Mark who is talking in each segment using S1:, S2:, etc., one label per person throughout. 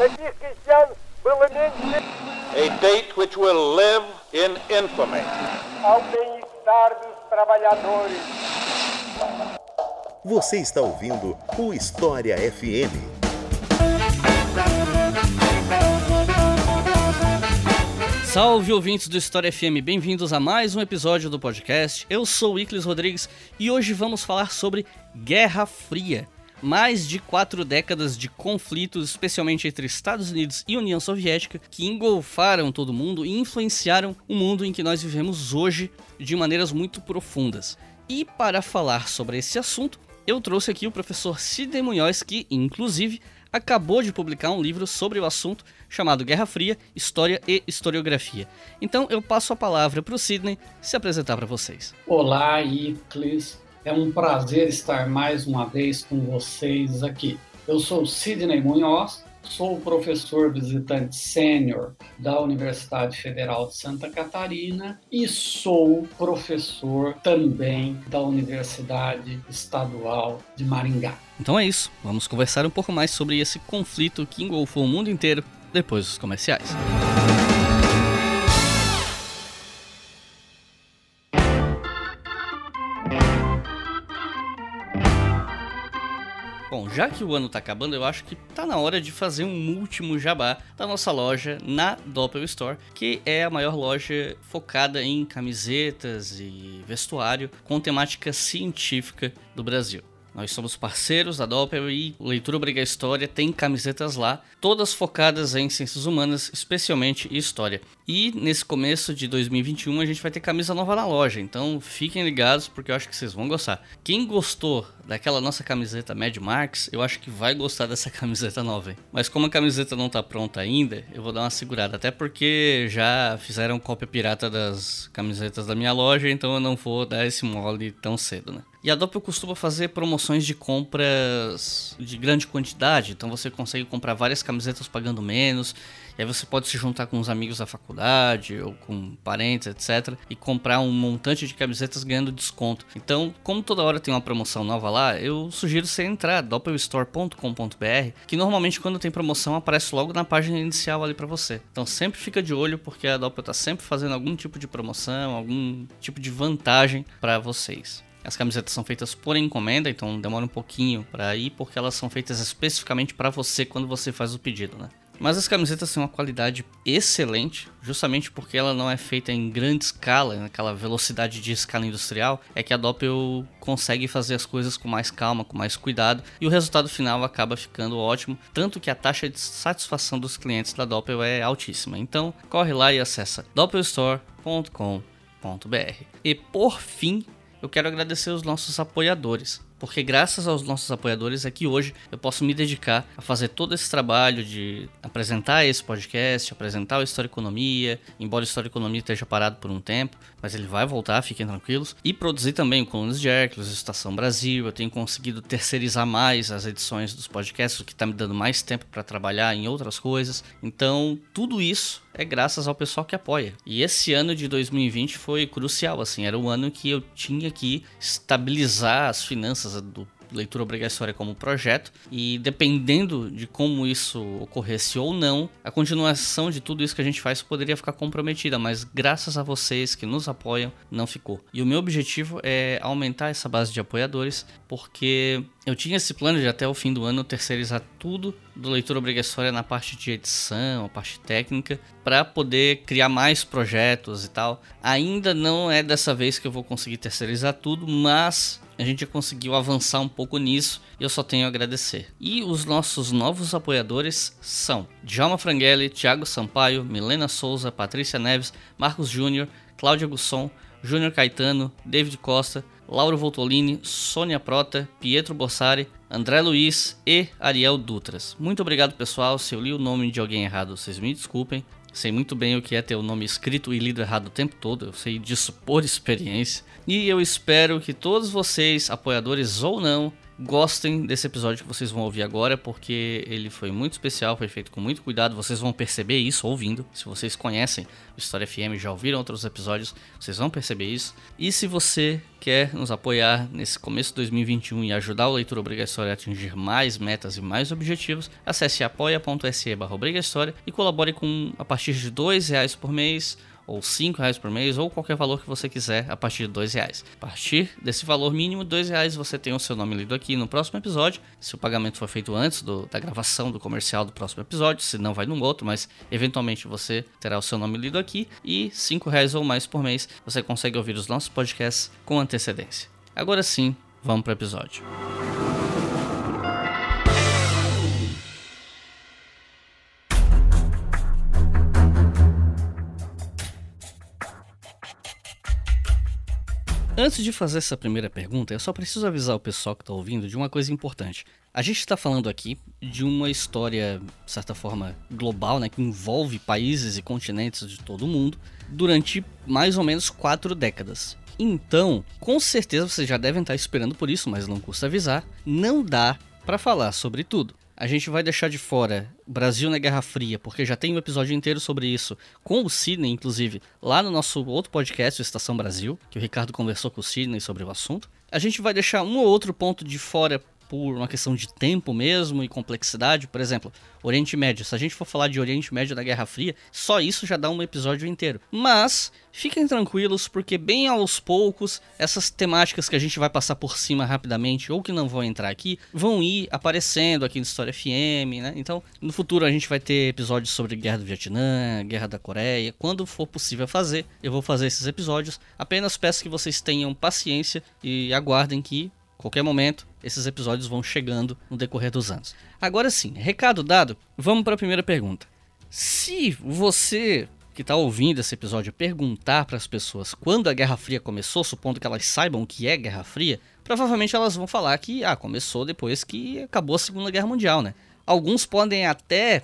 S1: A date which will live in infamy.
S2: Ao bem-estar dos trabalhadores.
S3: Você está ouvindo o História FM.
S4: Salve ouvintes do História FM, bem-vindos a mais um episódio do podcast. Eu sou o Iclis Rodrigues e hoje vamos falar sobre Guerra Fria. Mais de quatro décadas de conflitos, especialmente entre Estados Unidos e União Soviética, que engolfaram todo mundo e influenciaram o mundo em que nós vivemos hoje de maneiras muito profundas. E para falar sobre esse assunto, eu trouxe aqui o professor Sidney Munhoz, que, inclusive, acabou de publicar um livro sobre o assunto chamado Guerra Fria, História e Historiografia. Então eu passo a palavra para o Sidney se apresentar para vocês.
S5: Olá, Iclis. É um prazer estar mais uma vez com vocês aqui. Eu sou Sidney Munhoz, sou professor visitante sênior da Universidade Federal de Santa Catarina e sou professor também da Universidade Estadual de Maringá.
S4: Então é isso, vamos conversar um pouco mais sobre esse conflito que engolfou o mundo inteiro depois dos comerciais. Bom, já que o ano tá acabando, eu acho que tá na hora de fazer um último jabá da nossa loja na Doppel Store, que é a maior loja focada em camisetas e vestuário com temática científica do Brasil. Nós somos parceiros da Doppel e Leitura Obriga História tem camisetas lá, todas focadas em ciências humanas, especialmente história. E nesse começo de 2021 a gente vai ter camisa nova na loja, então fiquem ligados porque eu acho que vocês vão gostar. Quem gostou daquela nossa camiseta Mad Max, eu acho que vai gostar dessa camiseta nova. Hein? Mas como a camiseta não tá pronta ainda, eu vou dar uma segurada, até porque já fizeram cópia pirata das camisetas da minha loja, então eu não vou dar esse mole tão cedo, né? E a Doppel costuma fazer promoções de compras de grande quantidade, então você consegue comprar várias camisetas pagando menos, e aí você pode se juntar com os amigos da faculdade ou com parentes, etc, e comprar um montante de camisetas ganhando desconto. Então, como toda hora tem uma promoção nova lá, eu sugiro você entrar doppelstore.com.br, que normalmente quando tem promoção aparece logo na página inicial ali para você. Então, sempre fica de olho porque a Doppel tá sempre fazendo algum tipo de promoção, algum tipo de vantagem para vocês. As camisetas são feitas por encomenda, então demora um pouquinho para ir, porque elas são feitas especificamente para você quando você faz o pedido, né? Mas as camisetas têm uma qualidade excelente, justamente porque ela não é feita em grande escala, naquela velocidade de escala industrial, é que a Doppel consegue fazer as coisas com mais calma, com mais cuidado, e o resultado final acaba ficando ótimo, tanto que a taxa de satisfação dos clientes da Doppel é altíssima. Então, corre lá e acessa doppelstore.com.br. E por fim, eu quero agradecer os nossos apoiadores. Porque graças aos nossos apoiadores aqui hoje eu posso me dedicar a fazer todo esse trabalho de apresentar esse podcast, apresentar o História Economia, embora o História Economia esteja parado por um tempo, mas ele vai voltar, fiquem tranquilos, e produzir também o Colunas de Hércules, Estação Brasil. Eu tenho conseguido terceirizar mais as edições dos podcasts, o que está me dando mais tempo para trabalhar em outras coisas. Então, tudo isso é graças ao pessoal que apoia. E esse ano de 2020 foi crucial, assim, era o ano que eu tinha que estabilizar as finanças do leitura obrigatória como projeto e dependendo de como isso ocorresse ou não, a continuação de tudo isso que a gente faz poderia ficar comprometida, mas graças a vocês que nos apoiam, não ficou. E o meu objetivo é aumentar essa base de apoiadores, porque eu tinha esse plano de até o fim do ano terceirizar tudo do leitura obrigatória na parte de edição, a parte técnica, para poder criar mais projetos e tal. Ainda não é dessa vez que eu vou conseguir terceirizar tudo, mas a gente conseguiu avançar um pouco nisso e eu só tenho a agradecer. E os nossos novos apoiadores são Djalma Franghelli, Thiago Sampaio, Milena Souza, Patrícia Neves, Marcos Júnior, Cláudia Gusson, Júnior Caetano, David Costa, Lauro Voltolini, Sônia Prota, Pietro Bossari, André Luiz e Ariel Dutras. Muito obrigado, pessoal. Se eu li o nome de alguém errado, vocês me desculpem. Sei muito bem o que é ter o nome escrito e lido errado o tempo todo, eu sei disso por experiência. E eu espero que todos vocês, apoiadores ou não, gostem desse episódio que vocês vão ouvir agora, porque ele foi muito especial, foi feito com muito cuidado. Vocês vão perceber isso ouvindo. Se vocês conhecem o História FM, já ouviram outros episódios, vocês vão perceber isso. E se você quer nos apoiar nesse começo de 2021 e ajudar o Leitura Obrigatória a atingir mais metas e mais objetivos, acesse apoia.se barra e colabore com a partir de R$ reais por mês ou cinco reais por mês, ou qualquer valor que você quiser a partir de dois reais. A partir desse valor mínimo, dois reais, você tem o seu nome lido aqui no próximo episódio. Se o pagamento for feito antes do, da gravação do comercial do próximo episódio, se não vai num outro, mas eventualmente você terá o seu nome lido aqui. E cinco reais ou mais por mês, você consegue ouvir os nossos podcasts com antecedência. Agora sim, vamos para o episódio. Antes de fazer essa primeira pergunta, eu só preciso avisar o pessoal que está ouvindo de uma coisa importante. A gente está falando aqui de uma história, de certa forma, global, né, que envolve países e continentes de todo o mundo durante mais ou menos quatro décadas. Então, com certeza vocês já devem estar esperando por isso, mas não custa avisar, não dá para falar sobre tudo. A gente vai deixar de fora Brasil na Guerra Fria, porque já tem um episódio inteiro sobre isso, com o Sidney, inclusive, lá no nosso outro podcast, o Estação Brasil, que o Ricardo conversou com o Sidney sobre o assunto. A gente vai deixar um ou outro ponto de fora por uma questão de tempo mesmo e complexidade. Por exemplo, Oriente Médio. Se a gente for falar de Oriente Médio da Guerra Fria, só isso já dá um episódio inteiro. Mas fiquem tranquilos, porque bem aos poucos, essas temáticas que a gente vai passar por cima rapidamente ou que não vão entrar aqui, vão ir aparecendo aqui no História FM, né? Então, no futuro a gente vai ter episódios sobre Guerra do Vietnã, Guerra da Coreia. Quando for possível fazer, eu vou fazer esses episódios. Apenas peço que vocês tenham paciência e aguardem que qualquer momento esses episódios vão chegando no decorrer dos anos. Agora sim, recado dado, vamos para a primeira pergunta. Se você que está ouvindo esse episódio perguntar para as pessoas quando a Guerra Fria começou, supondo que elas saibam o que é Guerra Fria, provavelmente elas vão falar que ah, começou depois que acabou a Segunda Guerra Mundial, né? Alguns podem até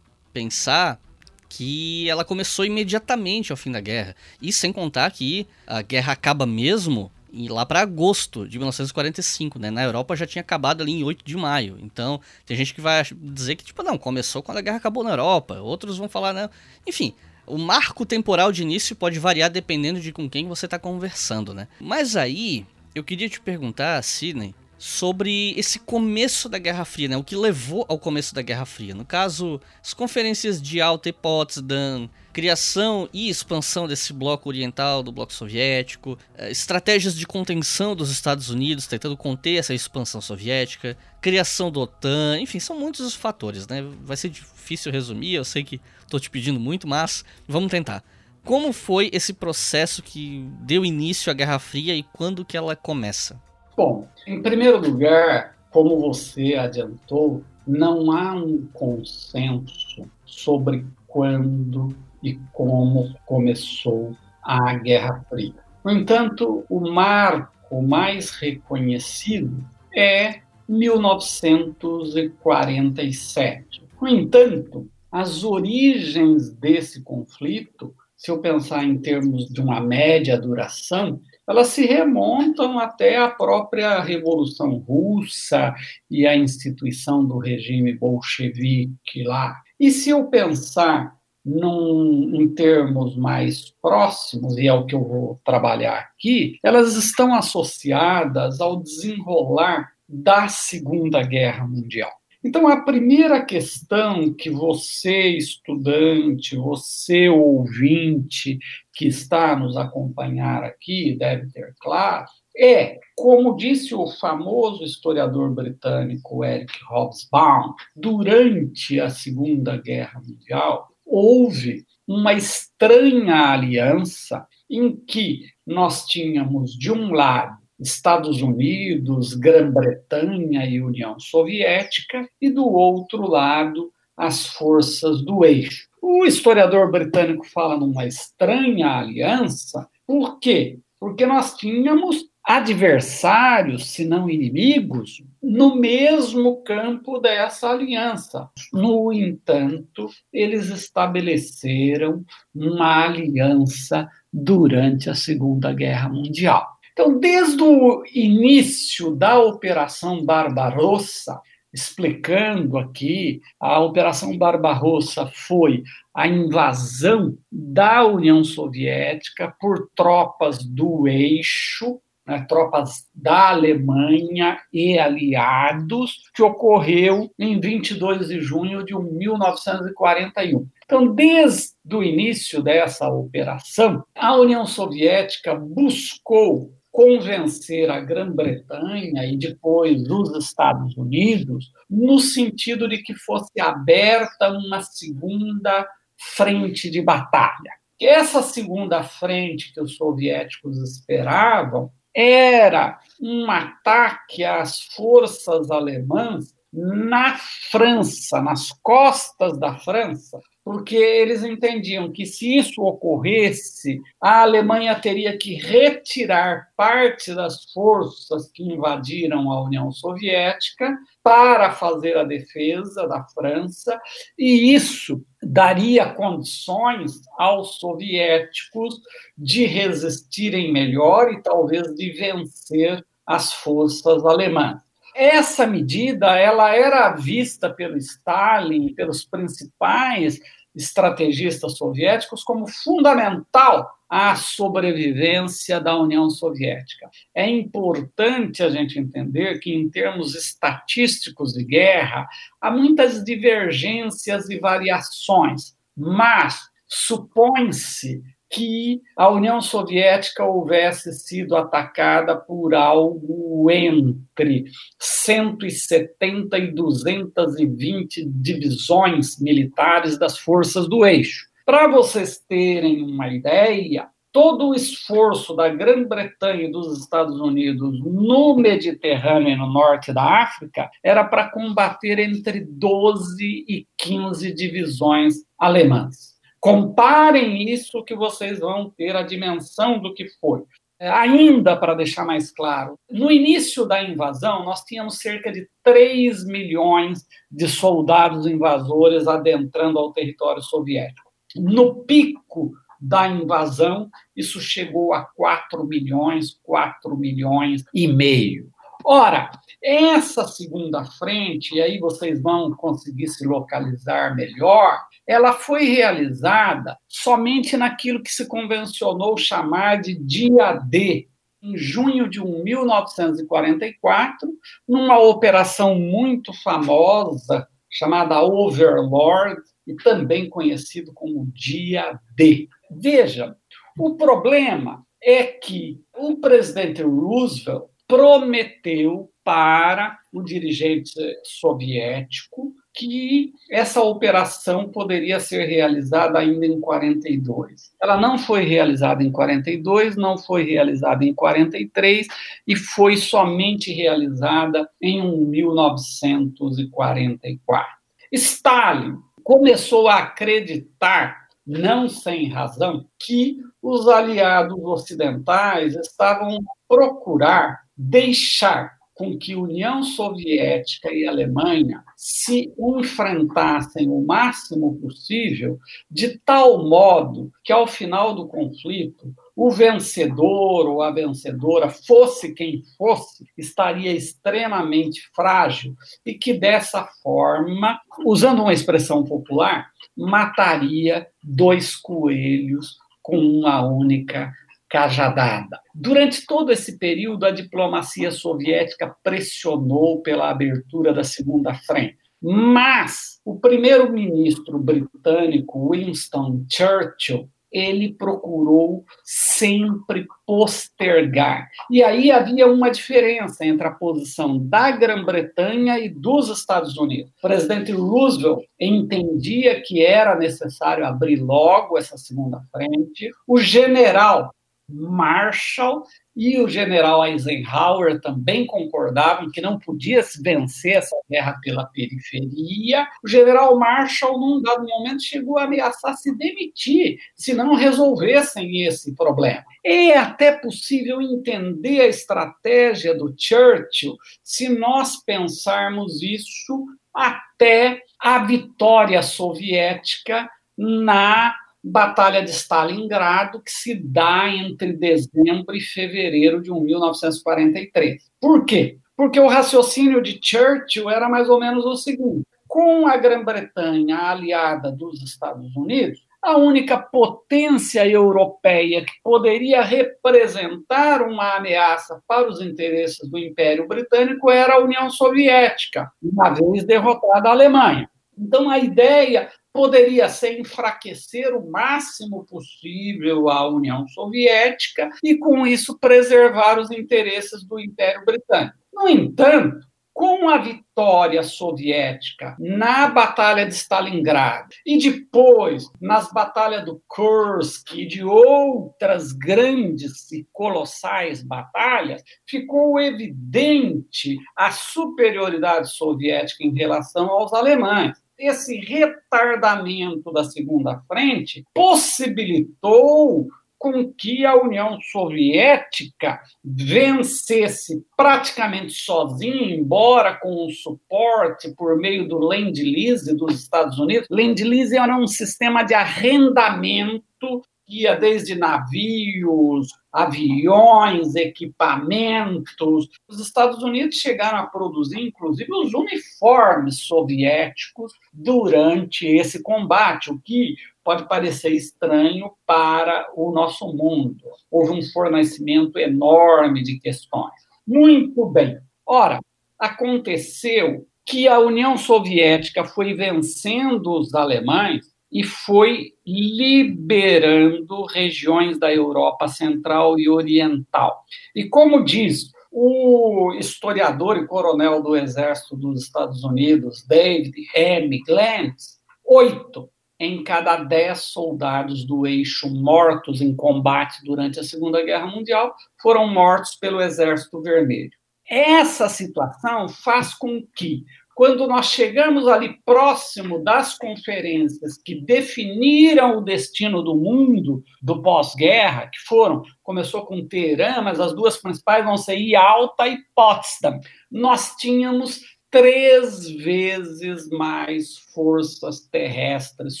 S4: pensar que ela começou imediatamente ao fim da guerra. E sem contar que a guerra acaba mesmo e lá para agosto de 1945, né? Na Europa já tinha acabado ali em 8 de maio. Então, tem gente que vai dizer que, tipo, não, começou quando a guerra acabou na Europa. Outros vão falar, não. Enfim, o marco temporal de início pode variar dependendo de com quem você está conversando, né? Mas aí, eu queria te perguntar, Sidney, sobre esse começo da Guerra Fria, né? O que levou ao começo da Guerra Fria. No caso, as conferências de Alta e Potsdam, criação e expansão desse bloco oriental, do bloco soviético, eh, estratégias de contenção dos Estados Unidos, tentando conter essa expansão soviética, criação do OTAN, enfim, são muitos os fatores, né? Vai ser difícil resumir, eu sei que estou te pedindo muito, mas vamos tentar. Como foi esse processo que deu início à Guerra Fria e quando que ela começa?
S5: Bom, em primeiro lugar, como você adiantou, não há um consenso sobre quando e como começou a Guerra Fria. No entanto, o marco mais reconhecido é 1947. No entanto, as origens desse conflito, se eu pensar em termos de uma média duração, elas se remontam até a própria Revolução Russa e a instituição do regime bolchevique lá. E se eu pensar num, em termos mais próximos, e é o que eu vou trabalhar aqui, elas estão associadas ao desenrolar da Segunda Guerra Mundial. Então, a primeira questão que você, estudante, você, ouvinte, que está nos acompanhar aqui, deve ter claro, é, como disse o famoso historiador britânico Eric Hobsbawm, durante a Segunda Guerra Mundial, houve uma estranha aliança em que nós tínhamos, de um lado, Estados Unidos, Grã-Bretanha e União Soviética, e do outro lado, as forças do eixo. O historiador britânico fala numa estranha aliança, por quê? Porque nós tínhamos adversários, se não inimigos, no mesmo campo dessa aliança. No entanto, eles estabeleceram uma aliança durante a Segunda Guerra Mundial. Então, desde o início da Operação Barbarossa, explicando aqui, a Operação Barbarossa foi a invasão da União Soviética por tropas do eixo, né, tropas da Alemanha e aliados, que ocorreu em 22 de junho de 1941. Então, desde o início dessa operação, a União Soviética buscou convencer a Grã-Bretanha e depois os Estados Unidos no sentido de que fosse aberta uma segunda frente de batalha. Essa segunda frente que os soviéticos esperavam era um ataque às forças alemãs na França, nas costas da França, porque eles entendiam que se isso ocorresse, a Alemanha teria que retirar parte das forças que invadiram a União Soviética para fazer a defesa da França, e isso daria condições aos soviéticos de resistirem melhor e talvez de vencer as forças alemãs. Essa medida ela era vista pelo Stalin, pelos principais estrategistas soviéticos como fundamental à sobrevivência da União Soviética. É importante a gente entender que, em termos estatísticos de guerra, há muitas divergências e variações, mas supõe-se que a União Soviética houvesse sido atacada por algo entre 170 e 220 divisões militares das forças do eixo. Para vocês terem uma ideia, todo o esforço da Grã-Bretanha e dos Estados Unidos no Mediterrâneo e no norte da África era para combater entre 12 e 15 divisões alemãs. Comparem isso que vocês vão ter a dimensão do que foi. É, ainda para deixar mais claro, no início da invasão, nós tínhamos cerca de 3 milhões de soldados invasores adentrando ao território soviético. No pico da invasão, isso chegou a 4 milhões, 4 milhões e meio. Ora, essa segunda frente, e aí vocês vão conseguir se localizar melhor, ela foi realizada somente naquilo que se convencionou chamar de dia D, em junho de 1944, numa operação muito famosa chamada Overlord, e também conhecido como Dia D. Veja, o problema é que o presidente Roosevelt prometeu para o dirigente soviético que essa operação poderia ser realizada ainda em 42. Ela não foi realizada em 42, não foi realizada em 43 e foi somente realizada em 1944. Stalin começou a acreditar, não sem razão, que os aliados ocidentais estavam a procurar deixar com que União Soviética e Alemanha se enfrentassem o máximo possível, de tal modo que, ao final do conflito, o vencedor ou a vencedora, fosse quem fosse, estaria extremamente frágil e que, dessa forma, usando uma expressão popular, mataria dois coelhos com uma única cajadada. Durante todo esse período, a diplomacia soviética pressionou pela abertura da segunda frente. Mas o primeiro-ministro britânico Winston Churchill ele procurou sempre postergar. E aí havia uma diferença entre a posição da Grã-Bretanha e dos Estados Unidos. O presidente Roosevelt entendia que era necessário abrir logo essa segunda frente. O general Marshall e o general Eisenhower também concordavam que não podia se vencer essa guerra pela periferia. O general Marshall, num dado momento, chegou a ameaçar se demitir se não resolvessem esse problema. É até possível entender a estratégia do Churchill se nós pensarmos isso até a vitória soviética na Batalha de Stalingrado, que se dá entre dezembro e fevereiro de 1943. Por quê? Porque o raciocínio de Churchill era mais ou menos o seguinte: com a Grã-Bretanha aliada dos Estados Unidos, a única potência europeia que poderia representar uma ameaça para os interesses do Império Britânico era a União Soviética, uma vez derrotada a Alemanha. Então, a ideia poderia ser enfraquecer o máximo possível a União Soviética e, com isso, preservar os interesses do Império Britânico. No entanto, com a vitória soviética na Batalha de Stalingrado e depois nas batalhas do Kursk e de outras grandes e colossais batalhas, ficou evidente a superioridade soviética em relação aos alemães esse retardamento da segunda frente possibilitou com que a União Soviética vencesse praticamente sozinha, embora com o suporte por meio do Lend-Lease dos Estados Unidos. Lend-Lease era um sistema de arrendamento que ia desde navios, aviões, equipamentos. Os Estados Unidos chegaram a produzir, inclusive, os uniformes soviéticos durante esse combate, o que pode parecer estranho para o nosso mundo. Houve um fornecimento enorme de questões. Muito bem. Ora, aconteceu que a União Soviética foi vencendo os alemães e foi liberando regiões da Europa Central e Oriental. E como diz o historiador e coronel do Exército dos Estados Unidos, David M. Glantz, oito em cada dez soldados do eixo mortos em combate durante a Segunda Guerra Mundial foram mortos pelo Exército Vermelho. Essa situação faz com que, quando nós chegamos ali próximo das conferências que definiram o destino do mundo do pós-guerra, que foram, começou com Teherã, mas as duas principais vão ser Yalta e Potsdam, nós tínhamos três vezes mais forças terrestres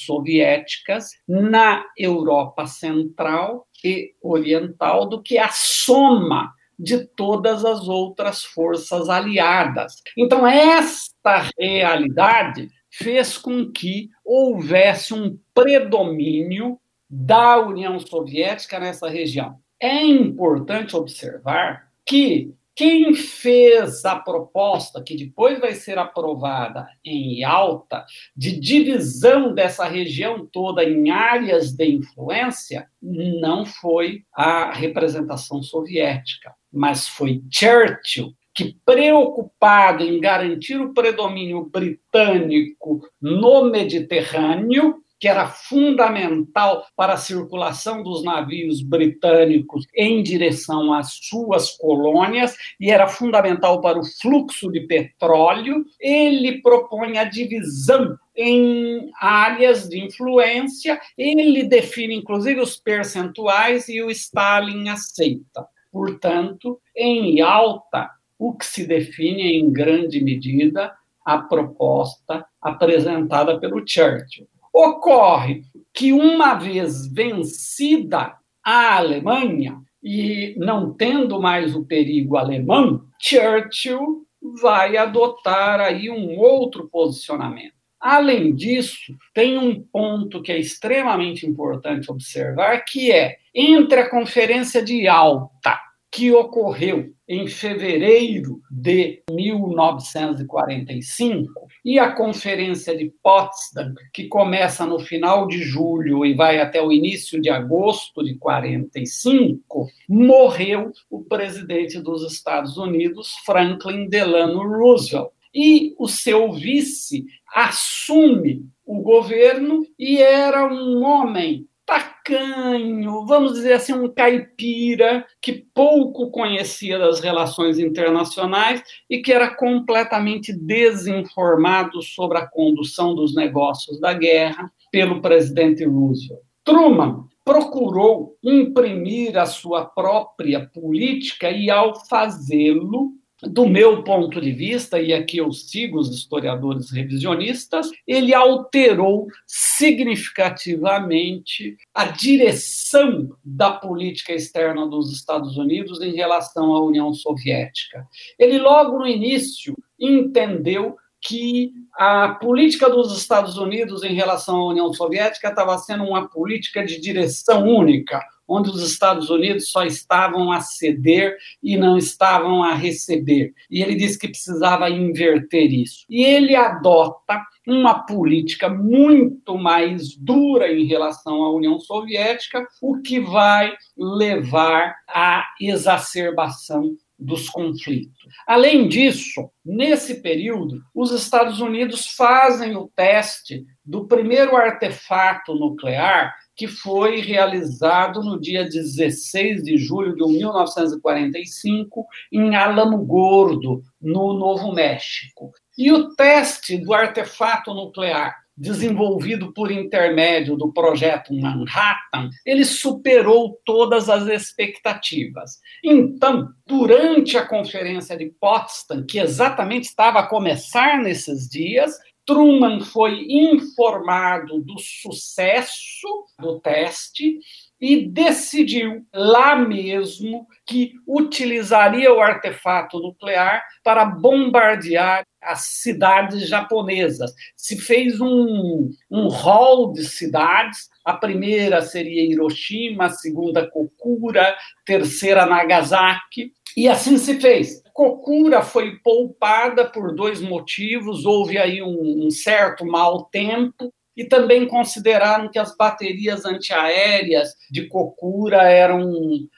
S5: soviéticas na Europa Central e Oriental do que a soma de todas as outras forças aliadas. Então, esta realidade fez com que houvesse um predomínio da União Soviética nessa região. É importante observar que quem fez a proposta, que depois vai ser aprovada em alta, de divisão dessa região toda em áreas de influência, não foi a representação soviética, mas foi Churchill, que, preocupado em garantir o predomínio britânico no Mediterrâneo, que era fundamental para a circulação dos navios britânicos em direção às suas colônias e era fundamental para o fluxo de petróleo, ele propõe a divisão em áreas de influência, ele define inclusive os percentuais e o Stalin aceita. Portanto, em alta, o que se define em grande medida a proposta apresentada pelo Churchill. Ocorre que, uma vez vencida a Alemanha, e não tendo mais o perigo alemão, Churchill vai adotar aí um outro posicionamento. Além disso, tem um ponto que é extremamente importante observar, que é entre a Conferência de Alta que ocorreu em fevereiro de 1945 e a Conferência de Potsdam, que começa no final de julho e vai até o início de agosto de 45, morreu o presidente dos Estados Unidos, Franklin Delano Roosevelt. E o seu vice assume o governo e era um homem tacanho, vamos dizer assim, um caipira que pouco conhecia das relações internacionais e que era completamente desinformado sobre a condução dos negócios da guerra pelo presidente Roosevelt. Truman procurou imprimir a sua própria política e, ao fazê-lo, do meu ponto de vista, e aqui eu sigo os historiadores revisionistas, ele alterou significativamente a direção da política externa dos Estados Unidos em relação à União Soviética. Ele, logo no início, entendeu que a política dos Estados Unidos em relação à União Soviética estava sendo uma política de direção única, onde os Estados Unidos só estavam a ceder e não estavam a receber. E ele disse que precisava inverter isso. E ele adota uma política muito mais dura em relação à União Soviética, o que vai levar à exacerbação dos conflitos. Além disso, nesse período, os Estados Unidos fazem o teste do primeiro artefato nuclear que foi realizado no dia 16 de julho de 1945 em Alamo Gordo, no Novo México. E o teste do artefato nuclear desenvolvido por intermédio do projeto Manhattan, ele superou todas as expectativas. Então, durante a conferência de Potsdam, que exatamente estava a começar nesses dias, Truman foi informado do sucesso do teste e decidiu lá mesmo que utilizaria o artefato nuclear para bombardear as cidades japonesas. Se fez um, um hall de cidades. A primeira seria Hiroshima, a segunda Kokura, terceira Nagasaki. E assim se fez. Kokura foi poupada por dois motivos. Houve aí um, um certo mau tempo e também consideraram que as baterias antiaéreas de Kokura eram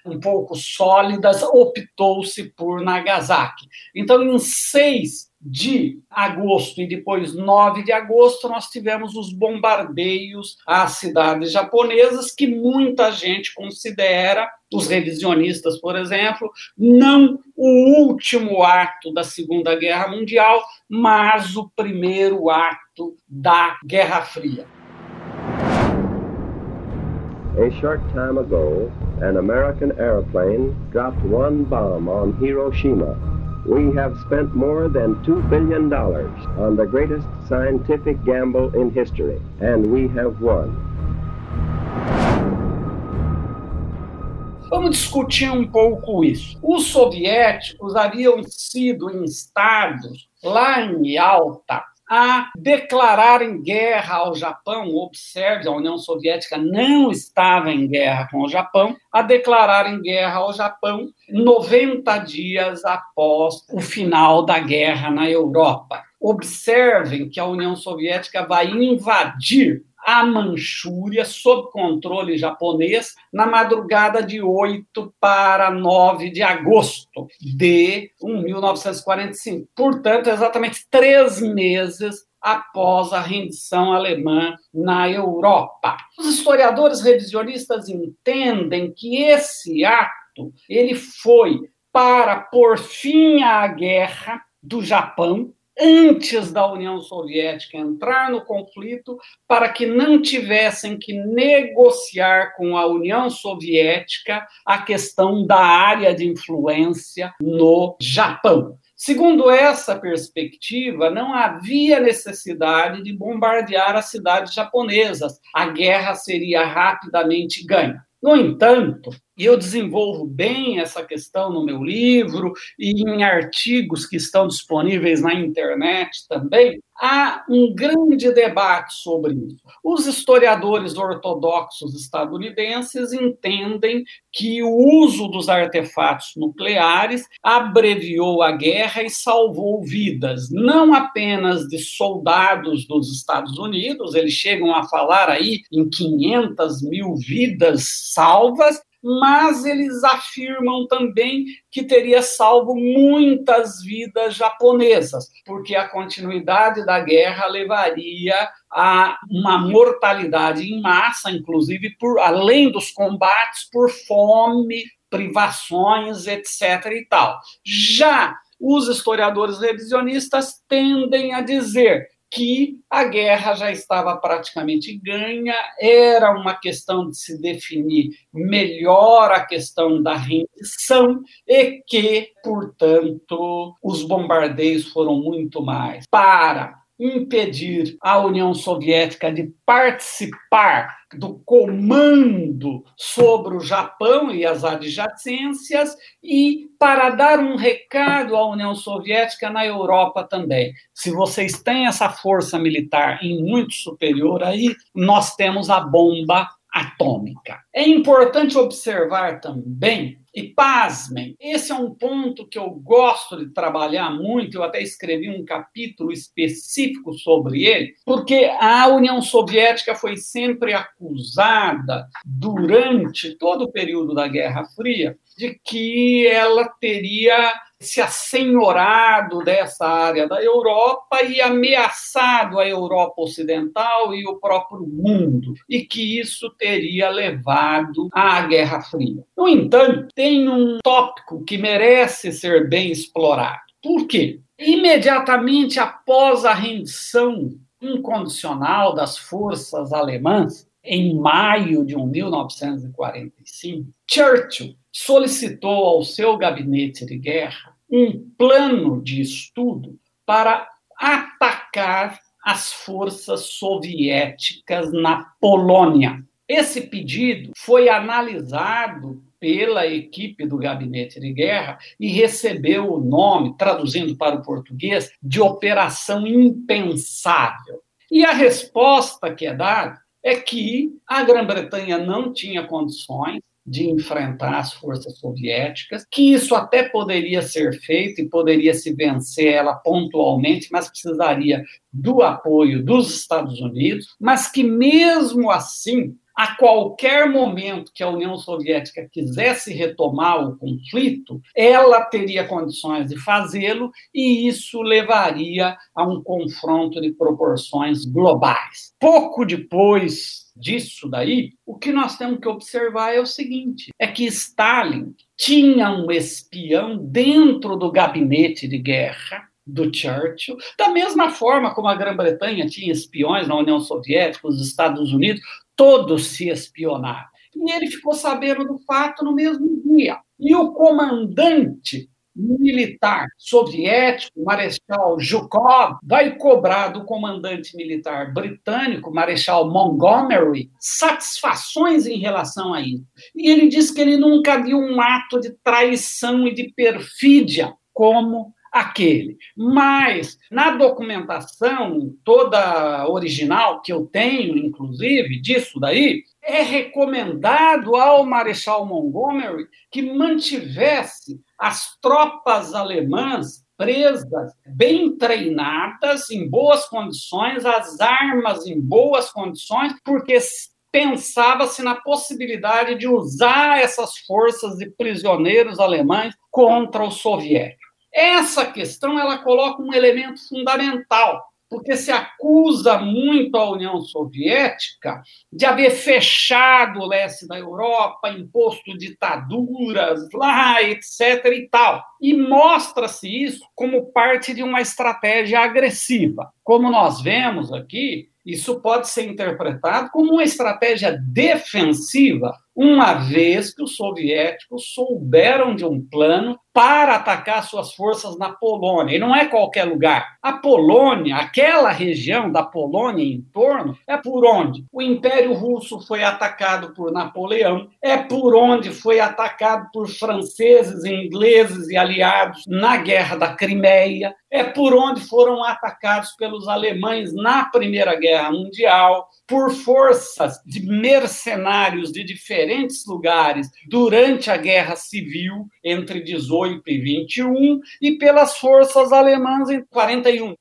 S5: um pouco sólidas, optou-se por Nagasaki. Então, em 6 de agosto e depois 9 de agosto, nós tivemos os bombardeios às cidades japonesas, que muita gente considera, os revisionistas, por exemplo, não o último ato da Segunda Guerra Mundial, mas o primeiro ato da Guerra Fria.
S6: A short time ago, an American airplane dropped one bomb on Hiroshima. We have spent more than $2 billion on the greatest scientific gamble in history, and we have won.
S5: Vamos discutir um pouco isso. Os soviéticos haviam sido instados lá em Yalta a declararem guerra ao Japão. Observe, a União Soviética não estava em guerra com o Japão, a declararem guerra ao Japão 90 dias após o final da guerra na Europa. Observem que a União Soviética vai invadir a Manchúria sob controle japonês na madrugada de 8 para 9 de agosto de 1945. Portanto, exatamente três meses após a rendição alemã na Europa. Os historiadores revisionistas entendem que esse ato ele foi para por fim à guerra do Japão antes da União Soviética entrar no conflito, para que não tivessem que negociar com a União Soviética a questão da área de influência no Japão. Segundo essa perspectiva, não havia necessidade de bombardear as cidades japonesas. A guerra seria rapidamente ganha. No entanto, e eu desenvolvo bem essa questão no meu livro e em artigos que estão disponíveis na internet também. Há um grande debate sobre isso. Os historiadores ortodoxos estadunidenses entendem que o uso dos artefatos nucleares abreviou a guerra e salvou vidas, não apenas de soldados dos Estados Unidos, eles chegam a falar aí em 500 mil vidas salvas, mas eles afirmam também que teria salvo muitas vidas japonesas, porque a continuidade da guerra levaria a uma mortalidade em massa, inclusive por além dos combates por fome, privações, etc. e tal. Já os historiadores revisionistas tendem a dizer que a guerra já estava praticamente ganha, era uma questão de se definir melhor a questão da rendição e que, portanto, os bombardeios foram muito mais. Para impedir a União Soviética de participar do comando sobre o Japão e as adjacências e para dar um recado à União Soviética na Europa também. Se vocês têm essa força militar em muito superior aí, nós temos a bomba atômica. É importante observar também e pasmem, esse é um ponto que eu gosto de trabalhar muito, eu até escrevi um capítulo específico sobre ele, porque a União Soviética foi sempre acusada, durante todo o período da Guerra Fria, de que ela teria se assenhorado dessa área da Europa e ameaçado a Europa Ocidental e o próprio mundo, e que isso teria levado à Guerra Fria. No entanto, tem um tópico que merece ser bem explorado. Por quê? Imediatamente após a rendição incondicional das forças alemãs, em maio de 1945, Churchill solicitou ao seu gabinete de guerra um plano de estudo para atacar as forças soviéticas na Polônia. Esse pedido foi analisado pela equipe do gabinete de guerra e recebeu o nome, traduzindo para o português, de Operação Impensável. E a resposta que é dada é que a Grã-Bretanha não tinha condições de enfrentar as forças soviéticas, que isso até poderia ser feito e poderia se vencer ela pontualmente, mas precisaria do apoio dos Estados Unidos, mas que mesmo assim a qualquer momento que a União Soviética quisesse retomar o conflito, ela teria condições de fazê-lo e isso levaria a um confronto de proporções globais. Pouco depois disso daí, o que nós temos que observar é o seguinte: é que Stalin tinha um espião dentro do gabinete de guerra do Churchill, da mesma forma como a Grã-Bretanha tinha espiões na União Soviética, os Estados Unidos, todos se espionaram. E ele ficou sabendo do fato no mesmo dia. E o comandante militar soviético, Marechal Zhukov, vai cobrar do comandante militar britânico, Marechal Montgomery, satisfações em relação a isso. E ele diz que ele nunca viu um ato de traição e de perfídia como aquele. Mas na documentação toda original que eu tenho, inclusive, disso daí, é recomendado ao Marechal Montgomery que mantivesse as tropas alemãs presas, bem treinadas, em boas condições, as armas em boas condições, porque pensava-se na possibilidade de usar essas forças de prisioneiros alemães contra os soviéticos. Essa questão ela coloca um elemento fundamental, porque se acusa muito a União Soviética de haver fechado o leste da Europa, imposto ditaduras lá, etc. e tal. E mostra-se isso como parte de uma estratégia agressiva. Como nós vemos aqui, isso pode ser interpretado como uma estratégia defensiva, uma vez que os soviéticos souberam de um plano para atacar suas forças na Polônia. E não é qualquer lugar. A Polônia, aquela região da Polônia em torno, é por onde o Império Russo foi atacado por Napoleão, é por onde foi atacado por franceses, ingleses e aliados na Guerra da Crimeia, é por onde foram atacados pelos alemães na Primeira Guerra Mundial, por forças de mercenários de diferentes lugares durante a Guerra Civil entre 18 e 21 e pelas forças alemãs em 41.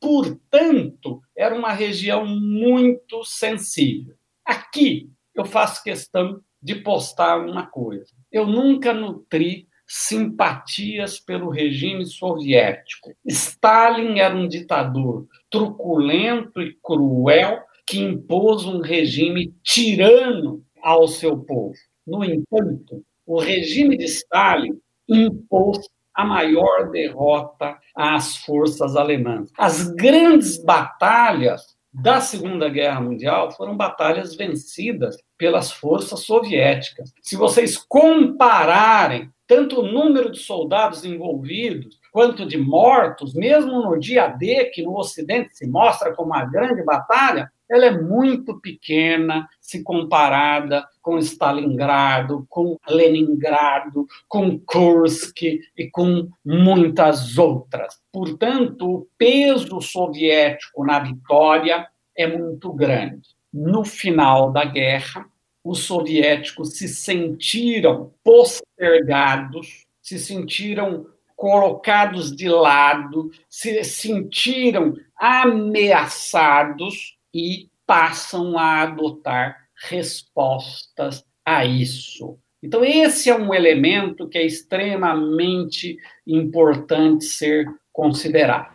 S5: Portanto, era uma região muito sensível. Aqui eu faço questão de postar uma coisa. Eu nunca nutri simpatias pelo regime soviético. Stalin era um ditador truculento e cruel que impôs um regime tirano ao seu povo. No entanto, o regime de Stalin impôs a maior derrota às forças alemãs. As grandes batalhas da Segunda Guerra Mundial foram batalhas vencidas pelas forças soviéticas. Se vocês compararem tanto o número de soldados envolvidos quanto de mortos, mesmo no dia D, que no Ocidente se mostra como uma grande batalha, ela é muito pequena se comparada com Stalingrado, com Leningrado, com Kursk e com muitas outras. Portanto, o peso soviético na vitória é muito grande. No final da guerra, os soviéticos se sentiram postergados, se sentiram colocados de lado, se sentiram ameaçados e passam a adotar respostas a isso. Então, esse é um elemento que é extremamente importante ser considerado.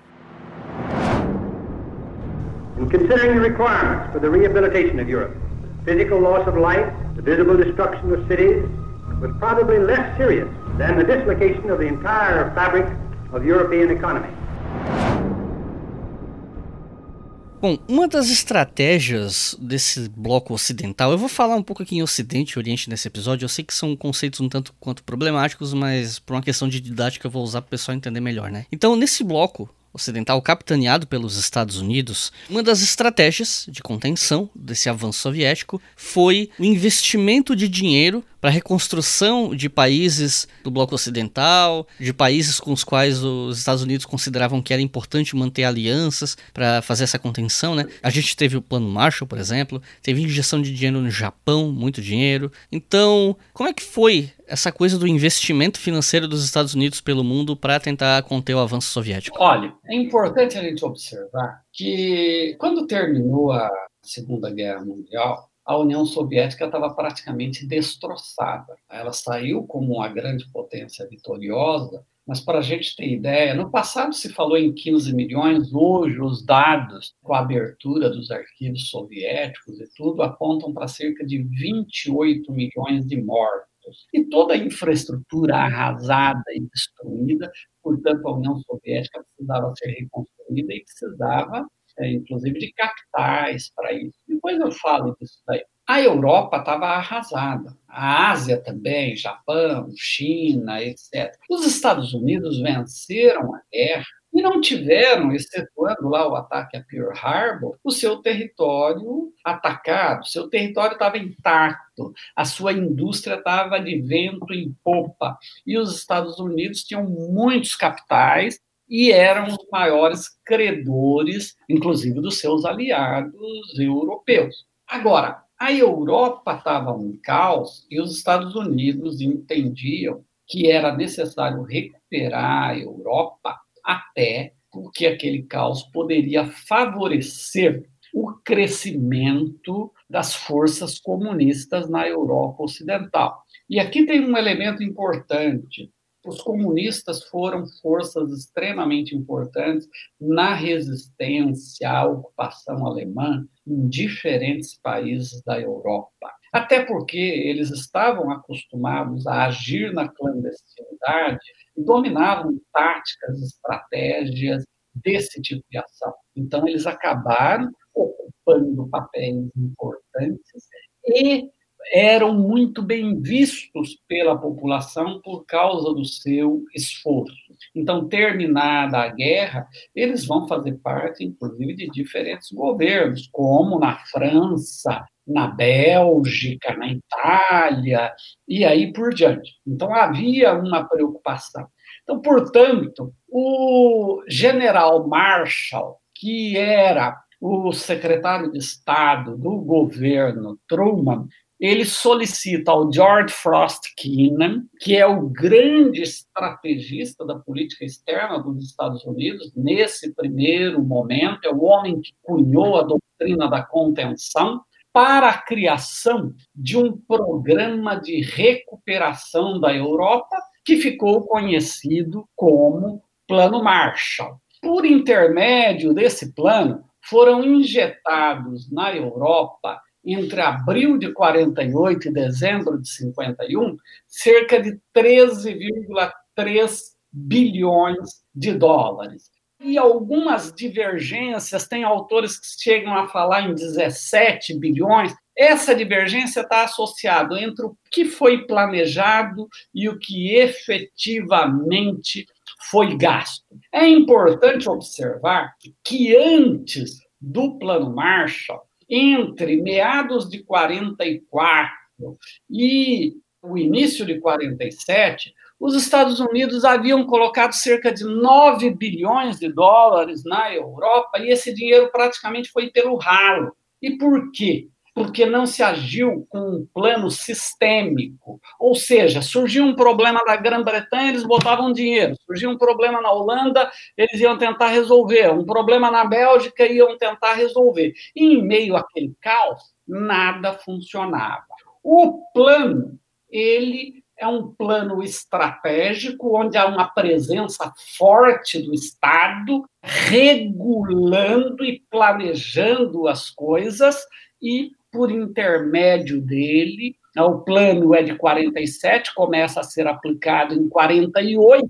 S7: In considering the requirements for the rehabilitation of Europe, physical loss of life, the visible destruction of cities, was probably less serious than the dislocation of the entire fabric of European economy.
S4: Bom, uma das estratégias desse bloco ocidental, eu vou falar um pouco aqui em Ocidente e Oriente nesse episódio, eu sei que são conceitos um tanto quanto problemáticos, mas por uma questão de didática eu vou usar para o pessoal entender melhor, né? Então, nesse bloco, ocidental capitaneado pelos Estados Unidos, uma das estratégias de contenção desse avanço soviético foi o investimento de dinheiro para a reconstrução de países do bloco ocidental, de países com os quais os Estados Unidos consideravam que era importante manter alianças para fazer essa contenção, né? A gente teve o Plano Marshall, por exemplo, teve injeção de dinheiro no Japão, muito dinheiro. Então, como é que foi essa coisa do investimento financeiro dos Estados Unidos pelo mundo para tentar conter o avanço soviético?
S5: Olha, é importante a gente observar que quando terminou a Segunda Guerra Mundial, a União Soviética estava praticamente destroçada. Ela saiu como uma grande potência vitoriosa, mas para a gente ter ideia, no passado se falou em 15 milhões, hoje os dados com a abertura dos arquivos soviéticos e tudo apontam para cerca de 28 milhões de mortos. E toda a infraestrutura arrasada e destruída, portanto, a União Soviética precisava ser reconstruída e precisava, é, inclusive, de capitais para isso. Depois eu falo disso daí. A Europa estava arrasada, a Ásia também, Japão, China, etc. Os Estados Unidos venceram a guerra e não tiveram, excetuando lá o ataque a Pearl Harbor, o seu território atacado, seu território estava intacto, a sua indústria estava de vento em popa, e os Estados Unidos tinham muitos capitais e eram os maiores credores, inclusive dos seus aliados europeus. Agora, a Europa estava um caos e os Estados Unidos entendiam que era necessário recuperar a Europa até porque aquele caos poderia favorecer o crescimento das forças comunistas na Europa Ocidental. E aqui tem um elemento importante. Os comunistas foram forças extremamente importantes na resistência à ocupação alemã em diferentes países da Europa. Até porque eles estavam acostumados a agir na clandestinidade dominavam táticas, estratégias desse tipo de ação. Então, eles acabaram ocupando papéis importantes e eram muito bem vistos pela população por causa do seu esforço. Então, terminada a guerra, eles vão fazer parte, inclusive, de diferentes governos, como na França, na Bélgica, na Itália e aí por diante. Então havia uma preocupação. Então, portanto, o general Marshall, que era o secretário de Estado do governo Truman, ele solicita ao George Frost Keenan, que é o grande estrategista da política externa dos Estados Unidos, nesse primeiro momento, é o homem que cunhou a doutrina da contenção, para a criação de um programa de recuperação da Europa que ficou conhecido como Plano Marshall. Por intermédio desse plano, foram injetados na Europa, entre abril de 48 e dezembro de 51, cerca de 13,3 bilhões de dólares. E algumas divergências, tem autores que chegam a falar em 17 bilhões. Essa divergência está associada entre o que foi planejado e o que efetivamente foi gasto. É importante observar que antes do Plano Marshall, entre meados de 44 e o início de 47, os Estados Unidos haviam colocado cerca de 9 bilhões de dólares na Europa e esse dinheiro praticamente foi pelo ralo. E por quê? Porque não se agiu com um plano sistêmico. Ou seja, surgiu um problema na Grã-Bretanha, eles botavam dinheiro. Surgiu um problema na Holanda, eles iam tentar resolver. Um problema na Bélgica, iam tentar resolver. E em meio àquele caos, nada funcionava. O plano, ele é um plano estratégico onde há uma presença forte do Estado regulando e planejando as coisas e por intermédio dele, né, o plano é de 47, começa a ser aplicado em 48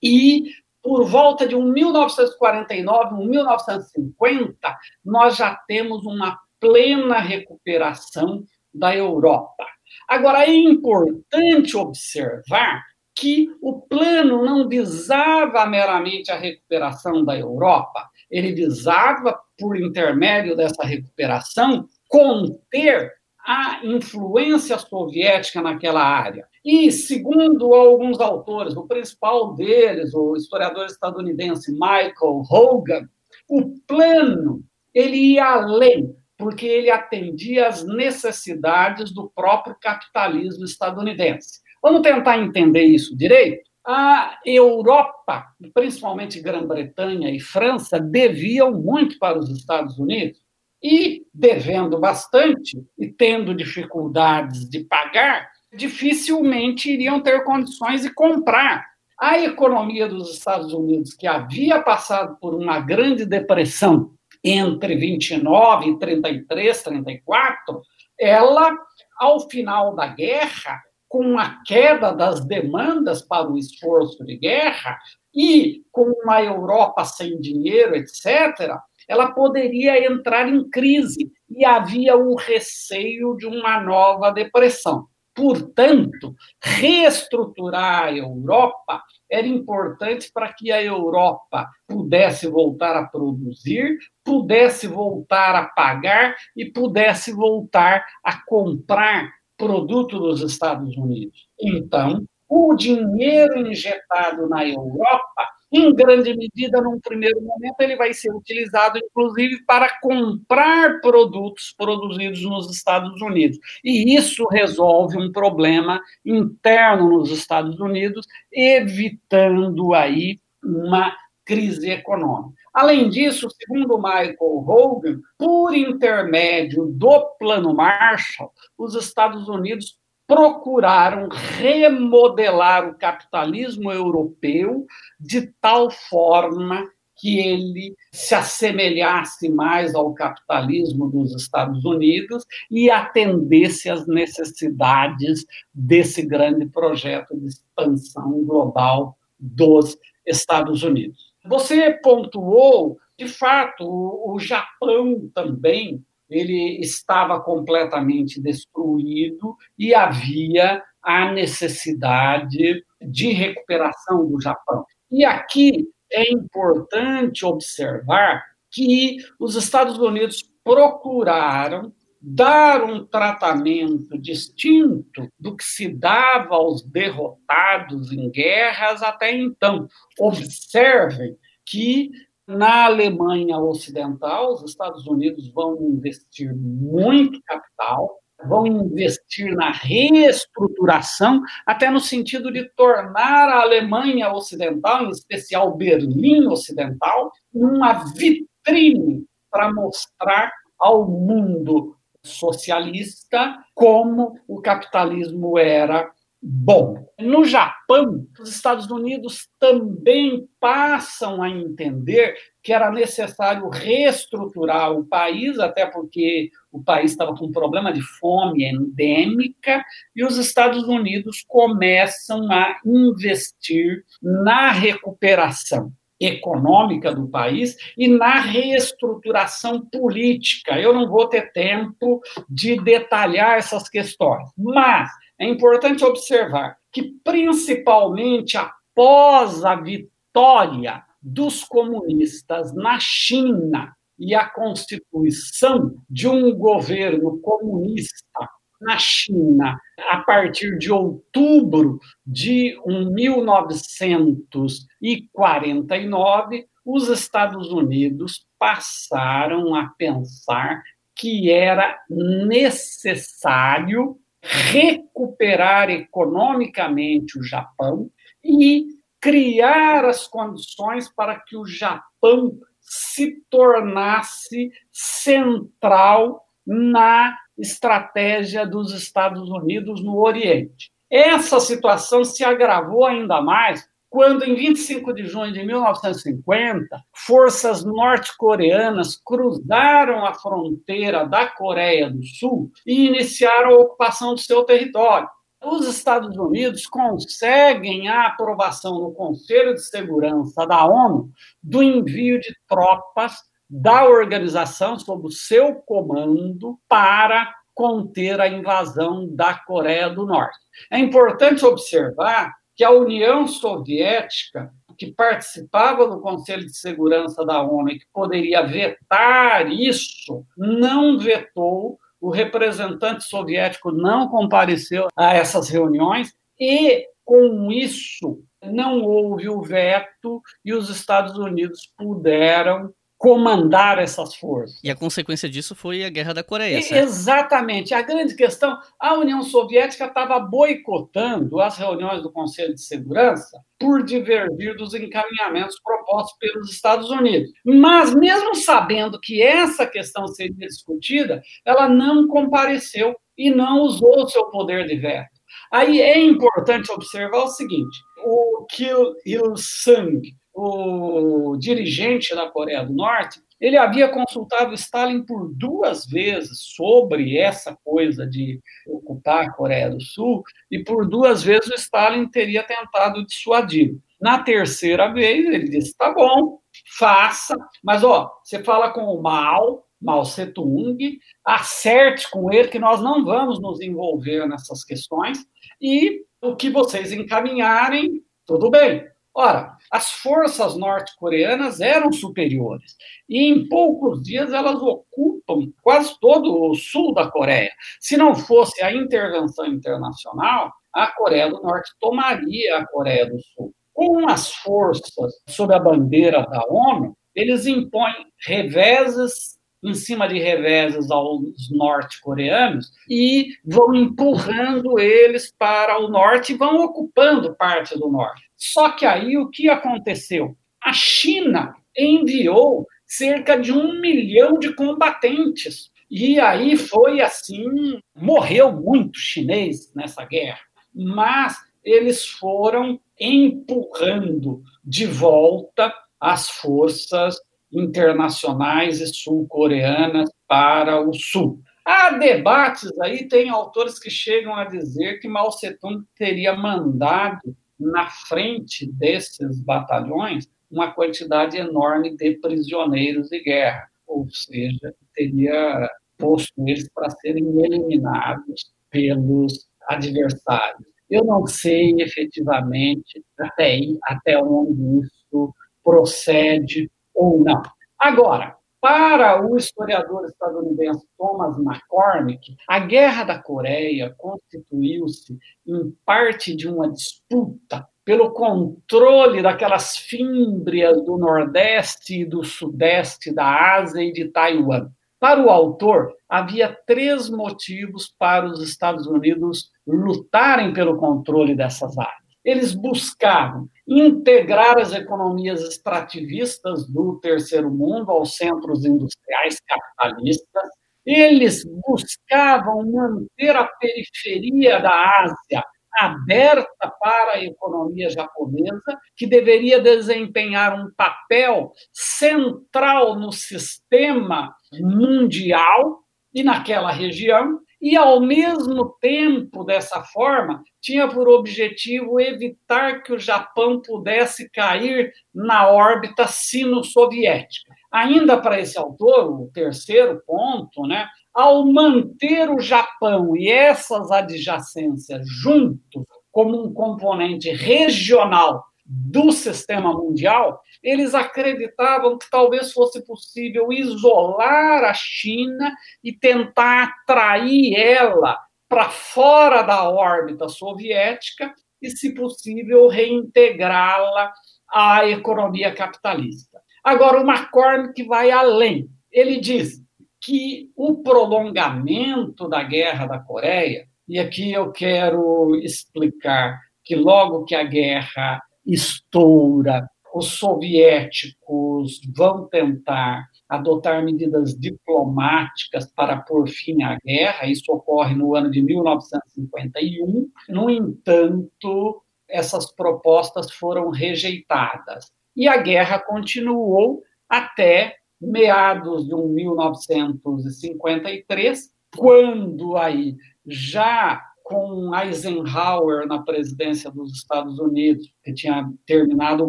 S5: e por volta de 1949, 1950, nós já temos uma plena recuperação da Europa. Agora, é importante observar que o plano não visava meramente a recuperação da Europa, ele visava, por intermédio dessa recuperação, conter a influência soviética naquela área. E, segundo alguns autores, o principal deles, o historiador estadunidense Michael Hogan, o plano ele ia além porque ele atendia às necessidades do próprio capitalismo estadunidense. Vamos tentar entender isso direito? A Europa, principalmente Grã-Bretanha e França, deviam muito para os Estados Unidos e, devendo bastante e tendo dificuldades de pagar, dificilmente iriam ter condições de comprar. A economia dos Estados Unidos, que havia passado por uma grande depressão entre 29 e 33, 34, ela, ao final da guerra, com a queda das demandas para o esforço de guerra e com uma Europa sem dinheiro, etc., ela poderia entrar em crise e havia o receio de uma nova depressão. Portanto, reestruturar a Europa era importante para que a Europa pudesse voltar a produzir, pudesse voltar a pagar e pudesse voltar a comprar produto dos Estados Unidos. Então, o dinheiro injetado na Europa em grande medida, num primeiro momento, ele vai ser utilizado, inclusive, para comprar produtos produzidos nos Estados Unidos. E isso resolve um problema interno nos Estados Unidos, evitando aí uma crise econômica. Além disso, segundo Michael Hogan, por intermédio do Plano Marshall, os Estados Unidos procuraram remodelar o capitalismo europeu de tal forma que ele se assemelhasse mais ao capitalismo dos Estados Unidos e atendesse às necessidades desse grande projeto de expansão global dos Estados Unidos. Você pontuou, de fato, o Japão também ele estava completamente destruído e havia a necessidade de recuperação do Japão. E aqui é importante observar que os Estados Unidos procuraram dar um tratamento distinto do que se dava aos derrotados em guerras até então. Observem que na Alemanha Ocidental, os Estados Unidos vão investir muito capital, vão investir na reestruturação, até no sentido de tornar a Alemanha Ocidental, em especial Berlim Ocidental, uma vitrine para mostrar ao mundo socialista como o capitalismo era Bom, no Japão, os Estados Unidos também passam a entender que era necessário reestruturar o país, até porque o país estava com um problema de fome endêmica, e os Estados Unidos começam a investir na recuperação econômica do país e na reestruturação política. Eu não vou ter tempo de detalhar essas questões, mas é importante observar que, principalmente após a vitória dos comunistas na China e a constituição de um governo comunista na China a partir de outubro de 1949, os Estados Unidos passaram a pensar que era necessário recuperar economicamente o Japão e criar as condições para que o Japão se tornasse central na estratégia dos Estados Unidos no Oriente. Essa situação se agravou ainda mais quando, em 25 de junho de 1950, forças norte-coreanas cruzaram a fronteira da Coreia do Sul e iniciaram a ocupação do seu território. Os Estados Unidos conseguem a aprovação no Conselho de Segurança da ONU do envio de tropas da organização sob o seu comando para conter a invasão da Coreia do Norte. É importante observar que a União Soviética, que participava do Conselho de Segurança da ONU e que poderia vetar isso, não vetou, o representante soviético não compareceu a essas reuniões e, com isso, não houve o veto e os Estados Unidos puderam comandar essas forças.
S4: E a consequência disso foi a Guerra da Coreia.
S5: E, exatamente. A grande questão, a União Soviética estava boicotando as reuniões do Conselho de Segurança por divergir dos encaminhamentos propostos pelos Estados Unidos. Mas, mesmo sabendo que essa questão seria discutida, ela não compareceu e não usou o seu poder de veto. Aí é importante observar o seguinte: o Kim Il-sung, o dirigente da Coreia do Norte, ele havia consultado Stalin por duas vezes sobre essa coisa de ocupar a Coreia do Sul, e por duas vezes o Stalin teria tentado dissuadir. Na terceira vez, ele disse: tá bom, faça, mas ó, você fala com o Mao, Mao Tse-tung, acerte com ele que nós não vamos nos envolver nessas questões, e o que vocês encaminharem, tudo bem. Ora, as forças norte-coreanas eram superiores e em poucos dias elas ocupam quase todo o sul da Coreia. Se não fosse a intervenção internacional, a Coreia do Norte tomaria a Coreia do Sul. Com as forças sob a bandeira da ONU, eles impõem reveses em cima de reveses aos norte-coreanos e vão empurrando eles para o norte e vão ocupando parte do norte. Só que aí o que aconteceu? A China enviou cerca de um milhão de combatentes. E aí foi assim: morreu muito chinês nessa guerra, mas eles foram empurrando de volta as forças internacionais e sul-coreanas para o sul. Há debates aí, tem autores que chegam a dizer que Mao Tse-tung teria mandado na frente desses batalhões uma quantidade enorme de prisioneiros de guerra, ou seja, teria posto eles para serem eliminados pelos adversários. Eu não sei efetivamente até, até onde isso procede ou não. Agora, para o historiador estadunidense Thomas McCormick, a Guerra da Coreia constituiu-se em parte de uma disputa pelo controle daquelas fímbrias do Nordeste e do Sudeste da Ásia e de Taiwan. Para o autor, havia três motivos para os Estados Unidos lutarem pelo controle dessas áreas eles buscavam integrar as economias extrativistas do terceiro mundo aos centros industriais capitalistas, eles buscavam manter a periferia da Ásia aberta para a economia japonesa, que deveria desempenhar um papel central no sistema mundial e naquela região, e, ao mesmo tempo, dessa forma, tinha por objetivo evitar que o Japão pudesse cair na órbita sino-soviética. Ainda para esse autor, o terceiro ponto, né, ao manter o Japão e essas adjacências juntos como um componente regional do sistema mundial, eles acreditavam que talvez fosse possível isolar a China e tentar atrair ela para fora da órbita soviética e, se possível, reintegrá-la à economia capitalista. Agora, o McCormick vai além. Ele diz que o prolongamento da guerra da Coreia, e aqui eu quero explicar que logo que a guerra estoura, os soviéticos vão tentar adotar medidas diplomáticas para pôr fim à guerra. Isso ocorre no ano de 1951. No entanto, essas propostas foram rejeitadas. E a guerra continuou até meados de 1953, quando aí já com Eisenhower na presidência dos Estados Unidos, que tinha terminado o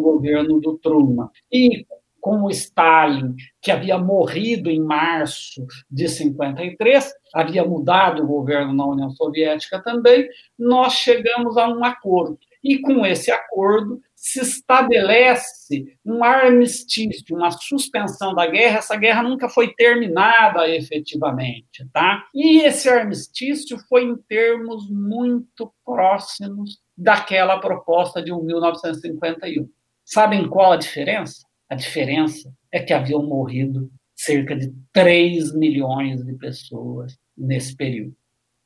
S5: governo do Truman, e com o Stalin, que havia morrido em março de 53, havia mudado o governo na União Soviética também, nós chegamos a um acordo. E com esse acordo se estabelece um armistício, uma suspensão da guerra. Essa guerra nunca foi terminada efetivamente, tá? E esse armistício foi em termos muito próximos daquela proposta de 1951. Sabem qual a diferença? A diferença é que haviam morrido cerca de 3 milhões de pessoas nesse período.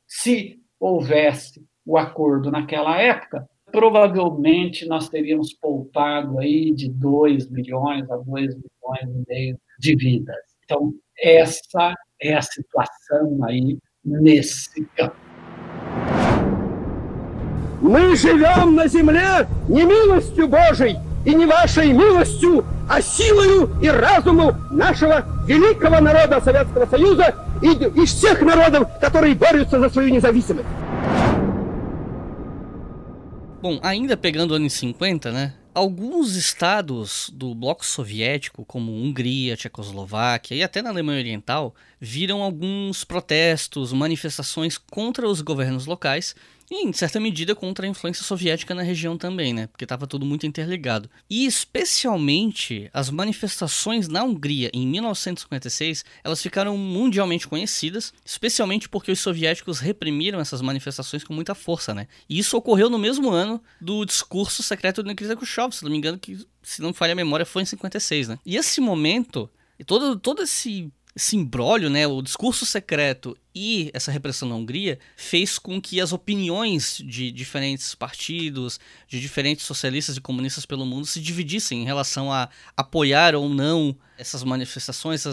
S5: Se houvesse o acordo naquela época, provavelmente nós teríamos poupado aí de 2 milhões a 2 milhões e meio de vidas. Então, essa é a situação aí nesse campo.
S8: Мы живем на земле не милостью Божией и не вашей милостью, а силою и разумом нашего великого народа Советского Союза и, и всех народов, которые борются за свою независимость.
S4: Bom, ainda pegando anos 50, né? Alguns estados do bloco soviético, como Hungria, Tchecoslováquia e até na Alemanha Oriental, viram alguns protestos, manifestações contra os governos locais e, em certa medida, contra a influência soviética na região também, né? Porque estava tudo muito interligado. E, especialmente, as manifestações na Hungria em 1956, elas ficaram mundialmente conhecidas, especialmente porque os soviéticos reprimiram essas manifestações com muita força, né? E isso ocorreu no mesmo ano do discurso secreto do Nikita Khrushchev, se não me engano, que, se não falha a memória, foi em 56, né? E esse momento, e todo, todo esse esse imbróglio, né, o discurso secreto e essa repressão na Hungria fez com que as opiniões de diferentes partidos, de diferentes socialistas e comunistas pelo mundo se dividissem em relação a apoiar ou não essas manifestações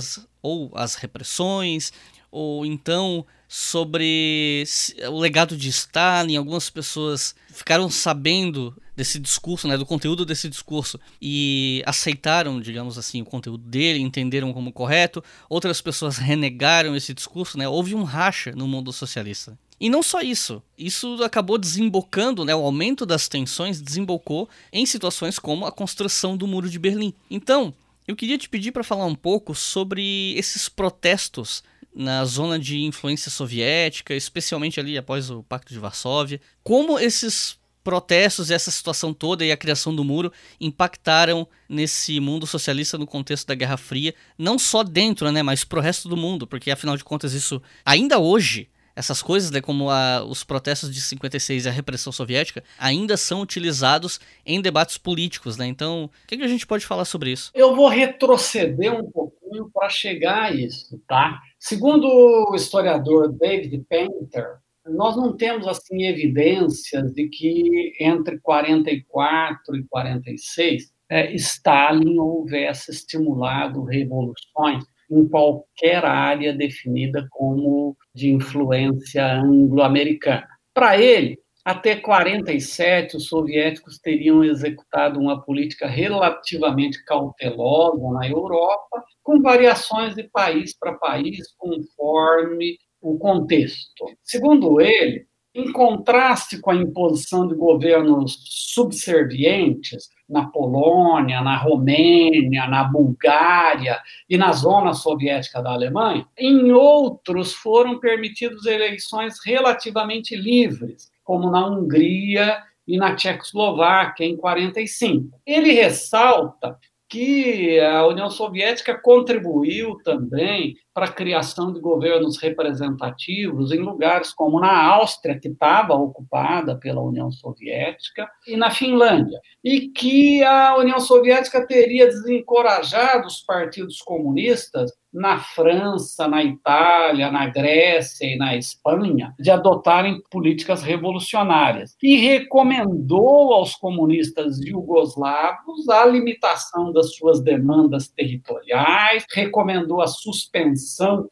S4: ou as repressões, ou então sobre o legado de Stalin. Algumas pessoas ficaram sabendo desse discurso, né, do conteúdo desse discurso e aceitaram, digamos assim, o conteúdo dele, entenderam como correto. Outras pessoas renegaram esse discurso, né? Houve um racha no mundo socialista. E não só isso, isso acabou desembocando, né, o aumento das tensões desembocou em situações como a construção do Muro de Berlim. Então, eu queria te pedir para falar um pouco sobre esses protestos na zona de influência soviética, especialmente ali após o Pacto de Varsóvia. Como esses protestos, essa situação toda e a criação do muro impactaram nesse mundo socialista no contexto da Guerra Fria, não só dentro, né, mas pro resto do mundo, porque afinal de contas isso ainda hoje essas coisas, né, como a, os protestos de 56 e a repressão soviética, ainda são utilizados em debates políticos, né? Então, o que, que a gente pode falar sobre isso?
S5: Eu vou retroceder um pouquinho para chegar a isso, tá? Segundo o historiador David Painter, nós não temos assim evidências de que entre 44 e 46 é, Stalin houvesse estimulado revoluções em qualquer área definida como de influência anglo-americana. Para ele, Até 47, os soviéticos teriam executado uma política relativamente cautelosa na Europa, com variações de país para país, conforme o contexto. Segundo ele, em contraste com a imposição de governos subservientes na Polônia, na Romênia, na Bulgária e na zona soviética da Alemanha, em outros foram permitidas eleições relativamente livres, como na Hungria e na Tchecoslováquia em 45. Ele ressalta que a União Soviética contribuiu também para a criação de governos representativos em lugares como na Áustria, que estava ocupada pela União Soviética, e na Finlândia, e que a União Soviética teria desencorajado os partidos comunistas na França, na Itália, na Grécia e na Espanha de adotarem políticas revolucionárias e recomendou aos comunistas jugoslavos a limitação das suas demandas territoriais, recomendou a suspensão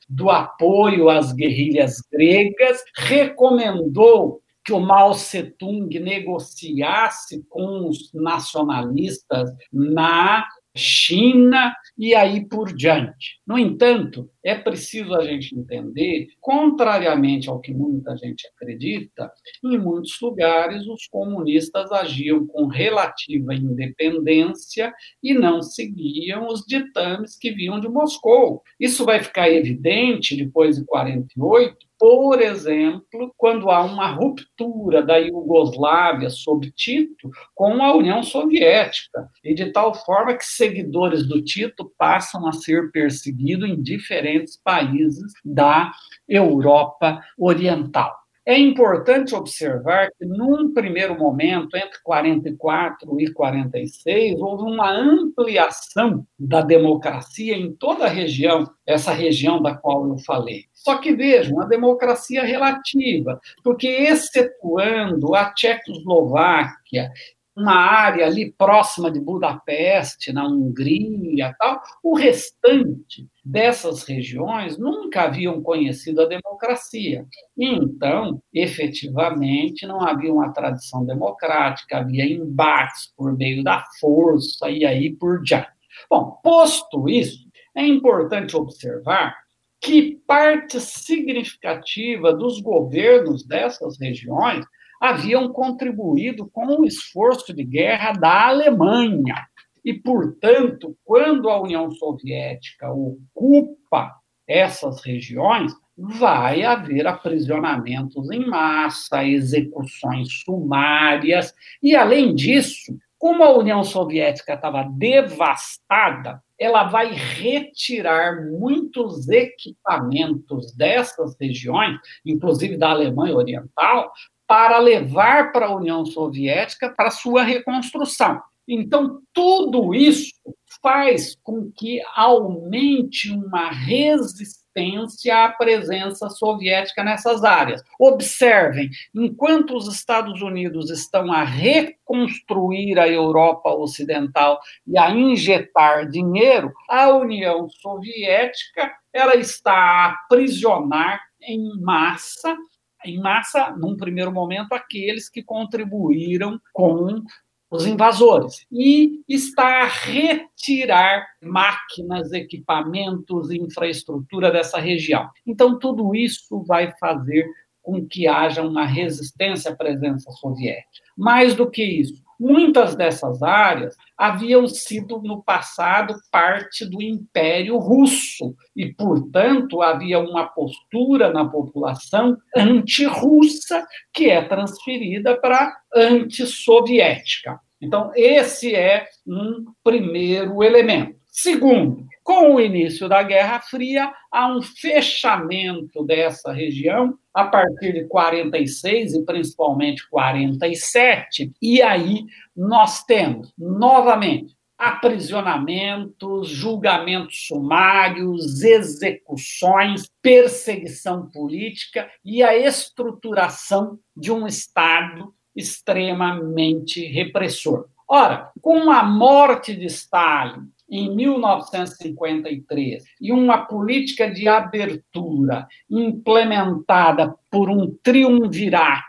S5: do apoio às guerrilhas gregas, recomendou que o Mao Tse-tung negociasse com os nacionalistas na China e aí por diante. No entanto, é preciso a gente entender, contrariamente ao que muita gente acredita, em muitos lugares os comunistas agiam com relativa independência e não seguiam os ditames que vinham de Moscou. Isso vai ficar evidente depois de 48, por exemplo, quando há uma ruptura da Iugoslávia sob Tito com a União Soviética, e de tal forma que seguidores do Tito passam a ser perseguidos em diferentes países da Europa Oriental. É importante observar que, num primeiro momento, entre 44 e 46, houve uma ampliação da democracia em toda a região, essa região da qual eu falei. Só que vejam, a democracia relativa, porque excetuando a Tchecoslováquia uma área ali próxima de Budapeste, na Hungria, tal, o restante dessas regiões nunca haviam conhecido a democracia. Então, efetivamente, não havia uma tradição democrática, havia embates por meio da força e aí por diante. Bom, posto isso, é importante observar que parte significativa dos governos dessas regiões haviam contribuído com o esforço de guerra da Alemanha. E, portanto, quando a União Soviética ocupa essas regiões, vai haver aprisionamentos em massa, execuções sumárias, e, além disso, como a União Soviética estava devastada, ela vai retirar muitos equipamentos dessas regiões, inclusive da Alemanha Oriental, para levar para a União Soviética para sua reconstrução. Então, tudo isso faz com que aumente uma resistência à presença soviética nessas áreas. Observem, enquanto os Estados Unidos estão a reconstruir a Europa Ocidental e a injetar dinheiro, a União Soviética ela está a aprisionar em massa em massa, num primeiro momento, aqueles que contribuíram com os invasores, e está a retirar máquinas, equipamentos, infraestrutura dessa região. Então, tudo isso vai fazer com que haja uma resistência à presença soviética. Mais do que isso, Muitas dessas áreas haviam sido, no passado, parte do Império Russo, e, portanto, havia uma postura na população anti-russa que é transferida para anti-soviética. Então, esse é um primeiro elemento. Segundo, com o início da Guerra Fria, há um fechamento dessa região a partir de 46 e principalmente 47, e aí nós temos novamente aprisionamentos, julgamentos sumários, execuções, perseguição política e a estruturação de um Estado extremamente repressor. Ora, com a morte de Stalin em 1953 e uma política de abertura implementada por um triunvirato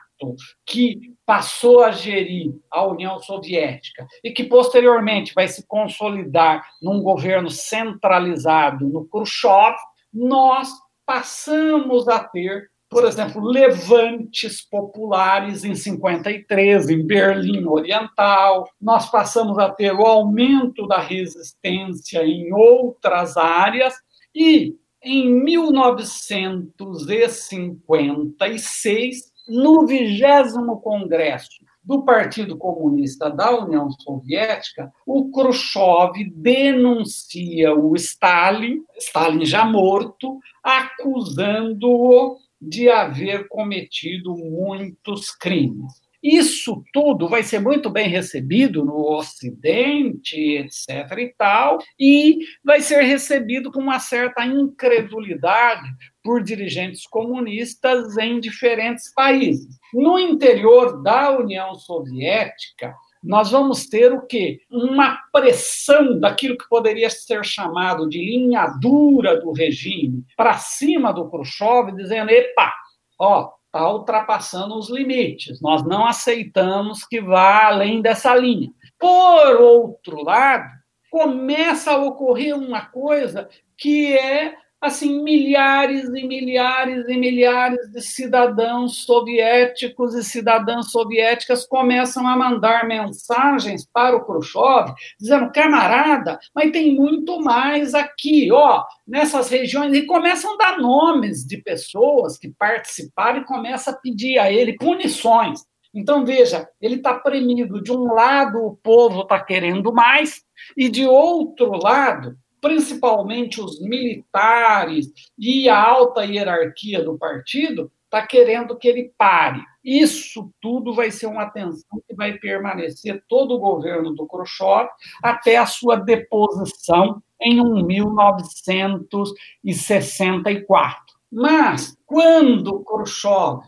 S5: que passou a gerir a União Soviética e que posteriormente vai se consolidar num governo centralizado no Khrushchev, nós passamos a ter, por exemplo, levantes populares em 53 em Berlim Oriental, nós passamos a ter o aumento da resistência em outras áreas. E em 1956 no vigésimo congresso do Partido Comunista da União Soviética, o Khrushchev denuncia o Stalin, Stalin já morto, acusando-o de haver cometido muitos crimes. Isso tudo vai ser muito bem recebido no Ocidente, etc. e tal, e vai ser recebido com uma certa incredulidade por dirigentes comunistas em diferentes países. No interior da União Soviética, nós vamos ter o quê? Uma pressão daquilo que poderia ser chamado de linha dura do regime para cima do Khrushchev, dizendo: epa, ó, está ultrapassando os limites. Nós não aceitamos que vá além dessa linha. Por outro lado, começa a ocorrer uma coisa que é assim milhares e milhares e milhares de cidadãos soviéticos e cidadãs soviéticas começam a mandar mensagens para o Khrushchev, dizendo: camarada, mas tem muito mais aqui, ó, nessas regiões, e começam a dar nomes de pessoas que participaram e começam a pedir a ele punições. Então, veja, ele está premido. De um lado, o povo está querendo mais, e de outro lado, principalmente os militares e a alta hierarquia do partido, está querendo que ele pare. Isso tudo vai ser uma tensão que vai permanecer todo o governo do Khrushchev até a sua deposição em 1964. Mas, quando Khrushchev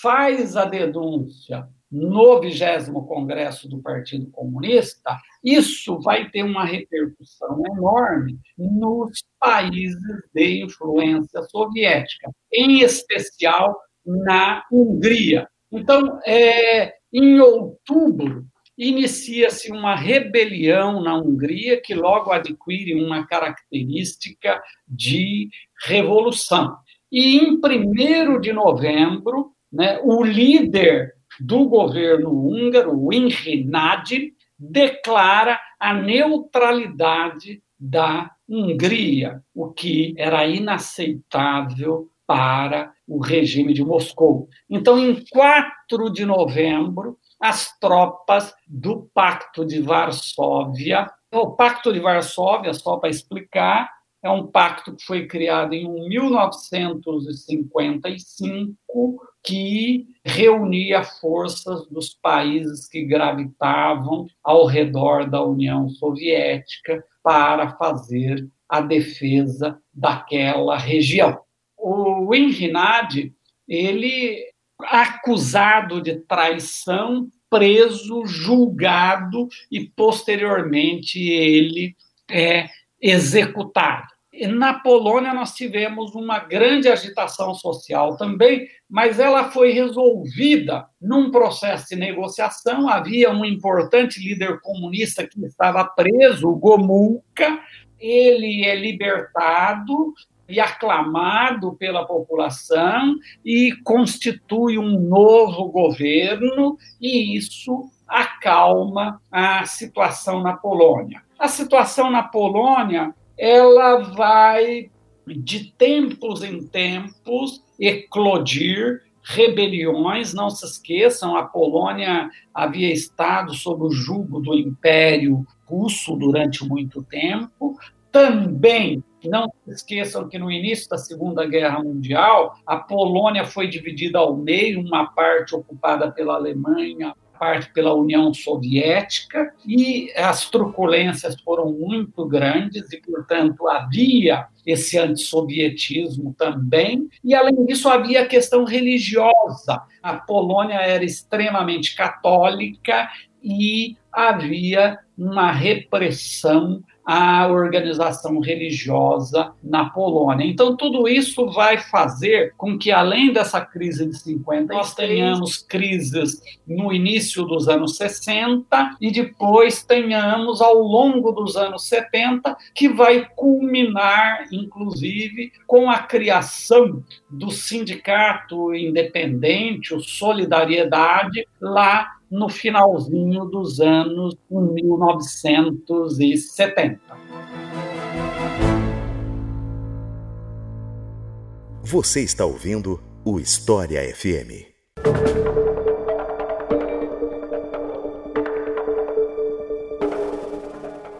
S5: faz a denúncia no 20 Congresso do Partido Comunista, isso vai ter uma repercussão enorme nos países de influência soviética, em especial na Hungria. Então, é, em outubro, inicia-se uma rebelião na Hungria que logo adquire uma característica de revolução. E em 1 de novembro, né, o líder do governo húngaro, o Inrinadi, declara a neutralidade da Hungria, o que era inaceitável para o regime de Moscou. Então, em 4 de novembro, as tropas do Pacto de Varsóvia, o Pacto de Varsóvia, só para explicar, é um pacto que foi criado em 1955 que reunia forças dos países que gravitavam ao redor da União Soviética para fazer a defesa daquela região. O Enrinade, ele acusado de traição, preso, julgado e posteriormente ele é executado. Na Polônia, nós tivemos uma grande agitação social também, mas ela foi resolvida num processo de negociação. Havia um importante líder comunista que estava preso, Gomulka. Ele é libertado e aclamado pela população e constitui um novo governo, e isso acalma a situação na Polônia. A situação na Polônia ela vai de tempos em tempos eclodir rebeliões. Não se esqueçam, a Polônia havia estado sob o jugo do Império Russo durante muito tempo. Também não se esqueçam que no início da Segunda Guerra Mundial, a Polônia foi dividida ao meio, uma parte ocupada pela Alemanha, parte pela União Soviética, e as truculências foram muito grandes, e, portanto, havia esse antissovietismo também, e, além disso, havia a questão religiosa. A Polônia era extremamente católica e havia uma repressão a organização religiosa na Polônia. Então, tudo isso vai fazer com que, além dessa crise de 50, nós tenhamos crises no início dos anos 60 e depois tenhamos ao longo dos anos 70, que vai culminar, inclusive, com a criação do sindicato independente, o Solidariedade, lá no finalzinho dos anos 1970.
S3: Você está ouvindo o História FM.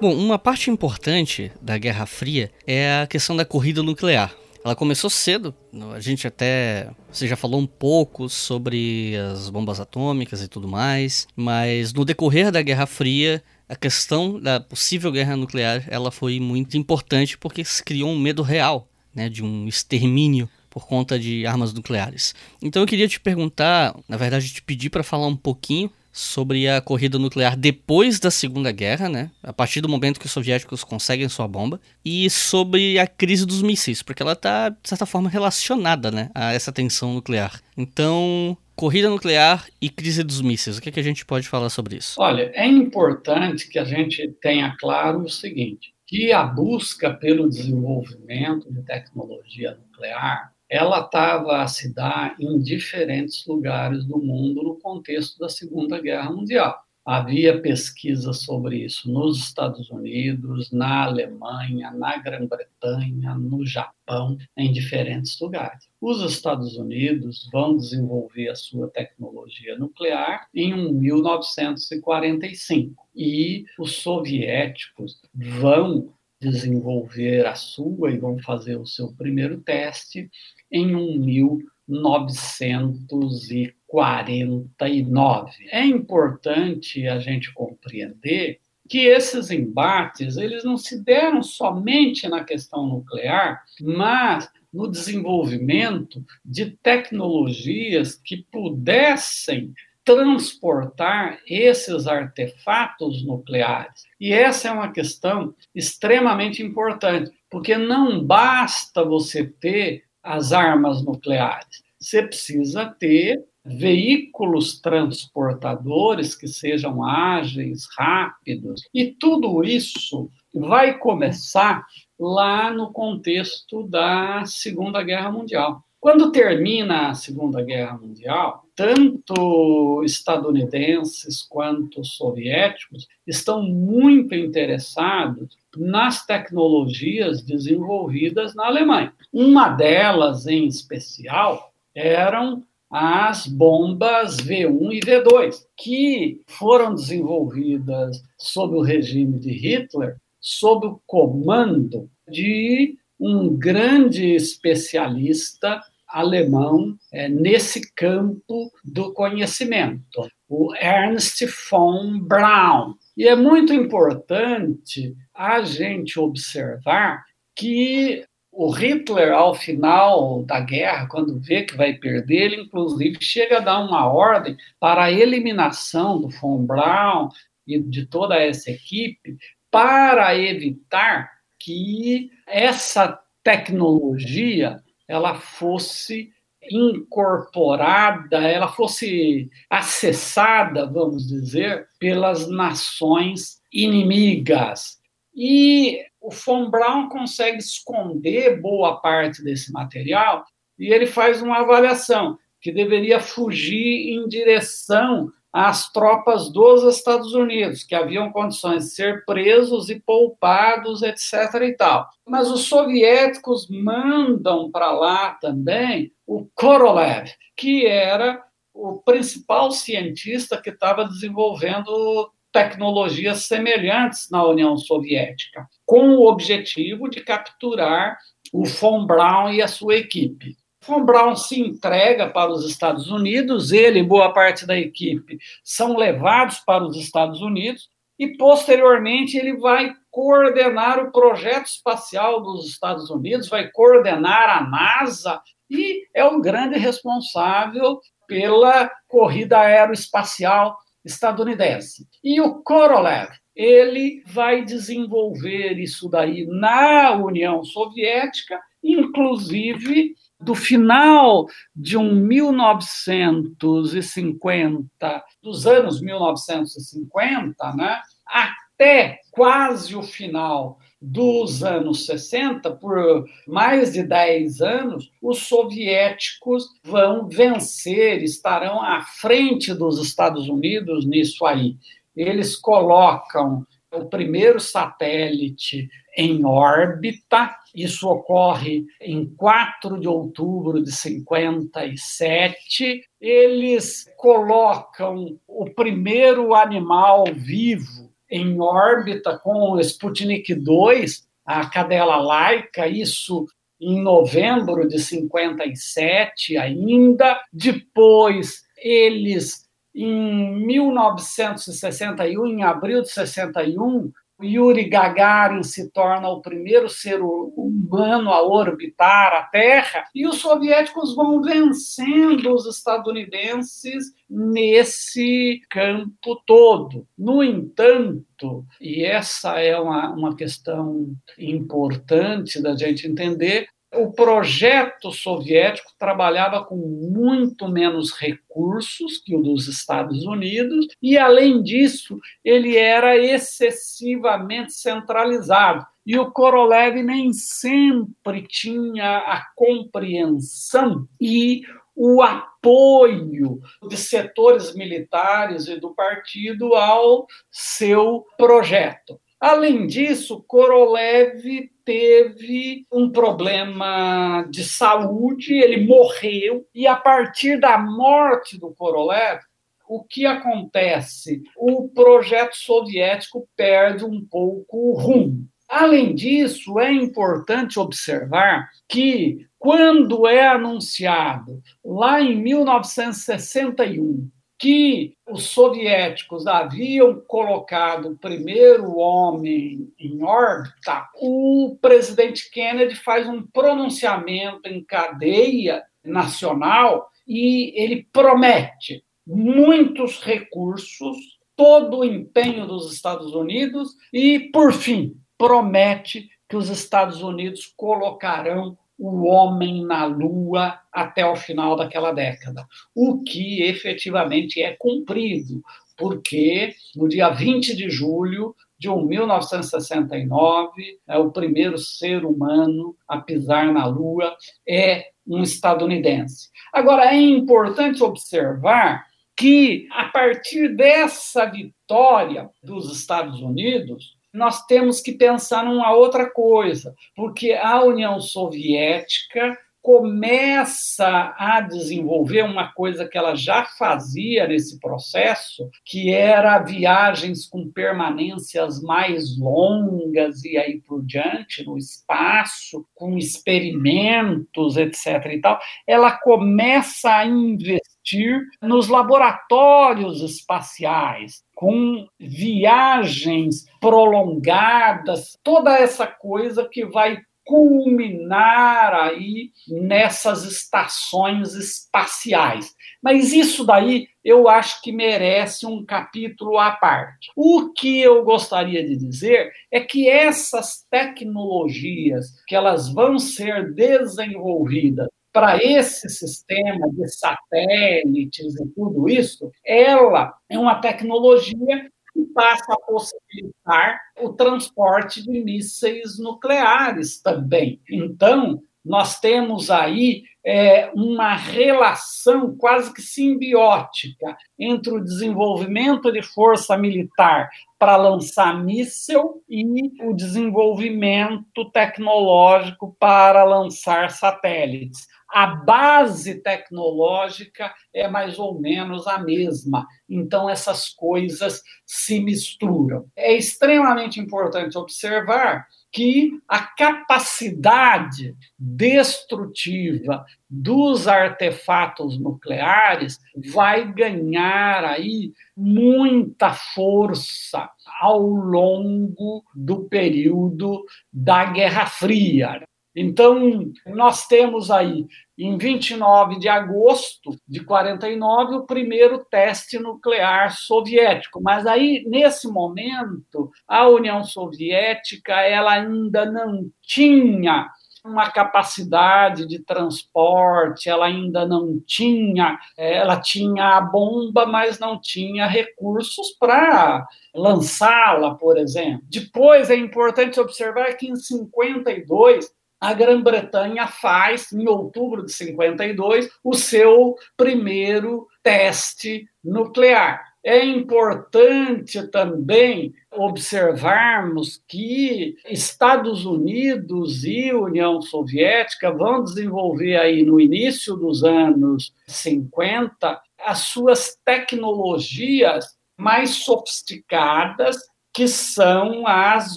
S4: Bom, uma parte importante da Guerra Fria é a questão da corrida nuclear. Ela começou cedo, a gente até. Você já falou um pouco sobre as bombas atômicas e tudo mais, mas no decorrer da Guerra Fria, a questão da possível guerra nuclear ela foi muito importante porque se criou um medo real né, de um extermínio por conta de armas nucleares. Então eu queria te perguntar, na verdade, te pedir para falar um pouquinho sobre a corrida nuclear depois da Segunda Guerra, né? A partir do momento que os soviéticos conseguem sua bomba, e sobre a crise dos mísseis, porque ela está de certa forma relacionada, né, a essa tensão nuclear. Então, corrida nuclear e crise dos mísseis. O que, é que a gente pode falar sobre isso?
S5: Olha, é importante que a gente tenha claro o seguinte: que a busca pelo desenvolvimento de tecnologia nuclear ela estava a se dar em diferentes lugares do mundo no contexto da Segunda Guerra Mundial. Havia pesquisas sobre isso nos Estados Unidos, na Alemanha, na Grã-Bretanha, no Japão, em diferentes lugares. Os Estados Unidos vão desenvolver a sua tecnologia nuclear em 1945 e os soviéticos vão desenvolver a sua e vão fazer o seu primeiro teste em 1949. É importante a gente compreender que esses embates eles não se deram somente na questão nuclear, mas no desenvolvimento de tecnologias que pudessem transportar esses artefatos nucleares. E essa é uma questão extremamente importante, porque não basta você ter as armas nucleares. Você precisa ter veículos transportadores que sejam ágeis, rápidos. E tudo isso vai começar lá no contexto da Segunda Guerra Mundial. Quando termina a Segunda Guerra Mundial, tanto estadunidenses quanto soviéticos estão muito interessados nas tecnologias desenvolvidas na Alemanha. Uma delas, em especial, eram as bombas V1 e V2, que foram desenvolvidas sob o regime de Hitler, sob o comando de um grande especialista alemão é, nesse campo do conhecimento, o Ernst von Braun. E é muito importante a gente observar que o Hitler, ao final da guerra, quando vê que vai perder, ele inclusive chega a dar uma ordem para a eliminação do von Braun e de toda essa equipe para evitar que essa tecnologia ela fosse incorporada, ela fosse acessada, vamos dizer, pelas nações inimigas. E o von Braun consegue esconder boa parte desse material e ele faz uma avaliação que deveria fugir em direção às tropas dos Estados Unidos, que haviam condições de ser presos e poupados, etc. e tal. Mas os soviéticos mandam para lá também o Korolev, que era o principal cientista que estava desenvolvendo tecnologias semelhantes na União Soviética, com o objetivo de capturar o von Braun e a sua equipe. Von Braun se entrega para os Estados Unidos, ele e boa parte da equipe são levados para os Estados Unidos e, posteriormente, ele vai coordenar o projeto espacial dos Estados Unidos, vai coordenar a NASA e é o grande responsável pela corrida aeroespacial estadunidense. E o Korolev ele vai desenvolver isso daí na União Soviética, inclusive do final de um 1950, dos anos 1950, né, até quase o final dos anos 60, por mais de 10 anos, os soviéticos vão vencer, estarão à frente dos Estados Unidos nisso aí. Eles colocam o primeiro satélite em órbita. Isso ocorre em 4 de outubro de 57. Eles colocam o primeiro animal vivo em órbita com o Sputnik 2, a cadela laica, isso em novembro de 57 ainda. Depois, eles, em 1961, em abril de 61, Yuri Gagarin se torna o primeiro ser humano a orbitar a Terra, e os soviéticos vão vencendo os estadunidenses nesse campo todo. No entanto, e essa é uma, uma questão importante da gente entender, o projeto soviético trabalhava com muito menos recursos que o dos Estados Unidos, e, além disso, ele era excessivamente centralizado. E o Korolev nem sempre tinha a compreensão e o apoio de setores militares e do partido ao seu projeto. Além disso, Korolev teve um problema de saúde, ele morreu, e a partir da morte do Korolev, o que acontece? O projeto soviético perde um pouco o rumo. Além disso, é importante observar que, quando é anunciado, lá em 1961, que os soviéticos haviam colocado o primeiro homem em órbita, o presidente Kennedy faz um pronunciamento em cadeia nacional e ele promete muitos recursos, todo o empenho dos Estados Unidos e, por fim, promete que os Estados Unidos colocarão o homem na Lua até o final daquela década, o que efetivamente é cumprido, porque no dia 20 de julho de 1969, é o primeiro ser humano a pisar na Lua é um estadunidense. Agora, é importante observar que, a partir dessa vitória dos Estados Unidos, nós temos que pensar numa outra coisa, porque a União Soviética começa a desenvolver uma coisa que ela já fazia nesse processo, que era viagens com permanências mais longas e aí por diante no espaço, com experimentos, etc. e tal. Ela começa a investir nos laboratórios espaciais, com viagens prolongadas, toda essa coisa que vai culminar aí nessas estações espaciais. Mas isso daí eu acho que merece um capítulo à parte. O que eu gostaria de dizer é que essas tecnologias que elas vão ser desenvolvidas para esse sistema de satélites e tudo isso, ela é uma tecnologia que passa a possibilitar o transporte de mísseis nucleares também. Então, nós temos aí é, uma relação quase que simbiótica entre o desenvolvimento de força militar para lançar míssil e o desenvolvimento tecnológico para lançar satélites a base tecnológica é mais ou menos a mesma. Então, essas coisas se misturam. É extremamente importante observar que a capacidade destrutiva dos artefatos nucleares vai ganhar aí muita força ao longo do período da Guerra Fria. Então, nós temos aí, em 29 de agosto de 49, o primeiro teste nuclear soviético. Mas aí, nesse momento, a União Soviética ela ainda não tinha uma capacidade de transporte, ela ainda não tinha, é, ela tinha a bomba, mas não tinha recursos para lançá-la, por exemplo. Depois é importante observar que em 52 a Grã-Bretanha faz, em outubro de 52, o seu primeiro teste nuclear. É importante também observarmos que Estados Unidos e União Soviética vão desenvolver aí no início dos anos 50 as suas tecnologias mais sofisticadas, que são as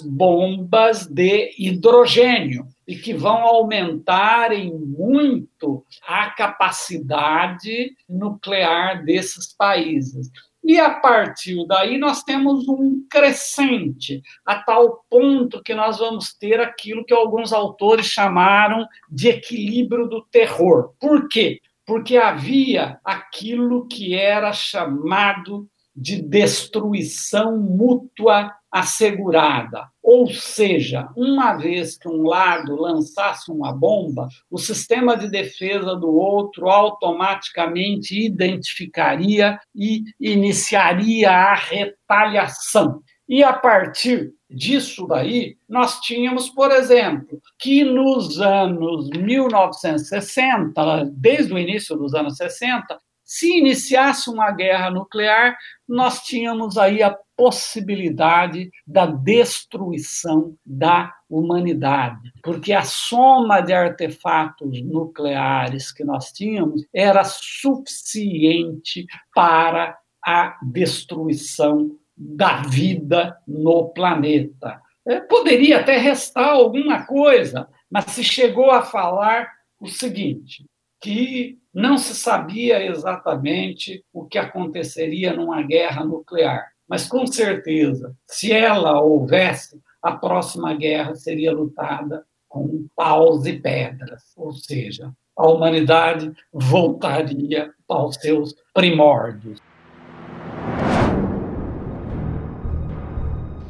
S5: bombas de hidrogênio e que vão aumentar em muito a capacidade nuclear desses países. E a partir daí nós temos um crescente, a tal ponto que nós vamos ter aquilo que alguns autores chamaram de equilíbrio do terror. Por quê? Porque havia aquilo que era chamado de destruição mútua assegurada. Ou seja, uma vez que um lado lançasse uma bomba, o sistema de defesa do outro automaticamente identificaria e iniciaria a retaliação. E a partir disso daí, nós tínhamos, por exemplo, que nos anos 1960, desde o início dos anos 60, se iniciasse uma guerra nuclear, nós tínhamos aí a possibilidade da destruição da humanidade, porque a soma de artefatos nucleares que nós tínhamos era suficiente para a destruição da vida no planeta. É, poderia até restar alguma coisa, mas se chegou a falar o seguinte: que não se sabia exatamente o que aconteceria numa guerra nuclear. Mas, com certeza, se ela houvesse, a próxima guerra seria lutada com paus e pedras, ou seja, a humanidade voltaria aos seus primórdios.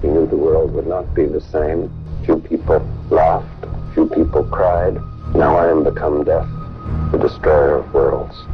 S6: He knew the world would not be the same. Few people laughed, few people cried. Now I am become death. The destroyer of worlds.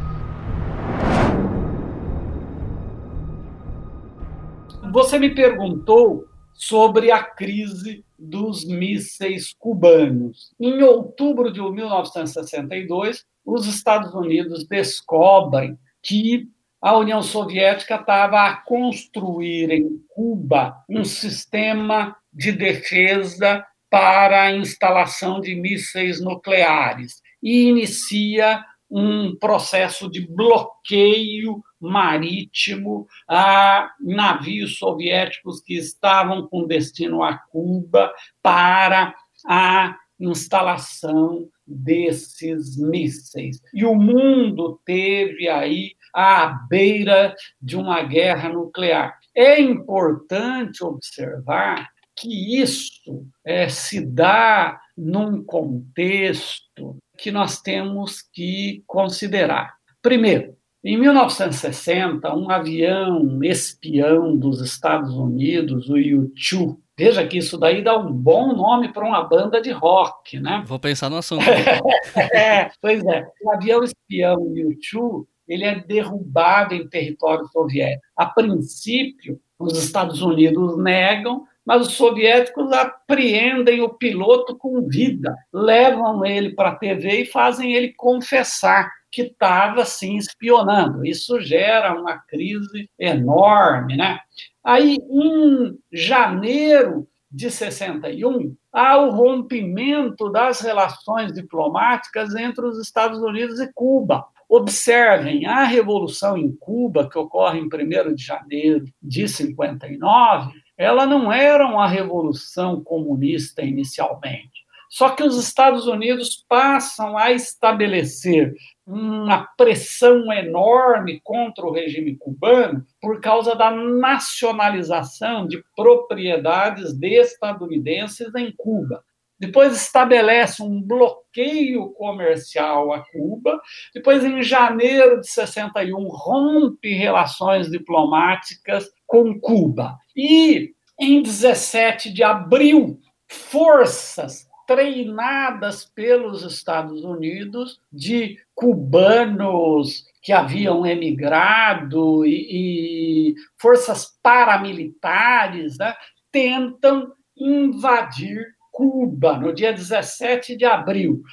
S5: Você me perguntou sobre a crise dos mísseis cubanos. Em outubro de 1962, os Estados Unidos descobrem que a União Soviética estava a construir em Cuba um sistema de defesa para a instalação de mísseis nucleares e inicia um processo de bloqueio marítimo a navios soviéticos que estavam com destino a Cuba para a instalação desses mísseis. E o mundo teve aí à beira de uma guerra nuclear. É importante observar que isso é, se dá num contexto que nós temos que considerar. Primeiro, em 1960, um avião espião dos Estados Unidos, o U-2, veja que isso daí dá um bom nome para uma banda de rock, né?
S4: Vou pensar no assunto.
S5: é, pois é, o avião espião U-2 ele é derrubado em território soviético. A princípio, os Estados Unidos negam, mas os soviéticos apreendem o piloto com vida, levam ele para a TV e fazem ele confessar que estava sim espionando. Isso gera uma crise enorme, né? Aí, em janeiro de 61, há o rompimento das relações diplomáticas entre os Estados Unidos e Cuba. Observem, a revolução em Cuba, que ocorre em 1 de janeiro de 59, ela não era uma revolução comunista inicialmente. Só que os Estados Unidos passam a estabelecer uma pressão enorme contra o regime cubano por causa da nacionalização de propriedades de estadunidenses em Cuba. depois estabelece um bloqueio comercial a Cuba, depois, em janeiro de 61, rompe relações diplomáticas com Cuba. E, em 17 de abril, forças treinadas pelos Estados Unidos de cubanos que haviam emigrado e, e forças paramilitares né, tentam invadir Cuba no dia 17 de abril.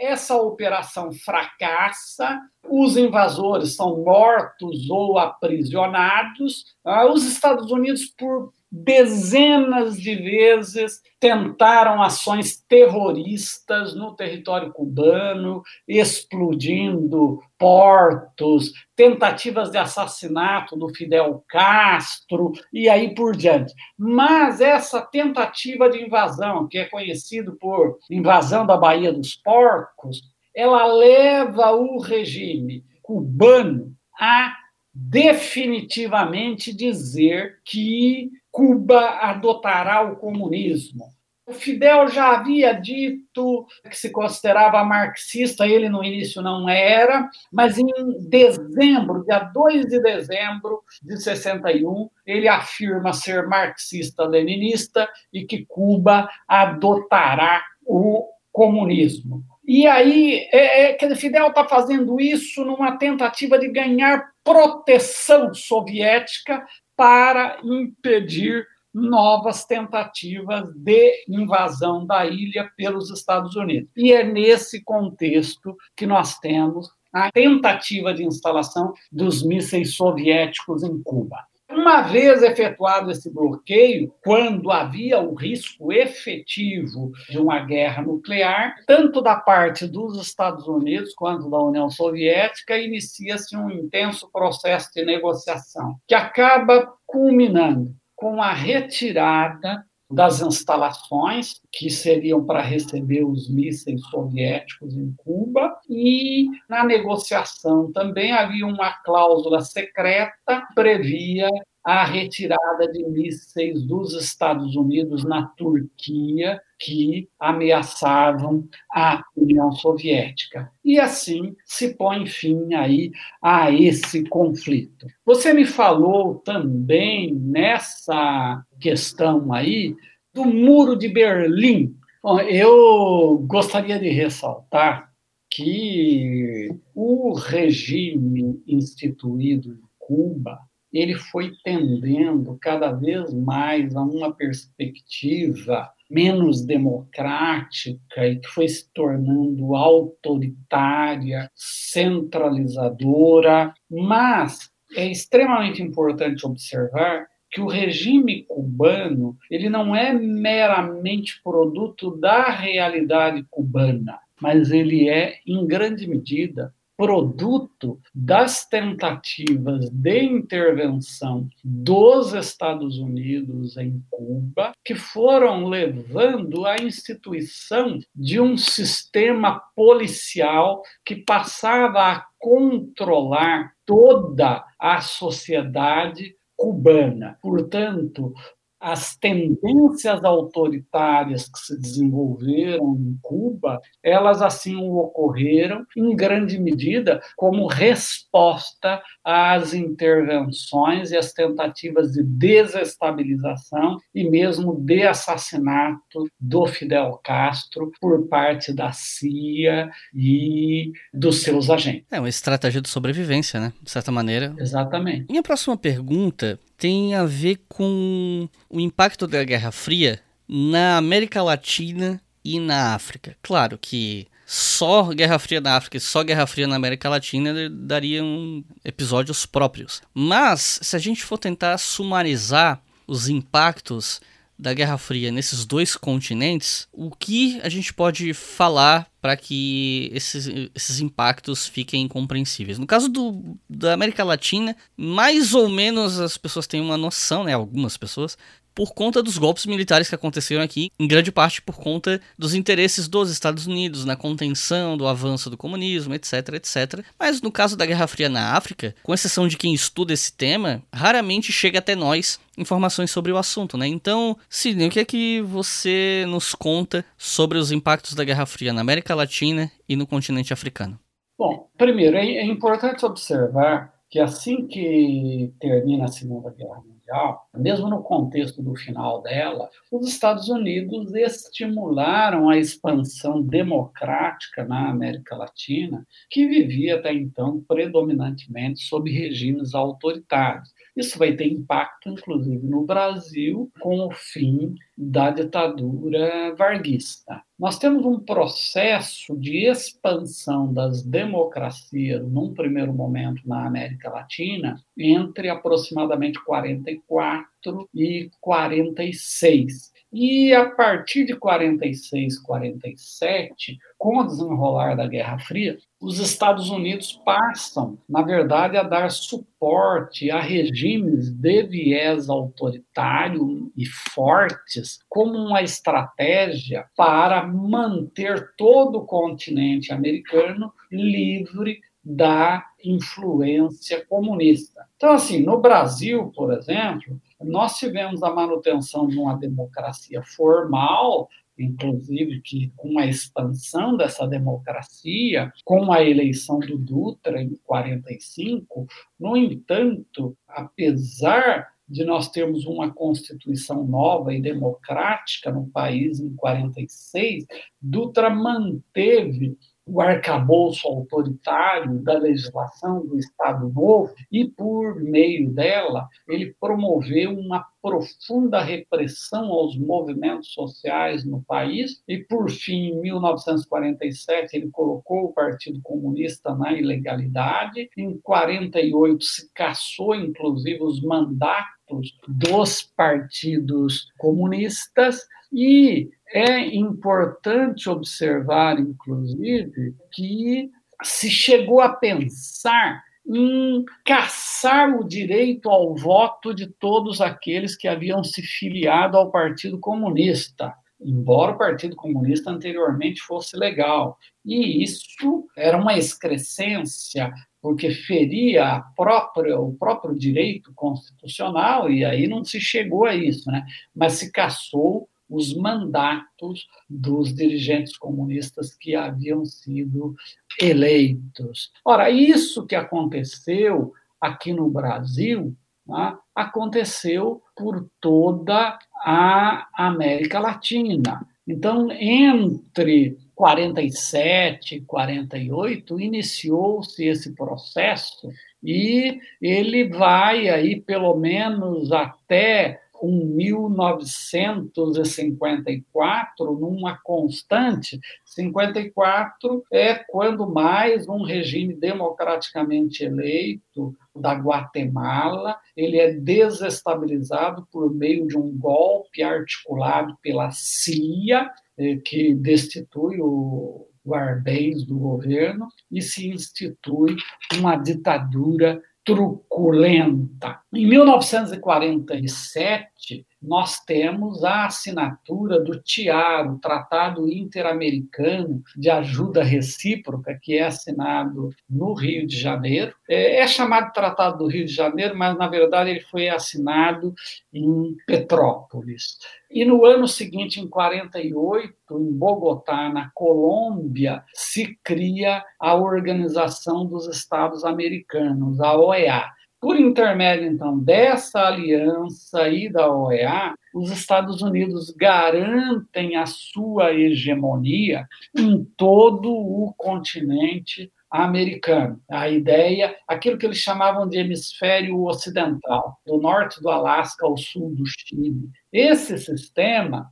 S5: Essa operação fracassa, os invasores são mortos ou aprisionados. Ah, os Estados Unidos, por dezenas de vezes tentaram ações terroristas no território cubano, explodindo portos, tentativas de assassinato do Fidel Castro e aí por diante. Mas essa tentativa de invasão, que é conhecido por invasão da Baía dos Porcos, ela leva o regime cubano a definitivamente dizer que Cuba adotará o comunismo. O Fidel já havia dito que se considerava marxista, ele no início não era, mas em dezembro, dia 2 de dezembro de 61, ele afirma ser marxista-leninista e que Cuba adotará o comunismo. E aí, é, é, Fidel está fazendo isso numa tentativa de ganhar proteção soviética para impedir novas tentativas de invasão da ilha pelos Estados Unidos. E é nesse contexto que nós temos a tentativa de instalação dos mísseis soviéticos em Cuba. Uma vez efetuado esse bloqueio, quando havia o risco efetivo de uma guerra nuclear, tanto da parte dos Estados Unidos quanto da União Soviética, inicia-se um intenso processo de negociação, que acaba culminando com a retirada das instalações que seriam para receber os mísseis soviéticos em Cuba e na negociação também havia uma cláusula secreta que previa a retirada de mísseis dos Estados Unidos na Turquia que ameaçavam a União Soviética. E assim se põe fim aí a esse conflito. Você me falou também nessa questão aí do Muro de Berlim. Bom, eu gostaria de ressaltar que o regime instituído em Cuba ele foi tendendo cada vez mais a uma perspectiva menos democrática e que foi se tornando autoritária, centralizadora, mas é extremamente importante observar que o regime cubano ele não é meramente produto da realidade cubana, mas ele é em grande medida produto das tentativas de intervenção dos Estados Unidos em Cuba, que foram levando à instituição de um sistema policial que passava a controlar toda a sociedade cubana. Portanto, as tendências autoritárias que se desenvolveram em Cuba, elas assim ocorreram em grande medida como resposta às intervenções e às tentativas de desestabilização e mesmo de assassinato do Fidel Castro por parte da CIA e dos seus agentes.
S4: É uma estratégia de sobrevivência, né? De certa maneira.
S5: Exatamente.
S4: Minha próxima pergunta tem a ver com o impacto da Guerra Fria na América Latina e na África. Claro que só Guerra Fria na África e só Guerra Fria na América Latina dariam episódios próprios. Mas se a gente for tentar sumarizar os impactos da Guerra Fria nesses dois continentes, o que a gente pode falar para que esses, esses impactos fiquem compreensíveis? No caso do, da América Latina, mais ou menos as pessoas têm uma noção, né, algumas pessoas por conta dos golpes militares que aconteceram aqui, em grande parte por conta dos interesses dos Estados Unidos na contenção do avanço do comunismo, etc, etc. Mas no caso da Guerra Fria na África, com exceção de quem estuda esse tema, raramente chega até nós informações sobre o assunto, né? Então, Sidney, o que é que você nos conta sobre os impactos da Guerra Fria na América Latina e no continente africano?
S5: Bom, primeiro, é, é importante observar que assim que termina a Segunda Guerra Mundial, mesmo no contexto do final dela, os Estados Unidos estimularam a expansão democrática na América Latina, que vivia até então predominantemente sob regimes autoritários. Isso vai ter impacto, inclusive, no Brasil, com o fim da ditadura varguista. Nós temos um processo de expansão das democracias, num primeiro momento, na América Latina, entre aproximadamente 44 e 46. E a partir de 46, 47, com o desenrolar da Guerra Fria, os Estados Unidos passam, na verdade, a dar suporte a regimes de viés autoritário e fortes como uma estratégia para manter todo o continente americano livre da influência comunista. Então, assim, no Brasil, por exemplo, nós tivemos a manutenção de uma democracia formal, inclusive que com a expansão dessa democracia, com a eleição do Dutra em 45, no entanto, apesar de nós termos uma constituição nova e democrática no país em 46, Dutra manteve o arcabouço autoritário da legislação do Estado Novo e, por meio dela, ele promoveu uma profunda repressão aos movimentos sociais no país e, por fim, em 1947, ele colocou o Partido Comunista na ilegalidade. Em 48 se cassou, inclusive, os mandatos dos partidos comunistas e é importante observar, inclusive, que se chegou a pensar em caçar o direito ao voto de todos aqueles que haviam se filiado ao Partido Comunista, embora o Partido Comunista anteriormente fosse legal. E isso era uma excrescência, porque feria própria, o próprio direito constitucional, e aí não se chegou a isso, né? mas se caçou os mandatos dos dirigentes comunistas que haviam sido eleitos. Ora, isso que aconteceu aqui no Brasil né, aconteceu por toda a América Latina. Então, entre 47 e 48 iniciou-se esse processo e ele vai aí pelo menos até com 1954 numa constante. 54 é quando mais um regime democraticamente eleito da Guatemala, ele é desestabilizado por meio de um golpe articulado pela CIA, eh, que destitui o Guarbens do governo e se institui uma ditadura truculenta. Em 1947, nós temos a assinatura do TIAR, o Tratado Interamericano de Ajuda Recíproca, que é assinado no Rio de Janeiro. É, é chamado Tratado do Rio de Janeiro, mas na verdade ele foi assinado em Petrópolis. E no ano seguinte, em 48, em Bogotá, na Colômbia, se cria a Organização dos Estados Americanos, a OEA. Por intermédio, então, dessa aliança e da OEA, os Estados Unidos garantem a sua hegemonia em todo o continente americano. A ideia, aquilo que eles chamavam de hemisfério ocidental, do norte do Alasca ao sul do Chile. Esse sistema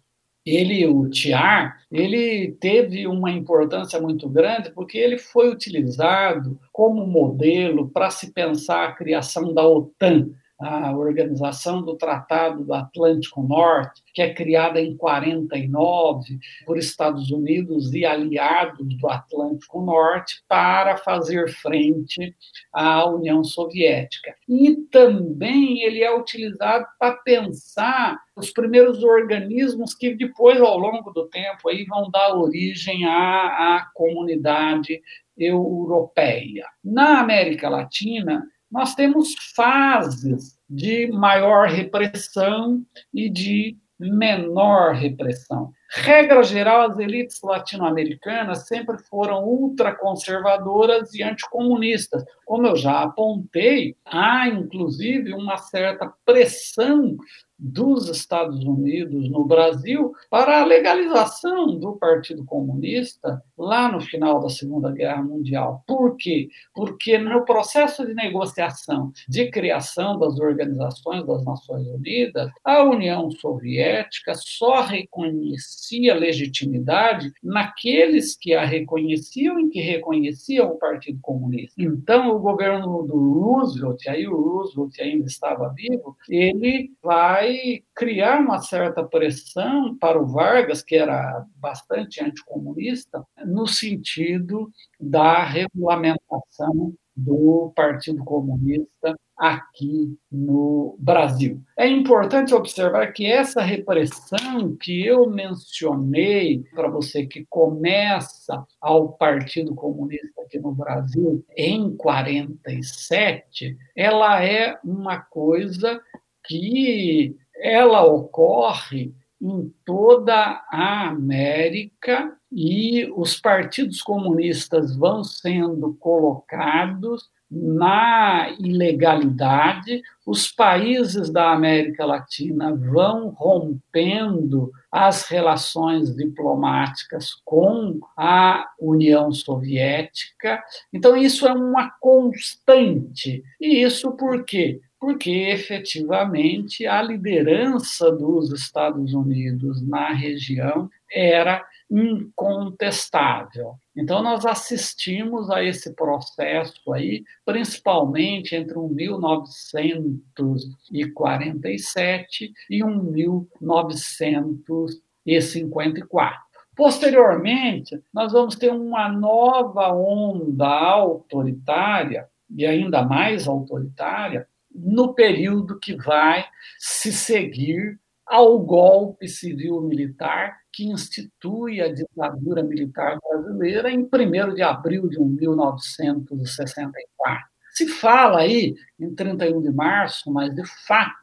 S5: ele, o TIAR, ele teve uma importância muito grande porque ele foi utilizado como modelo para se pensar a criação da OTAN, a Organização do Tratado do Atlântico Norte, que é criada em 49 por Estados Unidos e aliados do Atlântico Norte para fazer frente à União Soviética. E também ele é utilizado para pensar os primeiros organismos que depois, ao longo do tempo, aí vão dar origem à, à comunidade europeia. Na América Latina, nós temos fases de maior repressão e de menor repressão. Regra geral, as elites latino-americanas sempre foram ultraconservadoras e anticomunistas. Como eu já apontei, há inclusive uma certa pressão dos Estados Unidos no Brasil para a legalização do Partido Comunista lá no final da Segunda Guerra Mundial. Por quê? Porque no processo de negociação de criação das organizações das Nações Unidas, a União Soviética só reconhecia legitimidade naqueles que a reconheciam e que reconheciam o Partido Comunista. Então, o governo do Roosevelt, aí o Roosevelt ainda estava vivo, ele vai vai criar uma certa pressão para o Vargas, que era bastante anticomunista, no sentido da regulamentação do Partido Comunista aqui no Brasil. É importante observar que essa repressão que eu mencionei para você, que começa ao Partido Comunista aqui no Brasil em 47, ela é uma coisa que ela ocorre em toda a América e os partidos comunistas vão sendo colocados na ilegalidade, os países da América Latina vão rompendo as relações diplomáticas com a União Soviética. Então, isso é uma constante. E isso por quê? Porque efetivamente a liderança dos Estados Unidos na região era incontestável. Então nós assistimos a esse processo aí, principalmente entre um 1947 e um 1954. Posteriormente, nós vamos ter uma nova onda autoritária e ainda mais autoritária no período que vai se seguir ao golpe civil-militar que institui a ditadura militar brasileira em 1 de abril de 1964. Se fala aí em 31 de março, mas de fato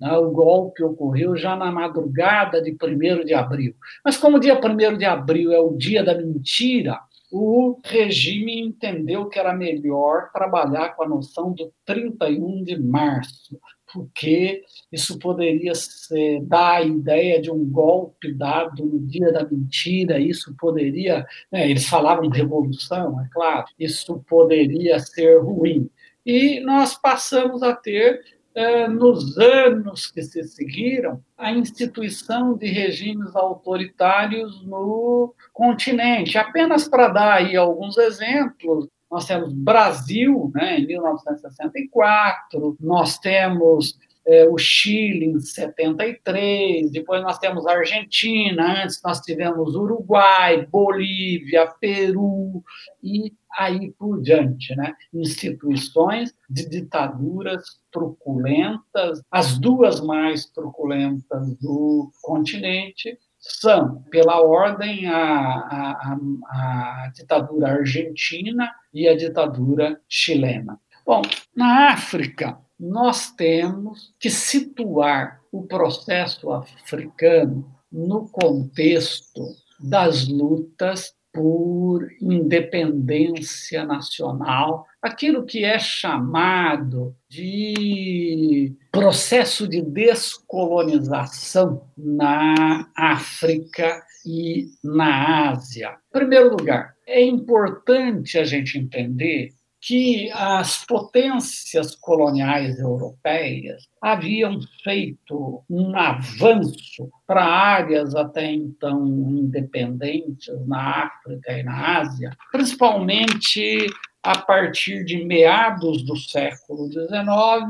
S5: né, o golpe ocorreu já na madrugada de 1 de abril. Mas como o dia 1 de abril é o dia da mentira, o regime entendeu que era melhor trabalhar com a noção do 31 de março, porque isso poderia ser, dar a ideia de um golpe dado no dia da mentira, isso poderia, né, eles falavam de revolução, é claro, isso poderia ser ruim. E nós passamos a ter nos anos que se seguiram, a instituição de regimes autoritários no continente. Apenas para dar aí alguns exemplos, nós temos Brasil, né, em 1964, nós temos é, o Chile em 73, depois nós temos a Argentina, antes nós tivemos Uruguai, Bolívia, Peru e aí por diante, né? Instituições de ditaduras truculentas, as duas mais truculentas do continente são, pela ordem, a, a, a, ditadura argentina e a ditadura chilena. Bom, na África, nós temos que situar o processo africano no contexto das lutas por independência nacional, aquilo que é chamado de processo de descolonização na África e na Ásia. Em primeiro lugar, é importante a gente entender que as potências coloniais europeias haviam feito um avanço para áreas até então independentes na África e na Ásia, principalmente a partir de meados do século XIX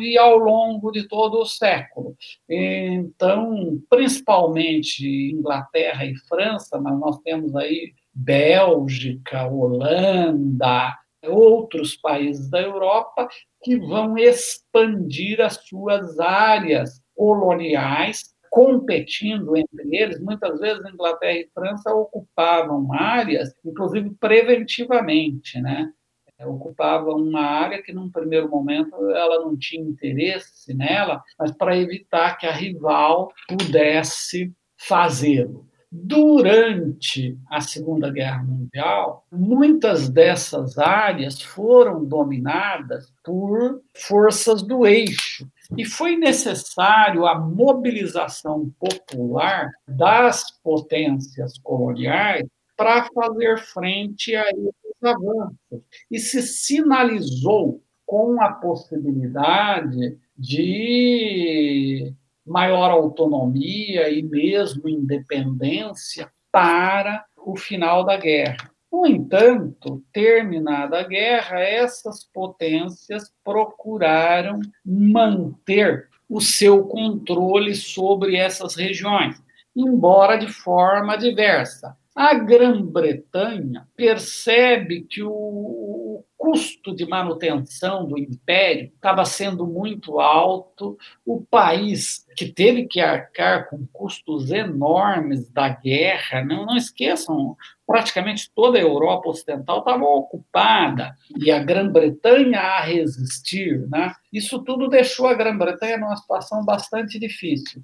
S5: e ao longo de todo o século. Então, principalmente Inglaterra e França, mas nós temos aí Bélgica, Holanda, outros países da Europa que vão expandir as suas áreas coloniais competindo entre eles, muitas vezes Inglaterra e França ocupavam áreas, inclusive preventivamente, né? Ocupavam uma área que, num primeiro momento, ela não tinha interesse nela, mas para evitar que a rival pudesse fazê-lo. Durante a Segunda Guerra Mundial, muitas dessas áreas foram dominadas por forças do eixo, e foi necessário a mobilização popular das potências coloniais para fazer frente a esses avanços. E se sinalizou com a possibilidade de maior autonomia e mesmo independência para o final da guerra. No entanto, terminada a guerra, essas potências procuraram manter o seu controle sobre essas regiões, embora de forma diversa. A Grã-Bretanha percebe que o, custo de manutenção do império estava sendo muito alto, o país que teve que arcar com custos enormes da guerra, não, não esqueçam, praticamente toda a Europa Ocidental estava ocupada e a Grã-Bretanha a resistir. Né? Isso tudo deixou a Grã-Bretanha numa situação bastante difícil.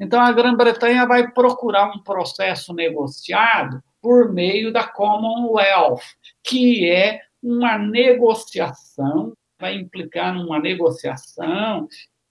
S5: Então, a Grã-Bretanha vai procurar um processo negociado por meio da Commonwealth, que é uma negociação, vai implicar numa negociação.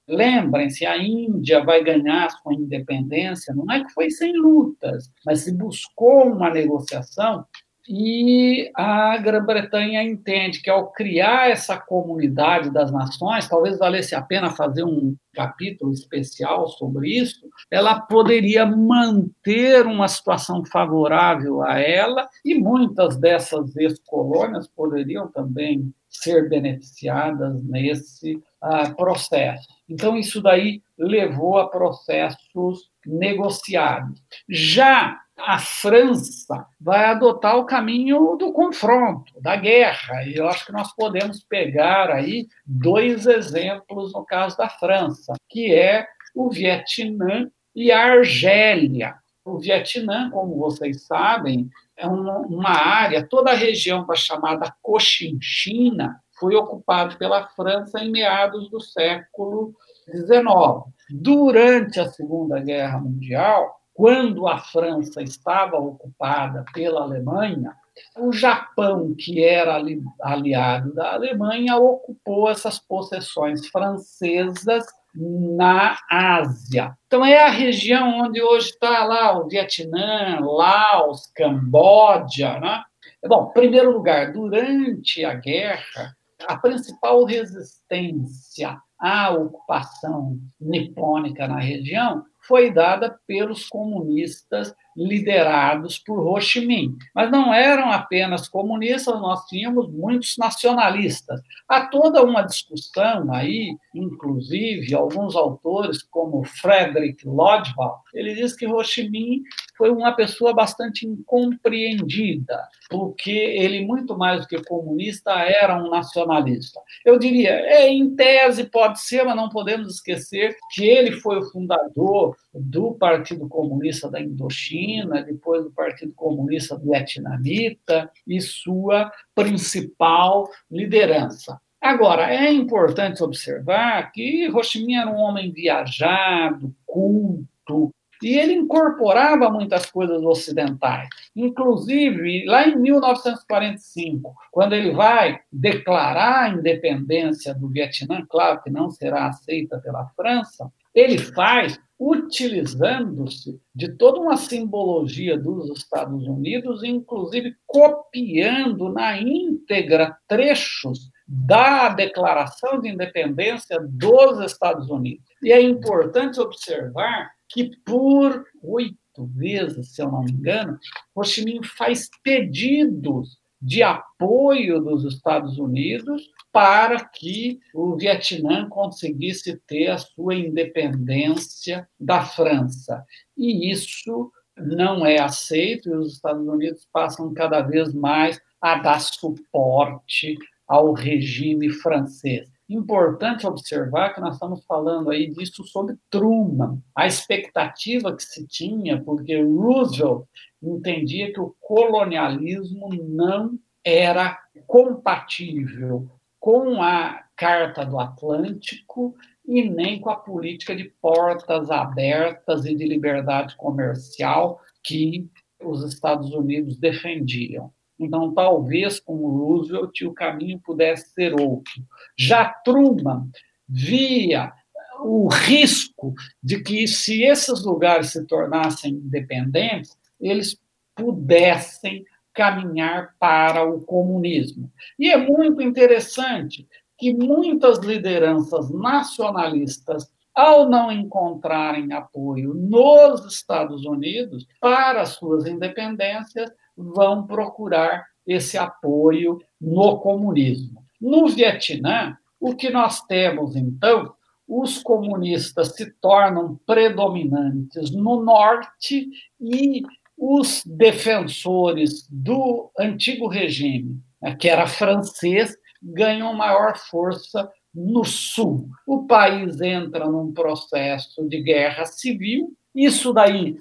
S5: Lembrem-se, a Índia vai ganhar sua independência, não é que foi sem lutas, mas se buscou uma negociação e a Grã-Bretanha entende que, ao criar essa comunidade das nações, talvez valesse a pena fazer um capítulo especial sobre isso, ela poderia manter uma situação favorável a ela e muitas dessas ex-colônias poderiam também ser beneficiadas nesse uh, processo. Então, isso daí levou a processos negociados. Já a França vai adotar o caminho do confronto, da guerra. E eu acho que nós podemos pegar aí dois exemplos no caso da França, que é o Vietnã e a Argélia. O Vietnã, como vocês sabem, é uma área, toda a região chamada Cochinchina foi ocupada pela França em meados do século XIX. Durante a Segunda Guerra Mundial, quando a França estava ocupada pela Alemanha, o Japão, que era aliado da Alemanha, ocupou essas possessões francesas na Ásia. Então, é a região onde hoje está lá o Vietnã, Laos, Camboja. Né? Bom, em primeiro lugar, durante a guerra, a principal resistência à ocupação nipônica na região foi dada pelos comunistas liderados por Ho Chi Minh. Mas não eram apenas comunistas, nós tínhamos muitos nacionalistas. Há toda uma discussão aí, inclusive alguns autores como Frederick Lodval, ele diz que Ho Chi Minh foi uma pessoa bastante incompreendida, porque ele, muito mais do que comunista, era um nacionalista. Eu diria, é, em tese pode ser, mas não podemos esquecer que ele foi o fundador do Partido Comunista da Indochina, depois do Partido Comunista Vietnamita e sua principal liderança. Agora, é importante observar que Ho era um homem viajado, culto, e ele incorporava muitas coisas ocidentais. Inclusive, lá em 1945, quando ele vai declarar a independência do Vietnã, claro que não será aceita pela França, ele faz utilizando-se de toda uma simbologia dos Estados Unidos, inclusive copiando na íntegra trechos da Declaração de Independência dos Estados Unidos. E é importante observar que por oito vezes, se eu não me engano, Ho Chi Minh faz pedidos de apoio dos Estados Unidos para que o Vietnã conseguisse ter a sua independência da França. E isso não é aceito, e os Estados Unidos passam cada vez mais a dar suporte ao regime francês. Importante observar que nós estamos falando aí disso sobre Truman, a expectativa que se tinha, porque Roosevelt entendia que o colonialismo não era compatível com a Carta do Atlântico e nem com a política de portas abertas e de liberdade comercial que os Estados Unidos defendiam. Então, talvez com Roosevelt o caminho pudesse ser outro. Já Truman via o risco de que, se esses lugares se tornassem independentes, eles pudessem caminhar para o comunismo. E é muito interessante que muitas lideranças nacionalistas, ao não encontrarem apoio nos Estados Unidos para suas independências, vão procurar esse apoio no comunismo. No Vietnã, o que nós temos, então, os comunistas se tornam predominantes no norte e os defensores do antigo regime, né, que era francês, ganham maior força no sul. O país entra num processo de guerra civil, isso daí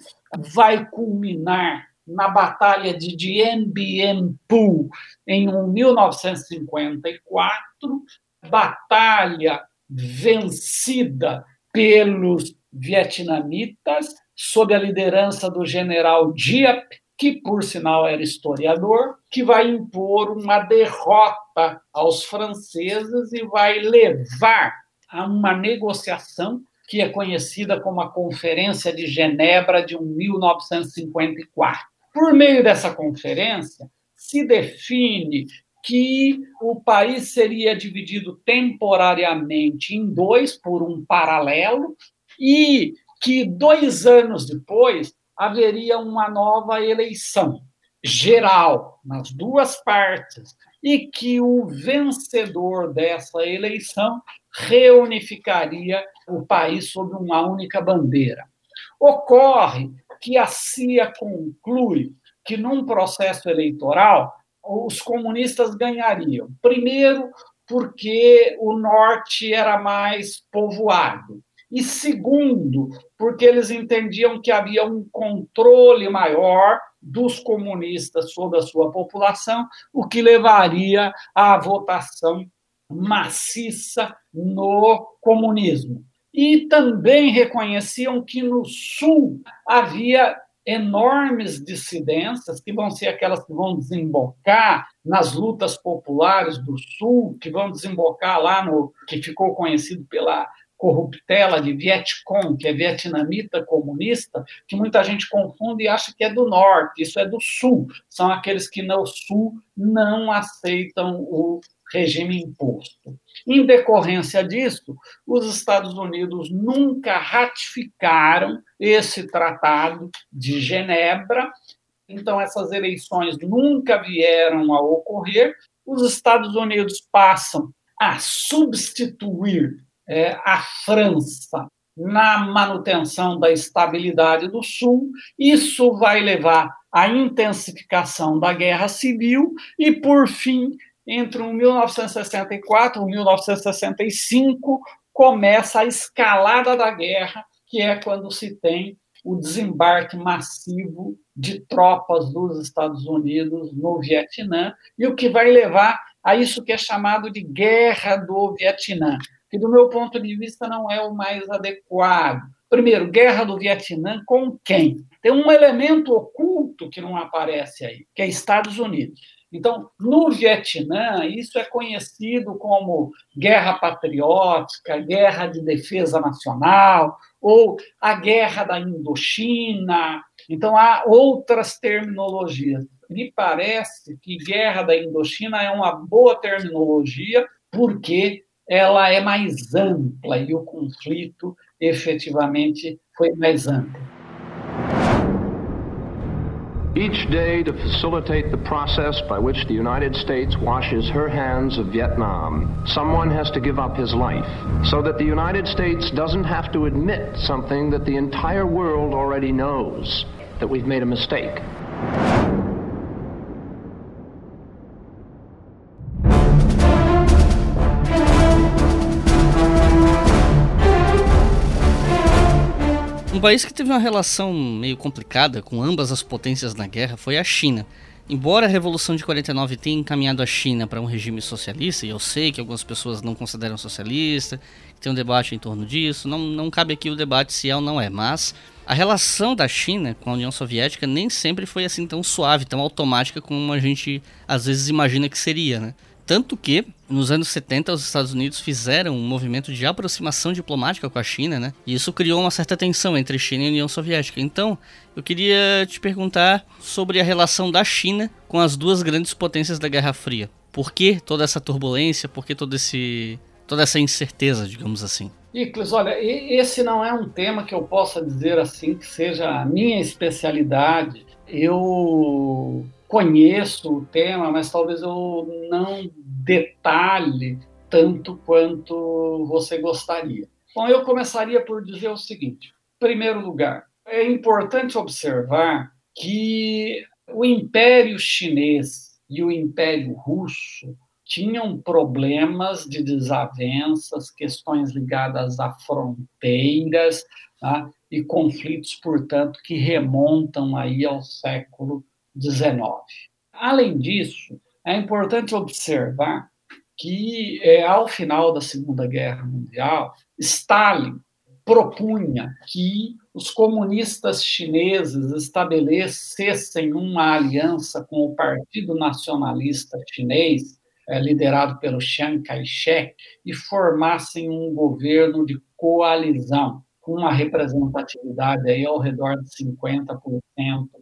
S5: vai culminar na Batalha de Dien Bien Phu, em 1954, batalha vencida pelos vietnamitas, sob a liderança do general Diep, que, por sinal, era historiador, que vai impor uma derrota aos franceses e vai levar a uma negociação que é conhecida como a Conferência de Genebra de 1954. Por meio dessa conferência, se define que o país seria dividido temporariamente em dois por um paralelo e que dois anos depois haveria uma nova eleição geral nas duas partes e que o vencedor dessa eleição reunificaria o país sob uma única bandeira. Ocorre que a CIA conclui que, num processo eleitoral, os comunistas ganhariam. Primeiro, porque o norte era mais povoado. E segundo, porque eles entendiam que havia um controle maior dos comunistas sobre a sua população, o que levaria à votação maciça no comunismo e também reconheciam que no Sul havia enormes dissidências, que vão ser aquelas que vão desembocar nas lutas populares do Sul, que vão desembocar lá no que ficou conhecido pela corruptela de Vietcong, que é vietnamita comunista, que muita gente confunde e acha que é do norte, isso é do sul. São aqueles que no sul não aceitam o regime imposto. Em decorrência disso, os Estados Unidos nunca ratificaram esse tratado de Genebra, então essas eleições nunca vieram a ocorrer. Os Estados Unidos passam a substituir é, a França na manutenção da estabilidade do Sul. Isso vai levar à intensificação da guerra civil e, por fim, entre 1964 e 1965, começa a escalada da guerra, que é quando se tem o desembarque massivo de tropas dos Estados Unidos no Vietnã, e o que vai levar a isso que é chamado de Guerra do Vietnã, que, do meu ponto de vista, não é o mais adequado. Primeiro, Guerra do Vietnã com quem? Tem um elemento oculto que não aparece aí, que é Estados Unidos. Então, no Vietnã, isso é conhecido como guerra patriótica, guerra de defesa nacional, ou a guerra da Indochina. Então, há outras terminologias. Me parece que guerra da Indochina é uma boa terminologia, porque ela é mais ampla e o conflito efetivamente foi mais amplo.
S9: Each day to facilitate the process by which the United States washes her hands of Vietnam, someone has to give up his life so that the United States doesn't have to admit something that the entire world already knows that we've made a mistake.
S4: Um país que teve uma relação meio complicada com ambas as potências na guerra foi a China. Embora a Revolução de 49 tenha encaminhado a China para um regime socialista, e eu sei que algumas pessoas não consideram socialista, tem um debate em torno disso, não, não cabe aqui o debate se é ou não é, mas a relação da China com a União Soviética nem sempre foi assim tão suave, tão automática como a gente às vezes imagina que seria, né? Tanto que, nos anos 70, os Estados Unidos fizeram um movimento de aproximação diplomática com a China, né? E isso criou uma certa tensão entre China e União Soviética. Então, eu queria te perguntar sobre a relação da China com as duas grandes potências da Guerra Fria. Por que toda essa turbulência? Por que todo esse, toda essa incerteza, digamos assim?
S5: Icles, olha, esse não é um tema que eu possa dizer assim que seja a minha especialidade. Eu conheço o tema, mas talvez eu não detalhe tanto quanto você gostaria. Bom, eu começaria por dizer o seguinte: em primeiro lugar, é importante observar que o Império Chinês e o Império Russo tinham problemas de desavenças, questões ligadas a fronteiras tá? e conflitos, portanto, que remontam aí ao século 19. Além disso, é importante observar que, é, ao final da Segunda Guerra Mundial, Stalin propunha que os comunistas chineses estabelecessem uma aliança com o Partido Nacionalista Chinês, é, liderado pelo Chiang Kai-shek, e formassem um governo de coalizão, com uma representatividade aí ao redor de 50%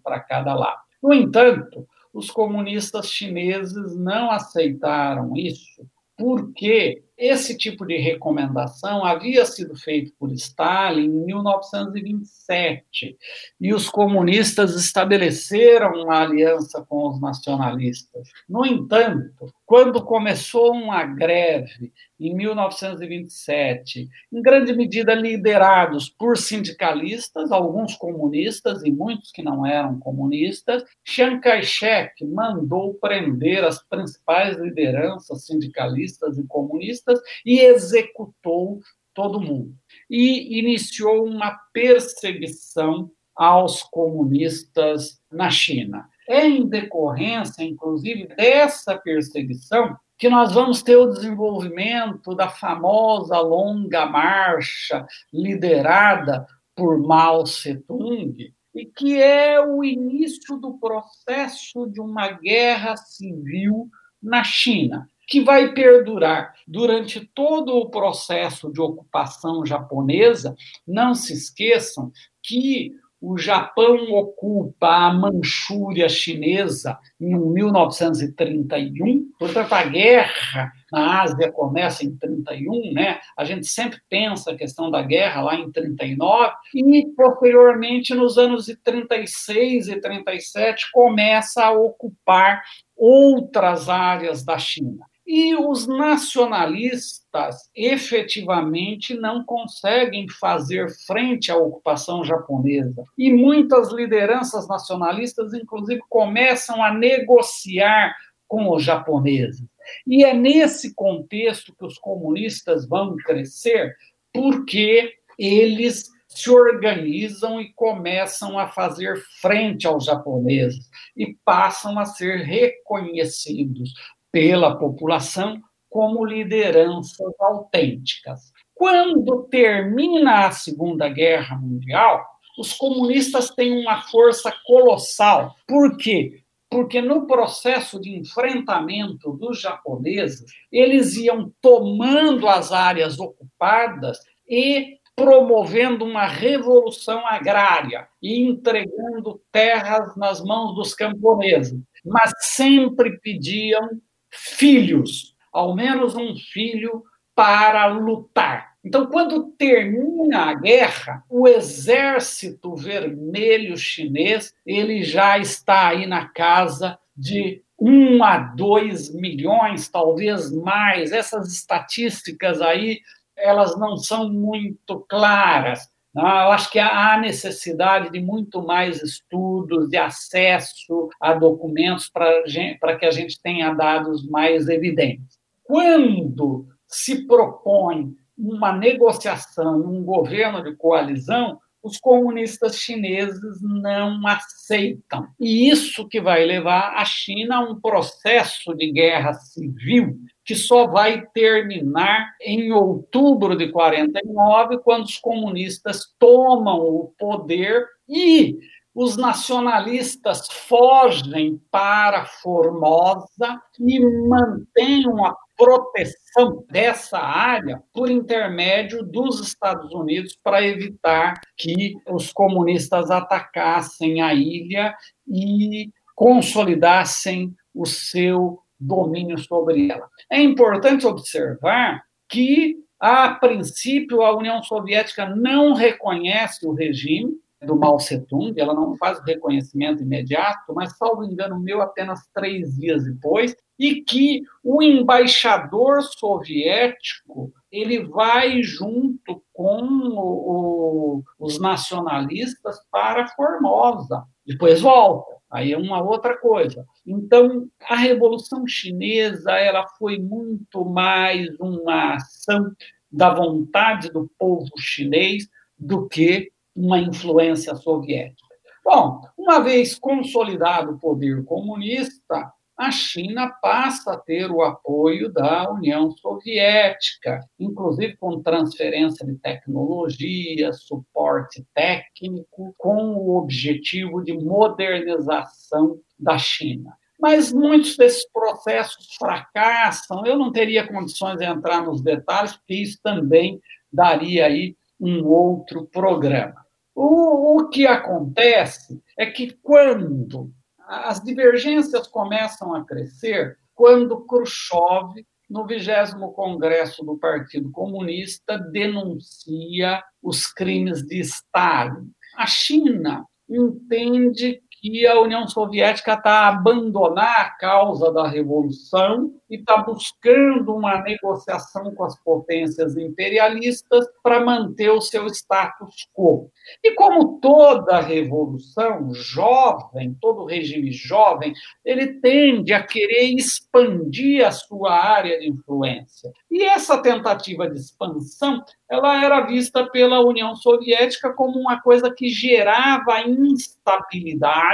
S5: para cada lado. No entanto, os comunistas chineses não aceitaram isso, porque esse tipo de recomendação havia sido feito por Stalin em 1927 e os comunistas estabeleceram uma aliança com os nacionalistas. No entanto, quando começou uma greve em 1927, em grande medida liderados por sindicalistas, alguns comunistas e muitos que não eram comunistas, Chiang Kai-shek mandou prender as principais lideranças sindicalistas e comunistas e executou todo mundo. E iniciou uma perseguição aos comunistas na China. É em decorrência, inclusive, dessa perseguição que nós vamos ter o desenvolvimento da famosa longa marcha liderada por Mao Tse-tung, e que é o início do processo de uma guerra civil na China que vai perdurar durante todo o processo de ocupação japonesa. Não se esqueçam que o Japão ocupa a Manchúria chinesa em 1931, portanto, a guerra na Ásia começa em 31, né? A gente sempre pensa a questão da guerra lá em 39, e posteriormente, nos anos de 36 e 37, começa a ocupar outras áreas da China. E os nacionalistas efetivamente não conseguem fazer frente à ocupação japonesa. E muitas lideranças nacionalistas, inclusive, começam a negociar com os japoneses. E é nesse contexto que os comunistas vão crescer, porque eles se organizam e começam a fazer frente aos japoneses e passam a ser reconhecidos pela população como lideranças autênticas. Quando termina a Segunda Guerra Mundial, os comunistas têm uma força colossal. Por quê? Porque no processo de enfrentamento dos japoneses, eles iam tomando as áreas ocupadas e promovendo uma revolução agrária e entregando terras nas mãos dos camponeses, mas sempre pediam filhos, ao menos um filho para lutar. Então, quando termina a guerra, o exército vermelho chinês ele já está aí na casa de um a dois milhões, talvez mais. Essas estatísticas aí elas não são muito claras. Eu acho que há necessidade de muito mais estudos, de acesso a documentos para que a gente tenha dados mais evidentes. Quando se propõe uma negociação, um governo de coalizão, os comunistas chineses não aceitam. E isso que vai levar a China a um processo de guerra civil que só vai terminar em outubro de 49, quando os comunistas tomam o poder e os nacionalistas fogem para Formosa e mantêm uma proteção dessa área por intermédio dos Estados Unidos para evitar que os comunistas atacassem a ilha e consolidassem o seu domínio sobre ela. É importante observar que, a princípio, a União Soviética não reconhece o regime, do Mao Tse-tung, ela não faz o reconhecimento imediato, mas, salvo engano meu, apenas três dias depois, e que o embaixador soviético ele vai junto com o, o, os nacionalistas para Formosa, depois volta. Aí é uma outra coisa. Então, a Revolução Chinesa ela foi muito mais uma ação da vontade do povo chinês do que uma influência soviética. Bom, uma vez consolidado o poder comunista, a China passa a ter o apoio da União Soviética, inclusive com transferência de tecnologia, suporte técnico, com o objetivo de modernização da China. Mas muitos desses processos fracassam. Eu não teria condições de entrar nos detalhes, porque isso também daria aí um outro programa. O, o que acontece é que quando as divergências começam a crescer, quando Khrushchev, no 20 Congresso do Partido Comunista, denuncia os crimes de Stalin. A China entende que a União Soviética está a abandonar a causa da revolução e está buscando uma negociação com as potências imperialistas para manter o seu status quo. E como toda revolução jovem, todo regime jovem, ele tende a querer expandir a sua área de influência. E essa tentativa de expansão, ela era vista pela União Soviética como uma coisa que gerava instabilidade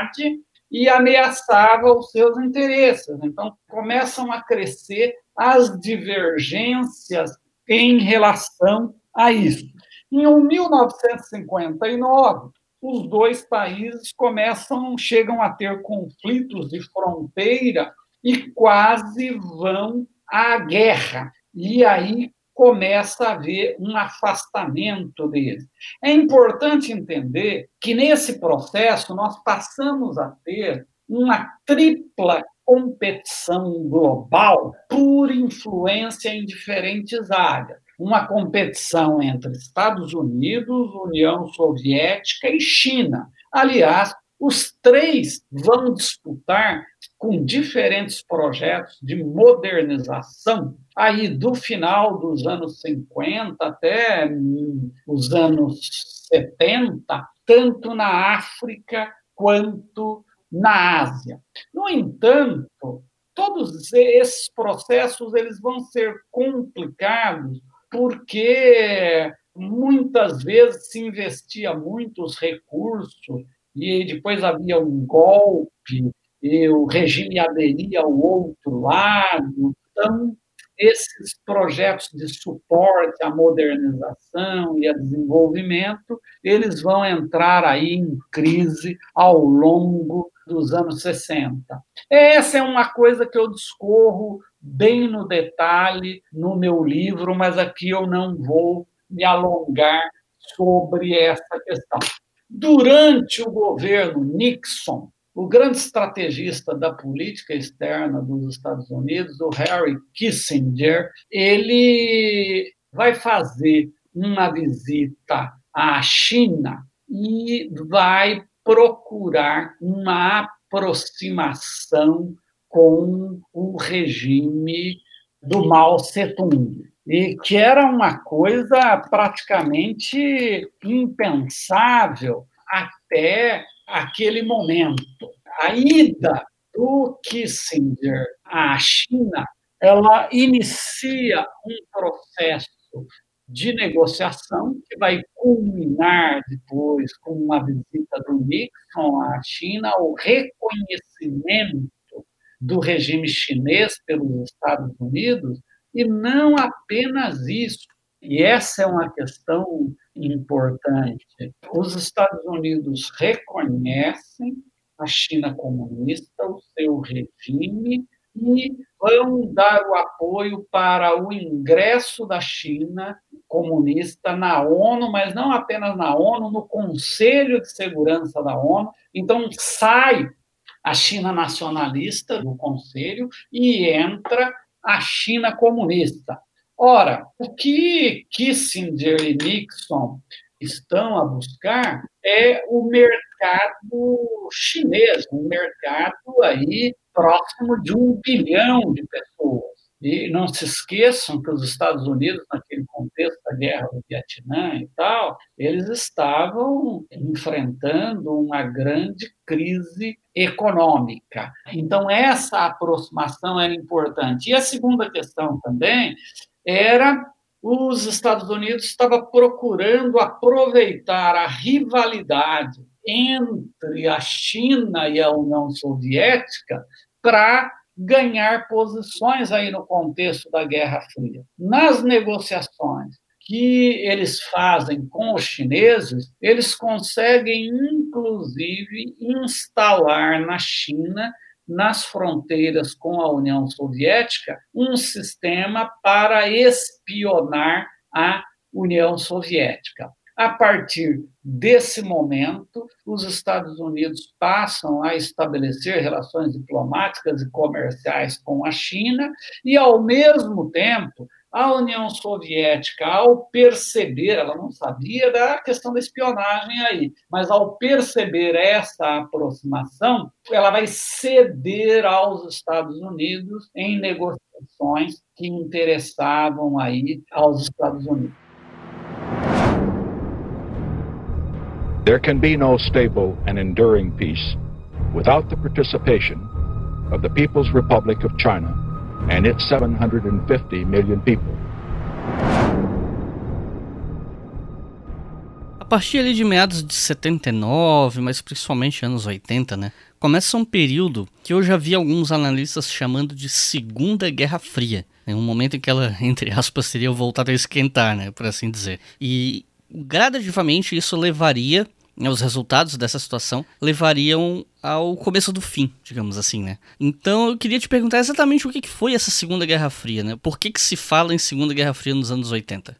S5: e ameaçava os seus interesses. Então, começam a crescer as divergências em relação a isso. Em 1959, os dois países começam, chegam a ter conflitos de fronteira e quase vão à guerra. E aí começa a haver um afastamento deles. É importante entender que nesse processo nós passamos a ter uma tripla competição global por influência em diferentes áreas uma competição entre Estados Unidos, União Soviética e China. Aliás, os três vão disputar com diferentes projetos de modernização, aí do final dos anos 50 até os anos 70, tanto na África quanto na Ásia. No entanto, todos esses processos eles vão ser complicados porque muitas vezes se investia muitos recursos e depois havia um golpe o regime aderia ao outro lado. Então, esses projetos de suporte à modernização e a desenvolvimento, eles vão entrar aí em crise ao longo dos anos 60. Essa é uma coisa que eu discorro bem no detalhe no meu livro, mas aqui eu não vou me alongar sobre essa questão. Durante o governo Nixon, o grande estrategista da política externa dos Estados Unidos, o Harry Kissinger, ele vai fazer uma visita à China e vai procurar uma aproximação com o regime do Mao Tse-tung, e que era uma coisa praticamente impensável até aquele momento. A ida do Kissinger à China, ela inicia um processo de negociação que vai culminar depois com uma visita do Nixon à China, o reconhecimento do regime chinês pelos Estados Unidos, e não apenas isso. E essa é uma questão importante. Os Estados Unidos reconhecem a China comunista, o seu regime, e vão dar o apoio para o ingresso da China comunista na ONU, mas não apenas na ONU, no Conselho de Segurança da ONU. Então, sai a China nacionalista do Conselho e entra a China comunista. Ora, o que Kissinger e Nixon estão a buscar é o mercado chinês, um mercado aí próximo de um bilhão de pessoas. E não se esqueçam que os Estados Unidos, naquele contexto da guerra do Vietnã e tal, eles estavam enfrentando uma grande crise econômica. Então, essa aproximação era importante. E a segunda questão também era os Estados Unidos estava procurando aproveitar a rivalidade entre a China e a União Soviética para ganhar posições aí no contexto da Guerra Fria. Nas negociações que eles fazem com os chineses, eles conseguem, inclusive, instalar na China, nas fronteiras com a União Soviética, um sistema para espionar a União Soviética. A partir desse momento, os Estados Unidos passam a estabelecer relações diplomáticas e comerciais com a China, e, ao mesmo tempo, a União Soviética, ao perceber, ela não sabia da questão da espionagem aí, mas ao perceber essa aproximação, ela vai ceder aos Estados Unidos em negociações que interessavam aí aos Estados Unidos.
S10: There can be no stable and enduring peace without the participation of the People's Republic of China and its 750 million people.
S4: A partir ali de meados de 79, mas principalmente anos 80, né? Começa um período que eu já vi alguns analistas chamando de Segunda Guerra Fria. Em um momento em que ela, entre aspas, teria voltado a esquentar, né? Por assim dizer. E gradativamente isso levaria né, os resultados dessa situação levariam ao começo do fim, digamos assim, né? Então eu queria te perguntar exatamente o que foi essa Segunda Guerra Fria, né? Por que, que se fala em Segunda Guerra Fria nos anos 80?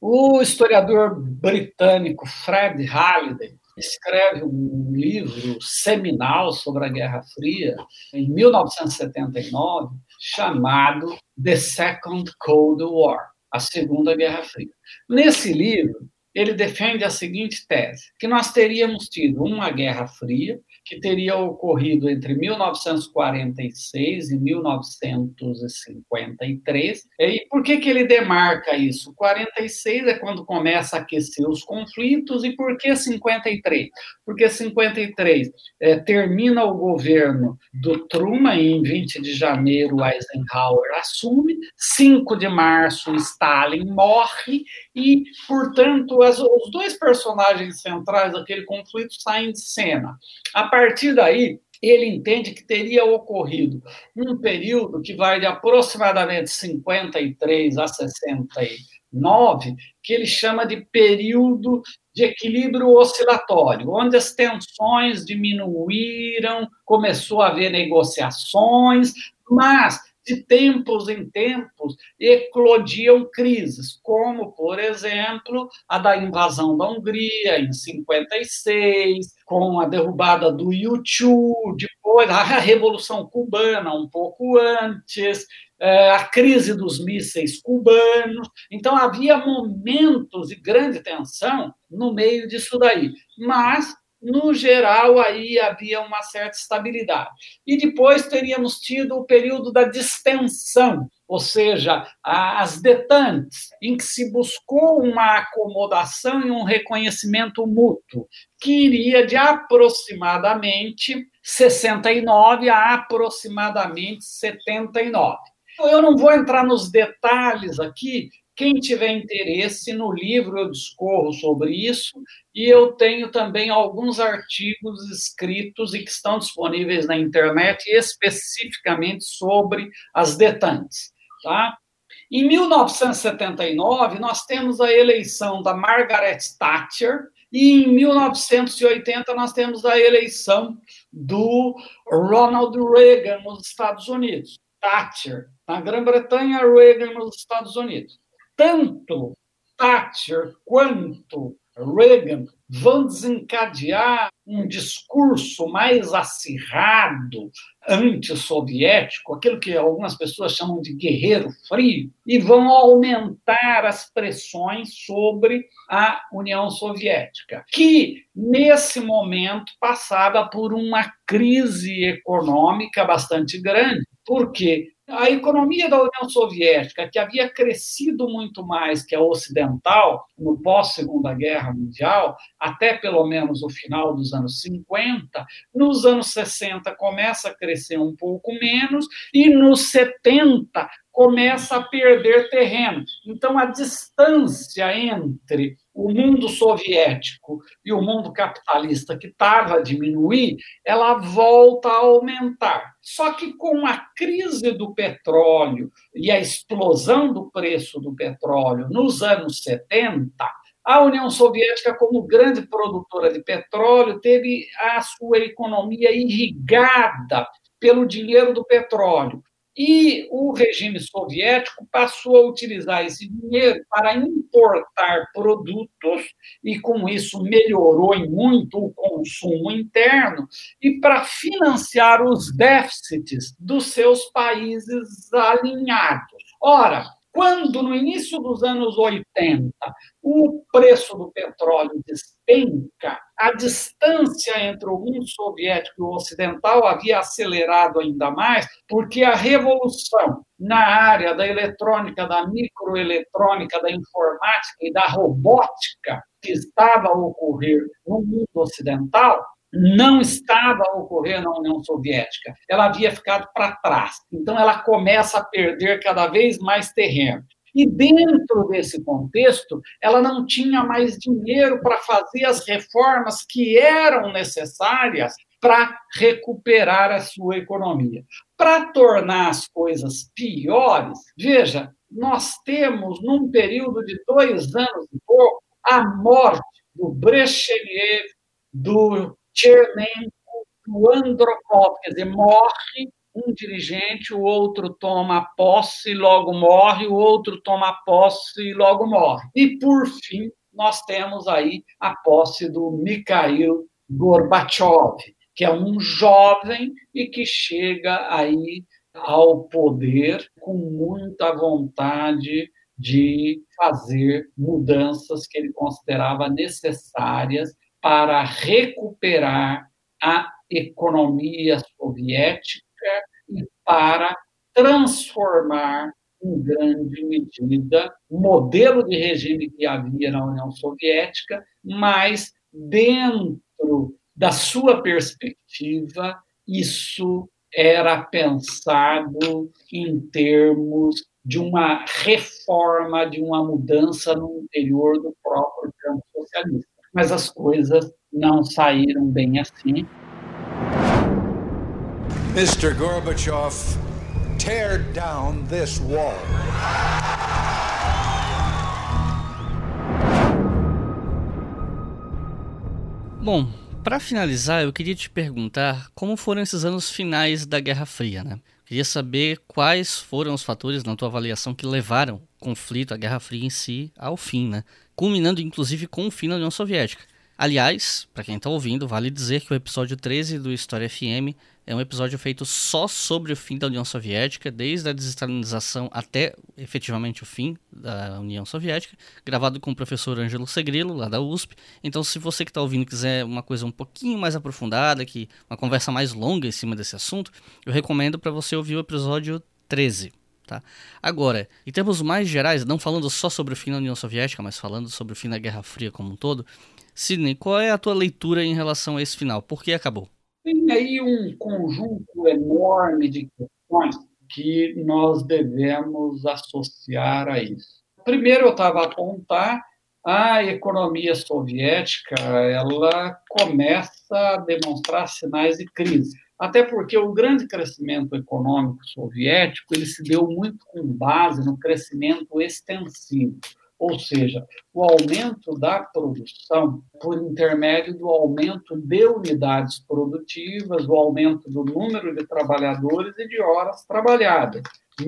S5: O historiador britânico Fred Halliday escreve um livro seminal sobre a Guerra Fria em 1979 chamado The Second Cold War, a Segunda Guerra Fria. Nesse livro, ele defende a seguinte tese: que nós teríamos tido uma Guerra Fria que teria ocorrido entre 1946 e 1953. E por que, que ele demarca isso? 46 é quando começa a aquecer os conflitos, e por que 53? Porque 53 é, termina o governo do Truman, e em 20 de janeiro Eisenhower assume, 5 de março Stalin morre, e, portanto, as, os dois personagens centrais daquele conflito saem de cena. A partir daí, ele entende que teria ocorrido um período que vai de aproximadamente 53 a 69, que ele chama de período de equilíbrio oscilatório, onde as tensões diminuíram, começou a haver negociações, mas de tempos em tempos, eclodiam crises, como, por exemplo, a da invasão da Hungria em 56, com a derrubada do YouTube, depois a Revolução Cubana, um pouco antes, é, a crise dos mísseis cubanos. Então, havia momentos de grande tensão no meio disso daí. Mas no geral, aí havia uma certa estabilidade. E depois teríamos tido o período da distensão, ou seja, as detantes, em que se buscou uma acomodação e um reconhecimento mútuo, que iria de aproximadamente 69 a aproximadamente 79. Eu não vou entrar nos detalhes aqui, quem tiver interesse, no livro eu discorro sobre isso e eu tenho também alguns artigos escritos e que estão disponíveis na internet especificamente sobre as detantes. Tá? Em 1979, nós temos a eleição da Margaret Thatcher e em 1980 nós temos a eleição do Ronald Reagan nos Estados Unidos. Thatcher na Grã-Bretanha, Reagan nos Estados Unidos tanto Thatcher quanto Reagan vão desencadear um discurso mais acirrado, antissoviético, aquilo que algumas pessoas chamam de guerreiro frio, e vão aumentar as pressões sobre a União Soviética, que, nesse momento, passava por uma crise econômica bastante grande, porque a economia da União Soviética, que havia crescido muito mais que a ocidental no pós-Segunda Guerra Mundial, até pelo menos o final dos anos 50, nos anos 60 começa a crescer um pouco menos e nos 70 começa a perder terreno. Então, a distância entre o mundo soviético e o mundo capitalista, que estava a diminuir, ela volta a aumentar. Só que com a crise do petróleo e a explosão do preço do petróleo nos anos 70, a União Soviética, como grande produtora de petróleo, teve a sua economia irrigada pelo dinheiro do petróleo. E o regime soviético passou a utilizar esse dinheiro para importar produtos, e com isso melhorou em muito o consumo interno, e para financiar os déficits dos seus países alinhados. Ora, quando, no início dos anos 80, o preço do petróleo despenca, a distância entre o mundo soviético e o ocidental havia acelerado ainda mais, porque a revolução na área da eletrônica, da microeletrônica, da informática e da robótica que estava a ocorrer no mundo ocidental não estava a na União Soviética. Ela havia ficado para trás. Então, ela começa a perder cada vez mais terreno. E dentro desse contexto, ela não tinha mais dinheiro para fazer as reformas que eram necessárias para recuperar a sua economia. Para tornar as coisas piores, veja, nós temos, num período de dois anos e pouco, a morte do Brezhnev, do Chernenko, o Andropov, quer dizer, morre um dirigente, o outro toma posse e logo morre, o outro toma posse e logo morre. E, por fim, nós temos aí a posse do Mikhail Gorbachev, que é um jovem e que chega aí ao poder com muita vontade de fazer mudanças que ele considerava necessárias para recuperar a economia soviética e para transformar, em grande medida, o modelo de regime que havia na União Soviética, mas dentro da sua perspectiva, isso era pensado em termos de uma reforma, de uma mudança no interior do próprio campo socialista mas as coisas não saíram bem assim.
S11: Mr. Gorbachev, tear down this wall.
S4: Bom, para finalizar, eu queria te perguntar como foram esses anos finais da Guerra Fria, né? Queria saber quais foram os fatores, na tua avaliação, que levaram o conflito, a Guerra Fria em si, ao fim, né? Culminando, inclusive, com o fim da União Soviética. Aliás, para quem está ouvindo, vale dizer que o episódio 13 do História FM é um episódio feito só sobre o fim da União Soviética, desde a desestalinização até efetivamente o fim da União Soviética, gravado com o professor Ângelo Segrilo, lá da USP. Então, se você que está ouvindo quiser uma coisa um pouquinho mais aprofundada, que uma conversa mais longa em cima desse assunto, eu recomendo para você ouvir o episódio 13. Tá? Agora, em termos mais gerais, não falando só sobre o fim da União Soviética, mas falando sobre o fim da Guerra Fria como um todo, Sidney, qual é a tua leitura em relação a esse final? Por que acabou?
S5: Tem aí um conjunto enorme de questões que nós devemos associar a isso. Primeiro, eu estava a apontar a economia soviética, ela começa a demonstrar sinais de crise. Até porque o grande crescimento econômico soviético ele se deu muito com base no crescimento extensivo ou seja, o aumento da produção por intermédio do aumento de unidades produtivas, o aumento do número de trabalhadores e de horas trabalhadas.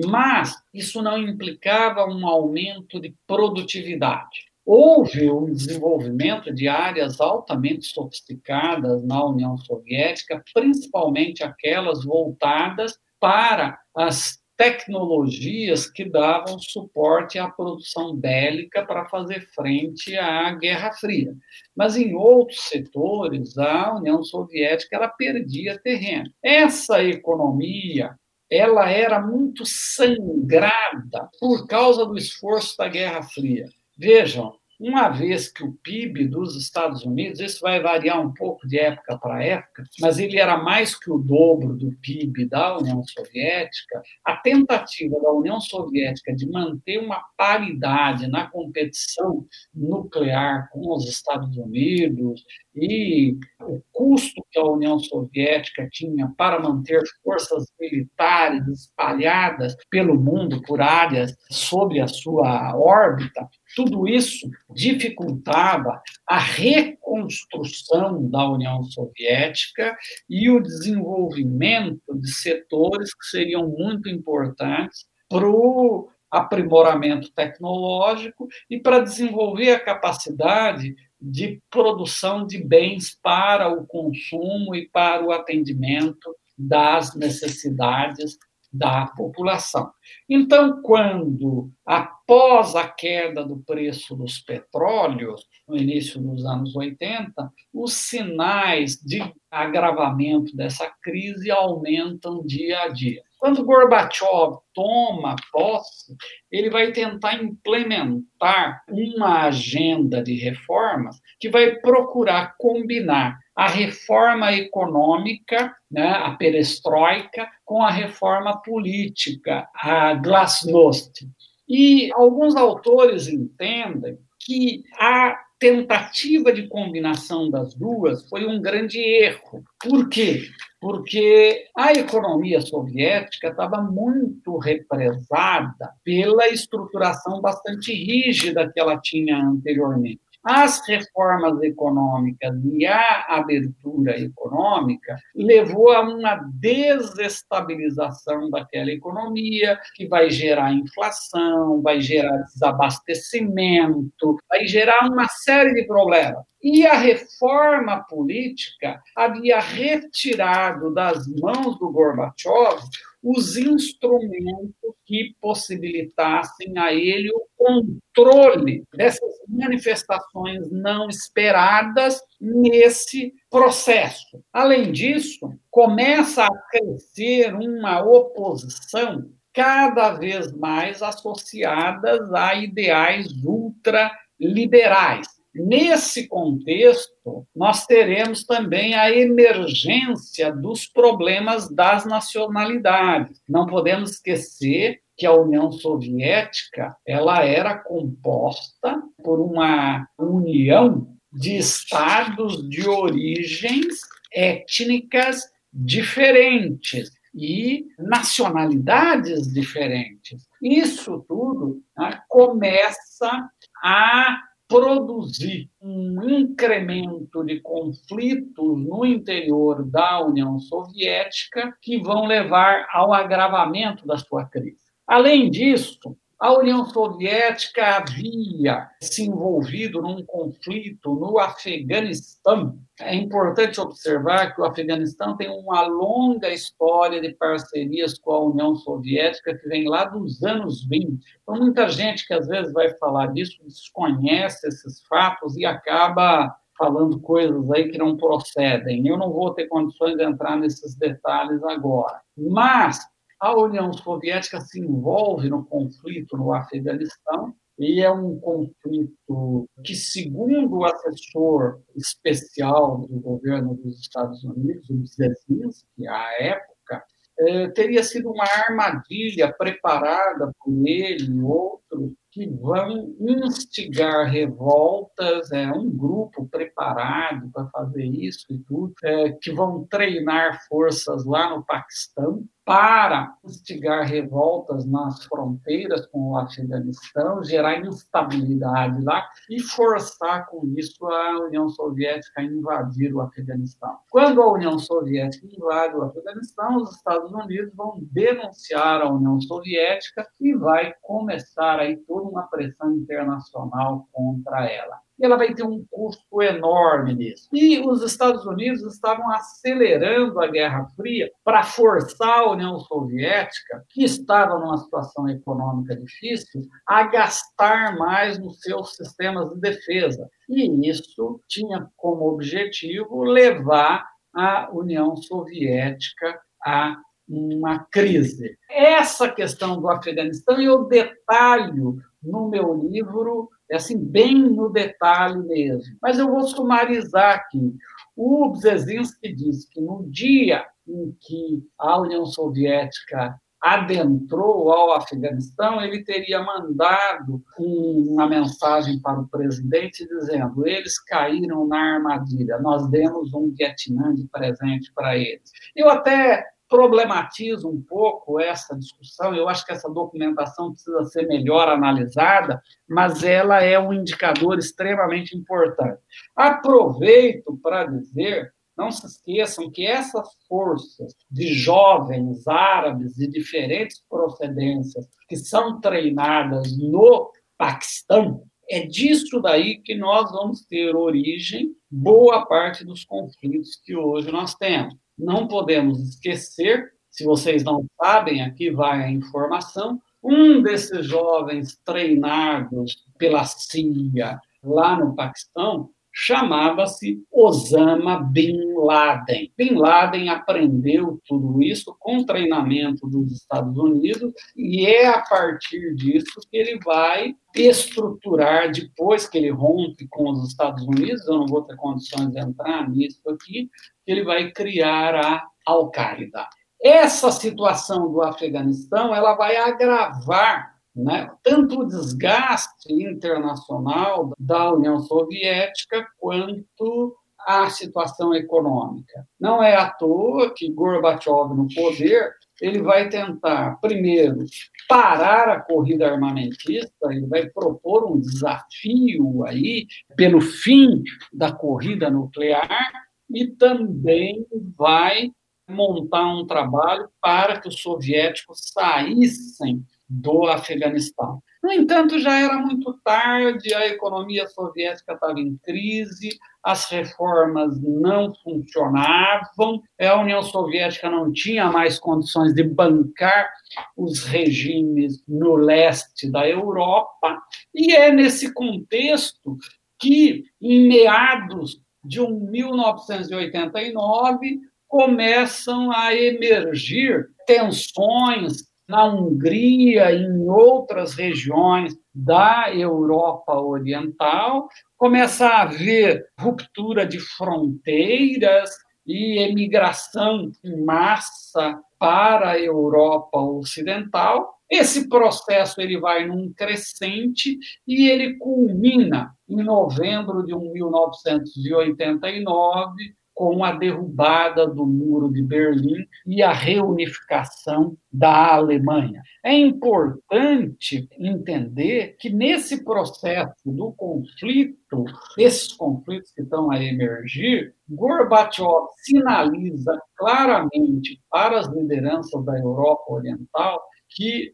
S5: Mas isso não implicava um aumento de produtividade. Houve um desenvolvimento de áreas altamente sofisticadas na União Soviética, principalmente aquelas voltadas para as tecnologias que davam suporte à produção bélica para fazer frente à Guerra Fria. Mas em outros setores, a União Soviética ela perdia terreno. Essa economia ela era muito sangrada por causa do esforço da Guerra Fria. Vejam, uma vez que o PIB dos Estados Unidos, isso vai variar um pouco de época para época, mas ele era mais que o dobro do PIB da União Soviética, a tentativa da União Soviética de manter uma paridade na competição nuclear com os Estados Unidos e o custo que a União Soviética tinha para manter forças militares espalhadas pelo mundo por áreas sobre a sua órbita, tudo isso dificultava a reconstrução da União Soviética e o desenvolvimento de setores que seriam muito importantes para o aprimoramento tecnológico e para desenvolver a capacidade de produção de bens para o consumo e para o atendimento das necessidades da população. Então, quando, após a queda do preço dos petróleos, no início dos anos 80, os sinais de agravamento dessa crise aumentam dia a dia. Quando Gorbachev toma posse, ele vai tentar implementar uma agenda de reformas que vai procurar combinar a reforma econômica, né, a perestroika, com a reforma política, a glasnost. E alguns autores entendem que a tentativa de combinação das duas foi um grande erro. Por quê? Porque a economia soviética estava muito represada pela estruturação bastante rígida que ela tinha anteriormente. As reformas econômicas e a abertura econômica levou a uma desestabilização daquela economia, que vai gerar inflação, vai gerar desabastecimento, vai gerar uma série de problemas. E a reforma política havia retirado das mãos do Gorbachev os instrumentos que possibilitassem a ele o controle dessas manifestações não esperadas nesse processo. Além disso, começa a crescer uma oposição cada vez mais associadas a ideais ultraliberais. Nesse contexto, nós teremos também a emergência dos problemas das nacionalidades. Não podemos esquecer que a União Soviética ela era composta por uma união de estados de origens étnicas diferentes e nacionalidades diferentes. Isso tudo né, começa a produzir um incremento de conflitos no interior da União Soviética que vão levar ao agravamento da sua crise. Além disso, a União Soviética havia se envolvido num conflito no Afeganistão. É importante observar que o Afeganistão tem uma longa história de parcerias com a União Soviética que vem lá dos anos 20. Então, muita gente que às vezes vai falar disso desconhece esses fatos e acaba falando coisas aí que não procedem. Eu não vou ter condições de entrar nesses detalhes agora. Mas a União Soviética se envolve no conflito no Afeganistão e é um conflito que, segundo o assessor especial do governo dos Estados Unidos, o Brzezinski, à época, eh, teria sido uma armadilha preparada por ele e outros que vão instigar revoltas, é um grupo preparado para fazer isso e tudo, é, que vão treinar forças lá no Paquistão para instigar revoltas nas fronteiras com o Afeganistão, gerar instabilidade lá e forçar com isso a União Soviética a invadir o Afeganistão. Quando a União Soviética invade o Afeganistão, os Estados Unidos vão denunciar a União Soviética e vai começar aí toda uma pressão internacional contra ela ela vai ter um custo enorme nisso. E os Estados Unidos estavam acelerando a Guerra Fria para forçar a União Soviética, que estava numa situação econômica difícil, a gastar mais nos seus sistemas de defesa. E isso tinha como objetivo levar a União Soviética a uma crise. Essa questão do Afeganistão eu detalho no meu livro é assim, bem no detalhe mesmo. Mas eu vou sumarizar aqui. O Brzezinski diz que no dia em que a União Soviética adentrou ao Afeganistão, ele teria mandado uma mensagem para o presidente dizendo: eles caíram na armadilha, nós demos um Vietnã de presente para eles. Eu até problematizo um pouco essa discussão. Eu acho que essa documentação precisa ser melhor analisada, mas ela é um indicador extremamente importante. Aproveito para dizer não se esqueçam que essas forças de jovens árabes de diferentes procedências que são treinadas no Paquistão, é disso daí que nós vamos ter origem boa parte dos conflitos que hoje nós temos. Não podemos esquecer, se vocês não sabem, aqui vai a informação, um desses jovens treinados pela CIA lá no Paquistão chamava-se Osama Bin Laden. Bin Laden aprendeu tudo isso com treinamento dos Estados Unidos e é a partir disso que ele vai estruturar, depois que ele rompe com os Estados Unidos, eu não vou ter condições de entrar nisso aqui, que ele vai criar a Al-Qaeda. Essa situação do Afeganistão ela vai agravar né, tanto o desgaste internacional da União Soviética quanto a situação econômica. Não é à toa que Gorbachev no poder ele vai tentar primeiro parar a corrida armamentista, ele vai propor um desafio aí pelo fim da corrida nuclear e também vai montar um trabalho para que os soviéticos saíssem do Afeganistão. No entanto, já era muito tarde, a economia soviética estava em crise, as reformas não funcionavam, a União Soviética não tinha mais condições de bancar os regimes no leste da Europa, e é nesse contexto que, em meados de 1989, começam a emergir tensões na Hungria e em outras regiões da Europa Oriental, começa a haver ruptura de fronteiras e emigração em massa para a Europa Ocidental. Esse processo ele vai num crescente e ele culmina em novembro de 1989 com a derrubada do Muro de Berlim e a reunificação da Alemanha. É importante entender que nesse processo do conflito, esses conflitos que estão a emergir, Gorbachev sinaliza claramente para as lideranças da Europa Oriental que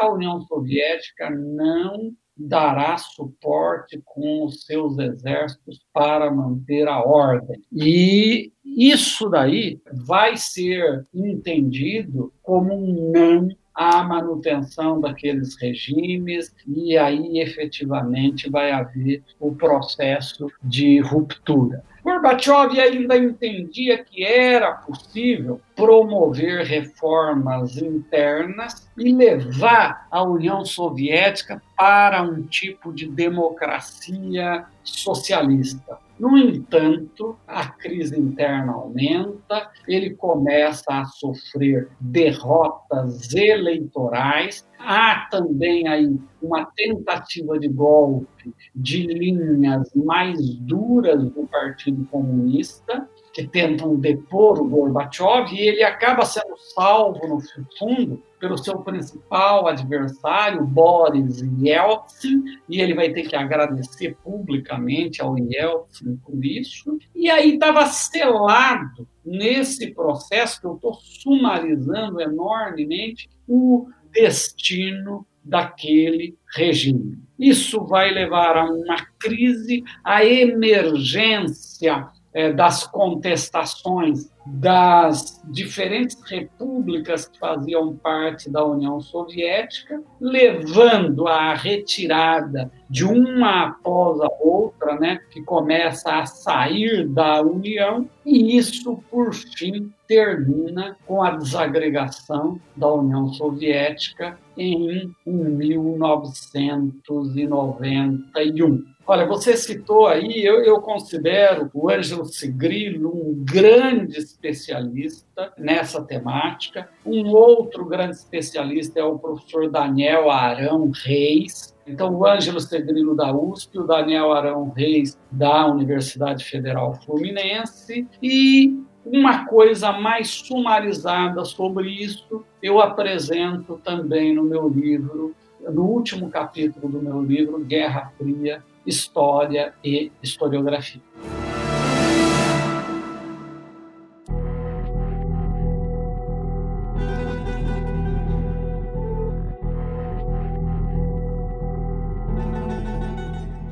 S5: a União Soviética não dará suporte com os seus exércitos para manter a ordem. E isso daí vai ser entendido como um não à manutenção daqueles regimes e aí efetivamente vai haver o processo de ruptura. Gorbachev ainda entendia que era possível promover reformas internas e levar a União Soviética para um tipo de democracia socialista. No entanto, a crise interna aumenta, ele começa a sofrer derrotas eleitorais. Há também aí uma tentativa de golpe de linhas mais duras do Partido Comunista, que tentam depor o Gorbachev, e ele acaba sendo salvo, no fundo, pelo seu principal adversário, Boris Yeltsin, e ele vai ter que agradecer publicamente ao Yeltsin por isso. E aí estava selado nesse processo que eu estou sumarizando enormemente o destino daquele regime. Isso vai levar a uma crise, a emergência é, das contestações das diferentes repúblicas que faziam parte da União Soviética, levando à retirada de uma após a outra, né, que começa a sair da União, e isso, por fim, termina com a desagregação da União Soviética em 1991. Olha, você citou aí, eu, eu considero o Ângelo Sigrillo um grande especialista nessa temática. Um outro grande especialista é o professor Daniel Arão Reis. Então, o Ângelo Segrillo da USP, o Daniel Arão Reis da Universidade Federal Fluminense e uma coisa mais sumarizada sobre isso eu apresento também no meu livro, no último capítulo do meu livro, Guerra Fria, História e Historiografia.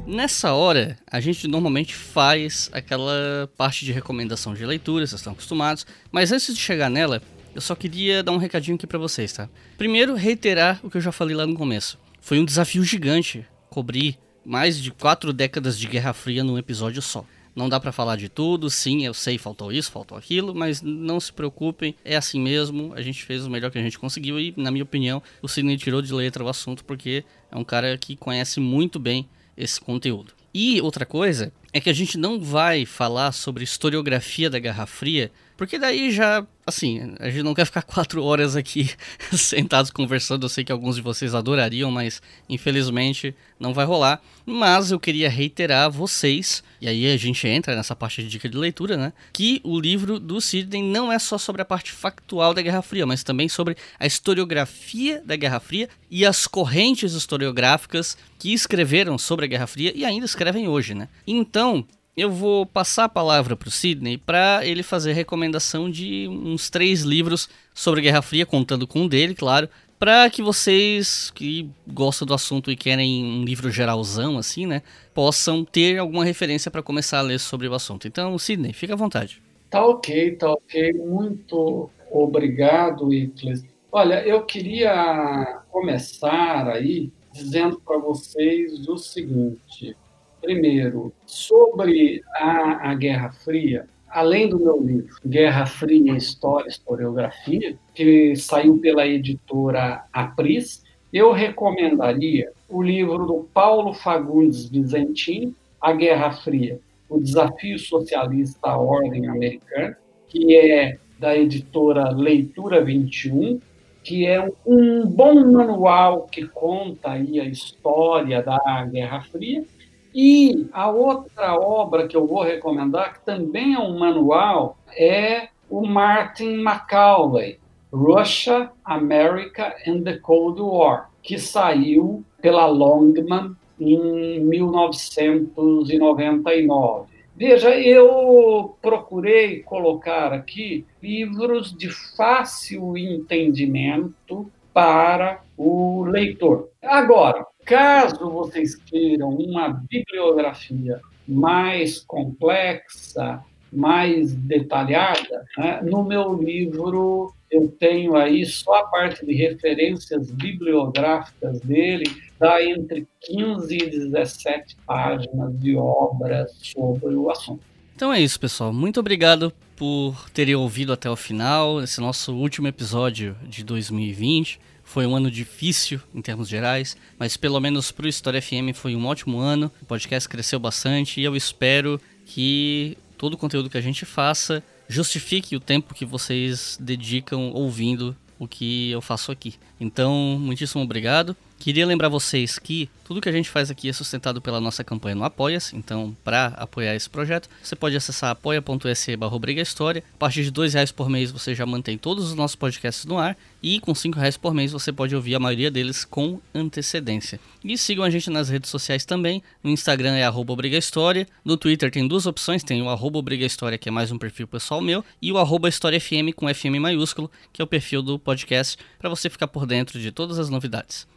S4: Nessa hora, a gente normalmente faz aquela parte de recomendação de leitura, vocês estão acostumados, mas antes de chegar nela, eu só queria dar um recadinho aqui para vocês, tá? Primeiro, reiterar o que eu já falei lá no começo. Foi um desafio gigante cobrir mais de quatro décadas de Guerra Fria num episódio só. Não dá para falar de tudo, sim, eu sei, faltou isso, faltou aquilo, mas não se preocupem, é assim mesmo. A gente fez o melhor que a gente conseguiu e, na minha opinião, o Sidney tirou de letra o assunto porque é um cara que conhece muito bem esse conteúdo. E outra coisa é que a gente não vai falar sobre historiografia da Guerra Fria, porque daí já, assim, a gente não quer ficar quatro horas aqui sentados conversando. Eu sei que alguns de vocês adorariam, mas infelizmente não vai rolar. Mas eu queria reiterar a vocês, e aí a gente entra nessa parte de dica de leitura, né? Que o livro do Sidney não é só sobre a parte factual da Guerra Fria, mas também sobre a historiografia da Guerra Fria e as correntes historiográficas que escreveram sobre a Guerra Fria e ainda escrevem hoje, né? Então, eu vou passar a palavra para o Sidney para ele fazer recomendação de uns três livros sobre Guerra Fria, contando com um dele, claro, para que vocês que gostam do assunto e querem um livro geralzão assim, né, possam ter alguma referência para começar a ler sobre o assunto. Então, Sidney, fica à vontade.
S5: Tá ok, tá ok. Muito obrigado, Icles. Olha, eu queria começar aí dizendo para vocês o seguinte. Primeiro, sobre a, a Guerra Fria, além do meu livro Guerra Fria, História Historiografia, que saiu pela editora Apris, eu recomendaria o livro do Paulo Fagundes Vizentim, A Guerra Fria, o Desafio Socialista à Ordem Americana, que é da editora Leitura 21, que é um bom manual que conta aí a história da Guerra Fria E a outra obra que eu vou recomendar, que também é um manual, é o Martin Macaulay, Russia, America and the Cold War, que saiu pela Longman em 1999. Veja, eu procurei colocar aqui livros de fácil entendimento para o leitor. Agora, caso vocês queiram uma bibliografia mais complexa, mais detalhada, né, no meu livro eu tenho aí só a parte de referências bibliográficas dele, dá entre 15 e 17 páginas de obras sobre o assunto.
S4: Então é isso, pessoal. Muito obrigado por terem ouvido até o final. Esse nosso último episódio de 2020. Foi um ano difícil em termos gerais, mas pelo menos para o História FM foi um ótimo ano. O podcast cresceu bastante e eu espero que todo o conteúdo que a gente faça justifique o tempo que vocês dedicam ouvindo o que eu faço aqui. Então, muitíssimo obrigado. Queria lembrar vocês que tudo que a gente faz aqui é sustentado pela nossa campanha no Apoia-se. Então, para apoiar esse projeto, você pode acessar apoia.se barra História. A partir de dois reais por mês você já mantém todos os nossos podcasts no ar. E com cinco reais por mês você pode ouvir a maioria deles com antecedência. E sigam a gente nas redes sociais também. No Instagram é arroba História. No Twitter tem duas opções. Tem o arroba História, que é mais um perfil pessoal meu. E o arroba História FM com FM maiúsculo, que é o perfil do podcast, para você ficar por dentro de todas as novidades.